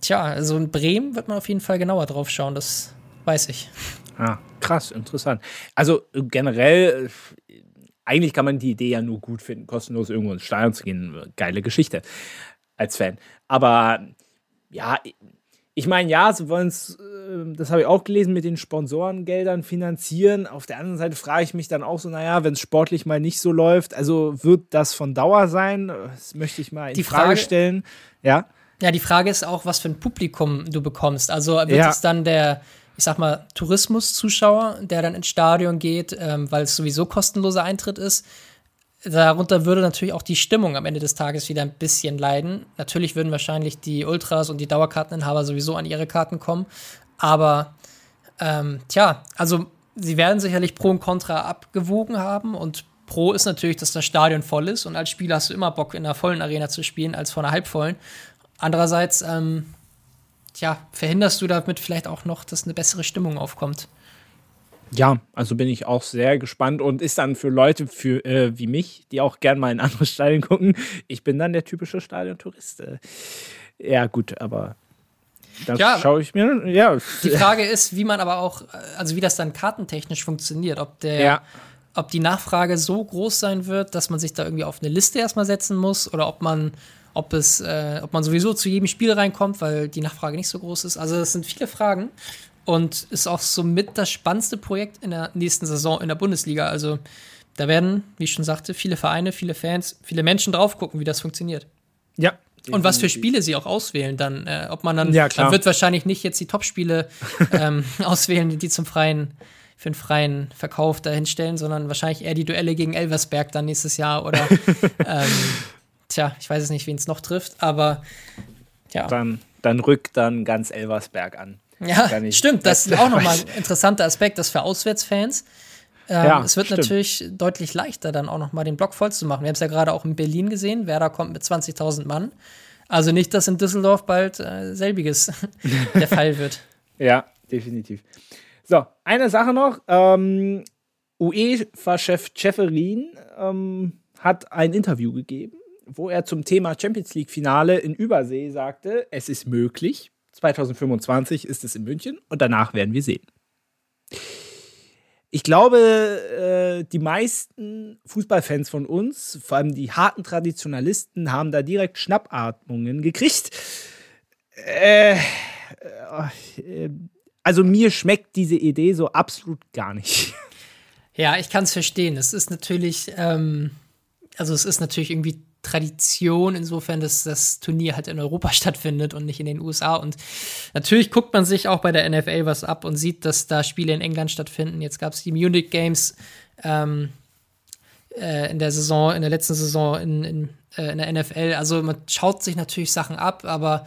tja, also in Bremen wird man auf jeden Fall genauer drauf schauen, das weiß ich. Ah, krass, interessant. Also generell, eigentlich kann man die Idee ja nur gut finden, kostenlos irgendwo ins Stadion zu gehen. Geile Geschichte als Fan. Aber ja, ich meine, ja, sie wollen es, äh, das habe ich auch gelesen, mit den Sponsorengeldern finanzieren. Auf der anderen Seite frage ich mich dann auch so, naja, wenn es sportlich mal nicht so läuft, also wird das von Dauer sein? Das möchte ich mal in Die Frage Frage- stellen. Ja. Ja, die Frage ist auch, was für ein Publikum du bekommst. Also wird Ja. es dann der, ich sag mal, Tourismuszuschauer, der dann ins Stadion geht, ähm, weil es sowieso kostenloser Eintritt ist. Darunter würde natürlich auch die Stimmung am Ende des Tages wieder ein bisschen leiden. Natürlich würden wahrscheinlich die Ultras und die Dauerkarteninhaber sowieso an ihre Karten kommen. Aber ähm, tja, also sie werden sicherlich Pro und Contra abgewogen haben und Pro ist natürlich, dass das Stadion voll ist und als Spieler hast du immer Bock, in einer vollen Arena zu spielen, als vor einer halbvollen. Andererseits, ähm, tja, verhinderst du damit vielleicht auch noch, dass eine bessere Stimmung aufkommt. Ja, also bin ich auch sehr gespannt und ist dann für Leute für, äh, wie mich, die auch gern mal in andere Stadien gucken, ich bin dann der typische Stadiontourist. Äh, ja, gut, aber das ja, schaue ich mir. Ja. Die Frage ist, wie man aber auch, also wie das dann kartentechnisch funktioniert, ob der. Ja. Ob die Nachfrage so groß sein wird, dass man sich da irgendwie auf eine Liste erstmal setzen muss oder ob man ob es, äh, ob man sowieso zu jedem Spiel reinkommt, weil die Nachfrage nicht so groß ist. Also das sind viele Fragen und ist auch somit das spannendste Projekt in der nächsten Saison in der Bundesliga. Also da werden, wie ich schon sagte, viele Vereine, viele Fans, viele Menschen drauf gucken, wie das funktioniert. Ja. Definitiv. Und was für Spiele sie auch auswählen, dann, äh, ob man dann, ja, man wird wahrscheinlich nicht jetzt die Top-Spiele ähm, auswählen, die zum freien, für den freien Verkauf dahinstellen, sondern wahrscheinlich eher die Duelle gegen Elversberg dann nächstes Jahr oder, ähm, tja, ich weiß es nicht, wen es noch trifft, aber ja. Dann, dann rückt dann ganz Elversberg an. Ja, stimmt. Das ist auch nochmal ein interessanter Aspekt, das für Auswärtsfans. Ähm, ja, es wird stimmt. natürlich deutlich leichter, dann auch nochmal den Block voll zu machen. Wir haben es ja gerade auch in Berlin gesehen. Werder kommt mit 20.000 Mann. Also nicht, dass in Düsseldorf bald äh, selbiges der Fall wird. Ja, definitiv. So, eine Sache noch. Ähm, UEFA-Chef Schäferin ähm, hat ein Interview gegeben, wo er zum Thema Champions League-Finale in Übersee sagte, es ist möglich, 2025 ist es in München und danach werden wir sehen. Ich glaube, äh, die meisten Fußballfans von uns, vor allem die harten Traditionalisten, haben da direkt Schnappatmungen gekriegt. Äh, äh, also mir schmeckt diese Idee so absolut gar nicht. Ja, ich kann es verstehen. Es ist natürlich, ähm, also es ist natürlich irgendwie Tradition, insofern, dass das Turnier halt in Europa stattfindet und nicht in den USA. Und natürlich guckt man sich auch bei der NFL was ab und sieht, dass da Spiele in England stattfinden. Jetzt gab es die Munich Games ähm, äh, in der Saison, in der letzten Saison in, in, äh, in der NFL. Also man schaut sich natürlich Sachen ab, aber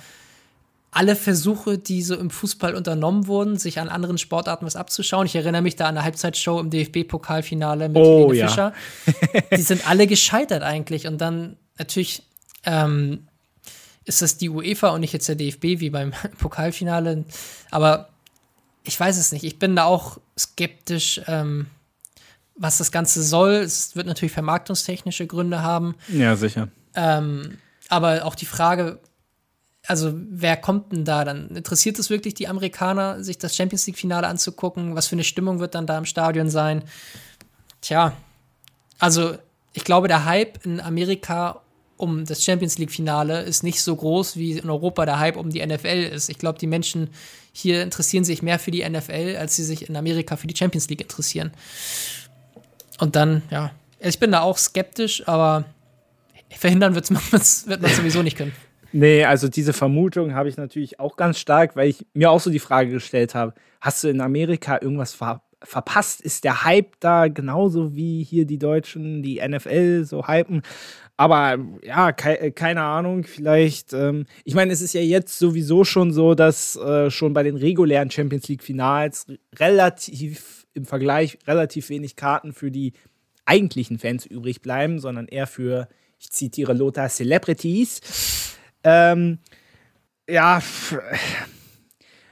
alle Versuche, die so im Fußball unternommen wurden, sich an anderen Sportarten was abzuschauen. Ich erinnere mich da an der Halbzeitshow im DFB-Pokalfinale mit oh, Helene ja. Fischer. die sind alle gescheitert eigentlich. Und dann natürlich ähm, ist das die UEFA und nicht jetzt der DFB wie beim Pokalfinale. Aber ich weiß es nicht. Ich bin da auch skeptisch, ähm, was das Ganze soll. Es wird natürlich vermarktungstechnische Gründe haben. Ja, sicher. Ähm, aber auch die Frage, also wer kommt denn da? Dann interessiert es wirklich die Amerikaner, sich das Champions League-Finale anzugucken? Was für eine Stimmung wird dann da im Stadion sein? Tja, also ich glaube, der Hype in Amerika um das Champions League-Finale ist nicht so groß, wie in Europa der Hype um die NFL ist. Ich glaube, die Menschen hier interessieren sich mehr für die NFL, als sie sich in Amerika für die Champions League interessieren. Und dann, ja, ich bin da auch skeptisch, aber verhindern wird man sowieso nicht können. Nee, also diese Vermutung habe ich natürlich auch ganz stark, weil ich mir auch so die Frage gestellt habe, hast du in Amerika irgendwas ver verpasst? Ist der Hype da genauso wie hier die Deutschen, die NFL so hypen? Aber ja, ke keine Ahnung, vielleicht. Ähm, ich meine, es ist ja jetzt sowieso schon so, dass äh, schon bei den regulären Champions League-Finals relativ im Vergleich relativ wenig Karten für die eigentlichen Fans übrig bleiben, sondern eher für, ich zitiere Lothar, Celebrities. Ähm, ja,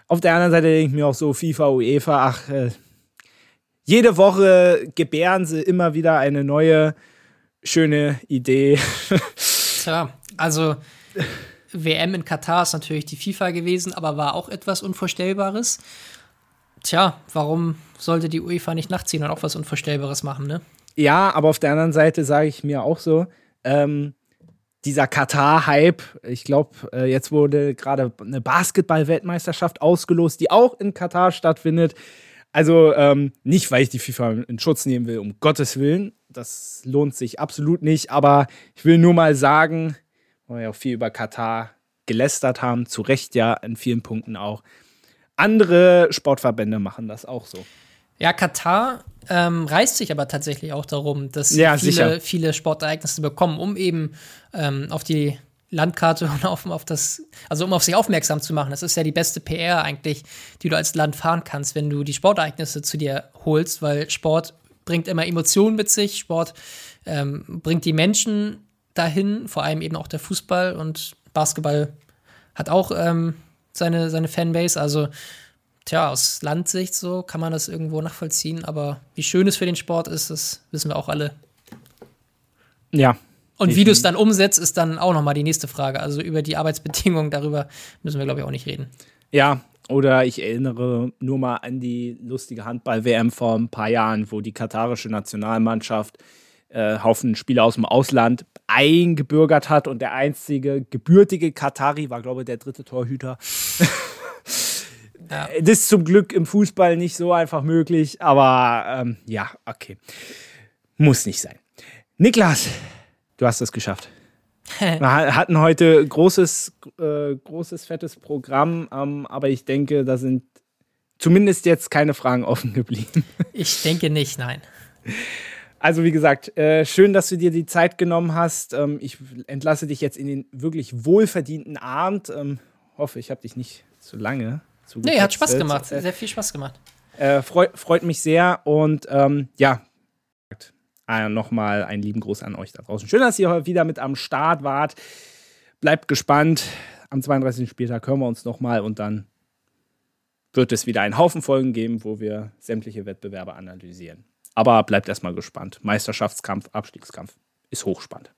auf der anderen Seite denke ich mir auch so, FIFA, UEFA, ach, äh, jede Woche gebären sie immer wieder eine neue schöne Idee. Tja, also WM in Katar ist natürlich die FIFA gewesen, aber war auch etwas Unvorstellbares. Tja, warum sollte die UEFA nicht nachziehen und auch was Unvorstellbares machen, ne? Ja, aber auf der anderen Seite sage ich mir auch so, ähm, dieser Katar-Hype, ich glaube, äh, jetzt wurde gerade eine Basketball-Weltmeisterschaft ausgelost, die auch in Katar stattfindet. Also ähm, nicht, weil ich die FIFA in Schutz nehmen will, um Gottes Willen. Das lohnt sich absolut nicht. Aber ich will nur mal sagen, weil wir ja auch viel über Katar gelästert haben, zu Recht ja in vielen Punkten auch. Andere Sportverbände machen das auch so. Ja, Katar ähm, reißt sich aber tatsächlich auch darum, dass ja, viele, viele Sportereignisse bekommen, um eben ähm, auf die Landkarte und auf, auf das, also um auf sich aufmerksam zu machen. Das ist ja die beste PR eigentlich, die du als Land fahren kannst, wenn du die Sportereignisse zu dir holst, weil Sport bringt immer Emotionen mit sich, Sport ähm, bringt die Menschen dahin, vor allem eben auch der Fußball und Basketball hat auch ähm, seine, seine Fanbase. Also, tja, aus Landsicht so kann man das irgendwo nachvollziehen, aber wie schön es für den Sport ist, das wissen wir auch alle. Ja. Und wie du es dann umsetzt, ist dann auch nochmal die nächste Frage. Also über die Arbeitsbedingungen, darüber müssen wir, glaube ich, auch nicht reden. Ja, oder ich erinnere nur mal an die lustige Handball-WM vor ein paar Jahren, wo die katarische Nationalmannschaft äh, Haufen Spieler aus dem Ausland eingebürgert hat und der einzige gebürtige Katari war, glaube ich, der dritte Torhüter. ja. Das ist zum Glück im Fußball nicht so einfach möglich, aber ähm, ja, okay. Muss nicht sein. Niklas, du hast es geschafft. Wir hatten heute großes, äh, großes, fettes Programm, ähm, aber ich denke, da sind zumindest jetzt keine Fragen offen geblieben. Ich denke nicht, nein. Also wie gesagt, äh, schön, dass du dir die Zeit genommen hast. Ähm, ich entlasse dich jetzt in den wirklich wohlverdienten Abend. Ähm, hoffe, ich habe dich nicht zu lange zu Nee, hat Spaß gemacht. Sehr viel Spaß gemacht. Äh, freu, freut mich sehr und ähm, ja, äh, nochmal einen lieben Gruß an euch da draußen. Schön, dass ihr heute wieder mit am Start wart. Bleibt gespannt. Am 32. Spieltag hören wir uns nochmal und dann wird es wieder einen Haufen Folgen geben, wo wir sämtliche Wettbewerbe analysieren. Aber bleibt erstmal gespannt. Meisterschaftskampf, Abstiegskampf ist hochspannend.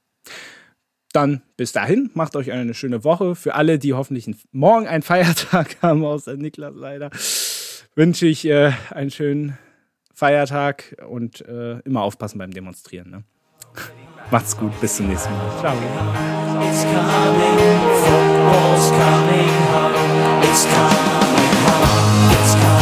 Dann bis dahin, macht euch eine schöne Woche. Für alle, die hoffentlich morgen einen Feiertag haben, außer Niklas leider, wünsche ich äh, einen schönen Feiertag und äh, immer aufpassen beim Demonstrieren. Ne? Macht's gut, bis zum nächsten Mal. Ciao. It's coming, football's coming home. It's coming home. It's coming.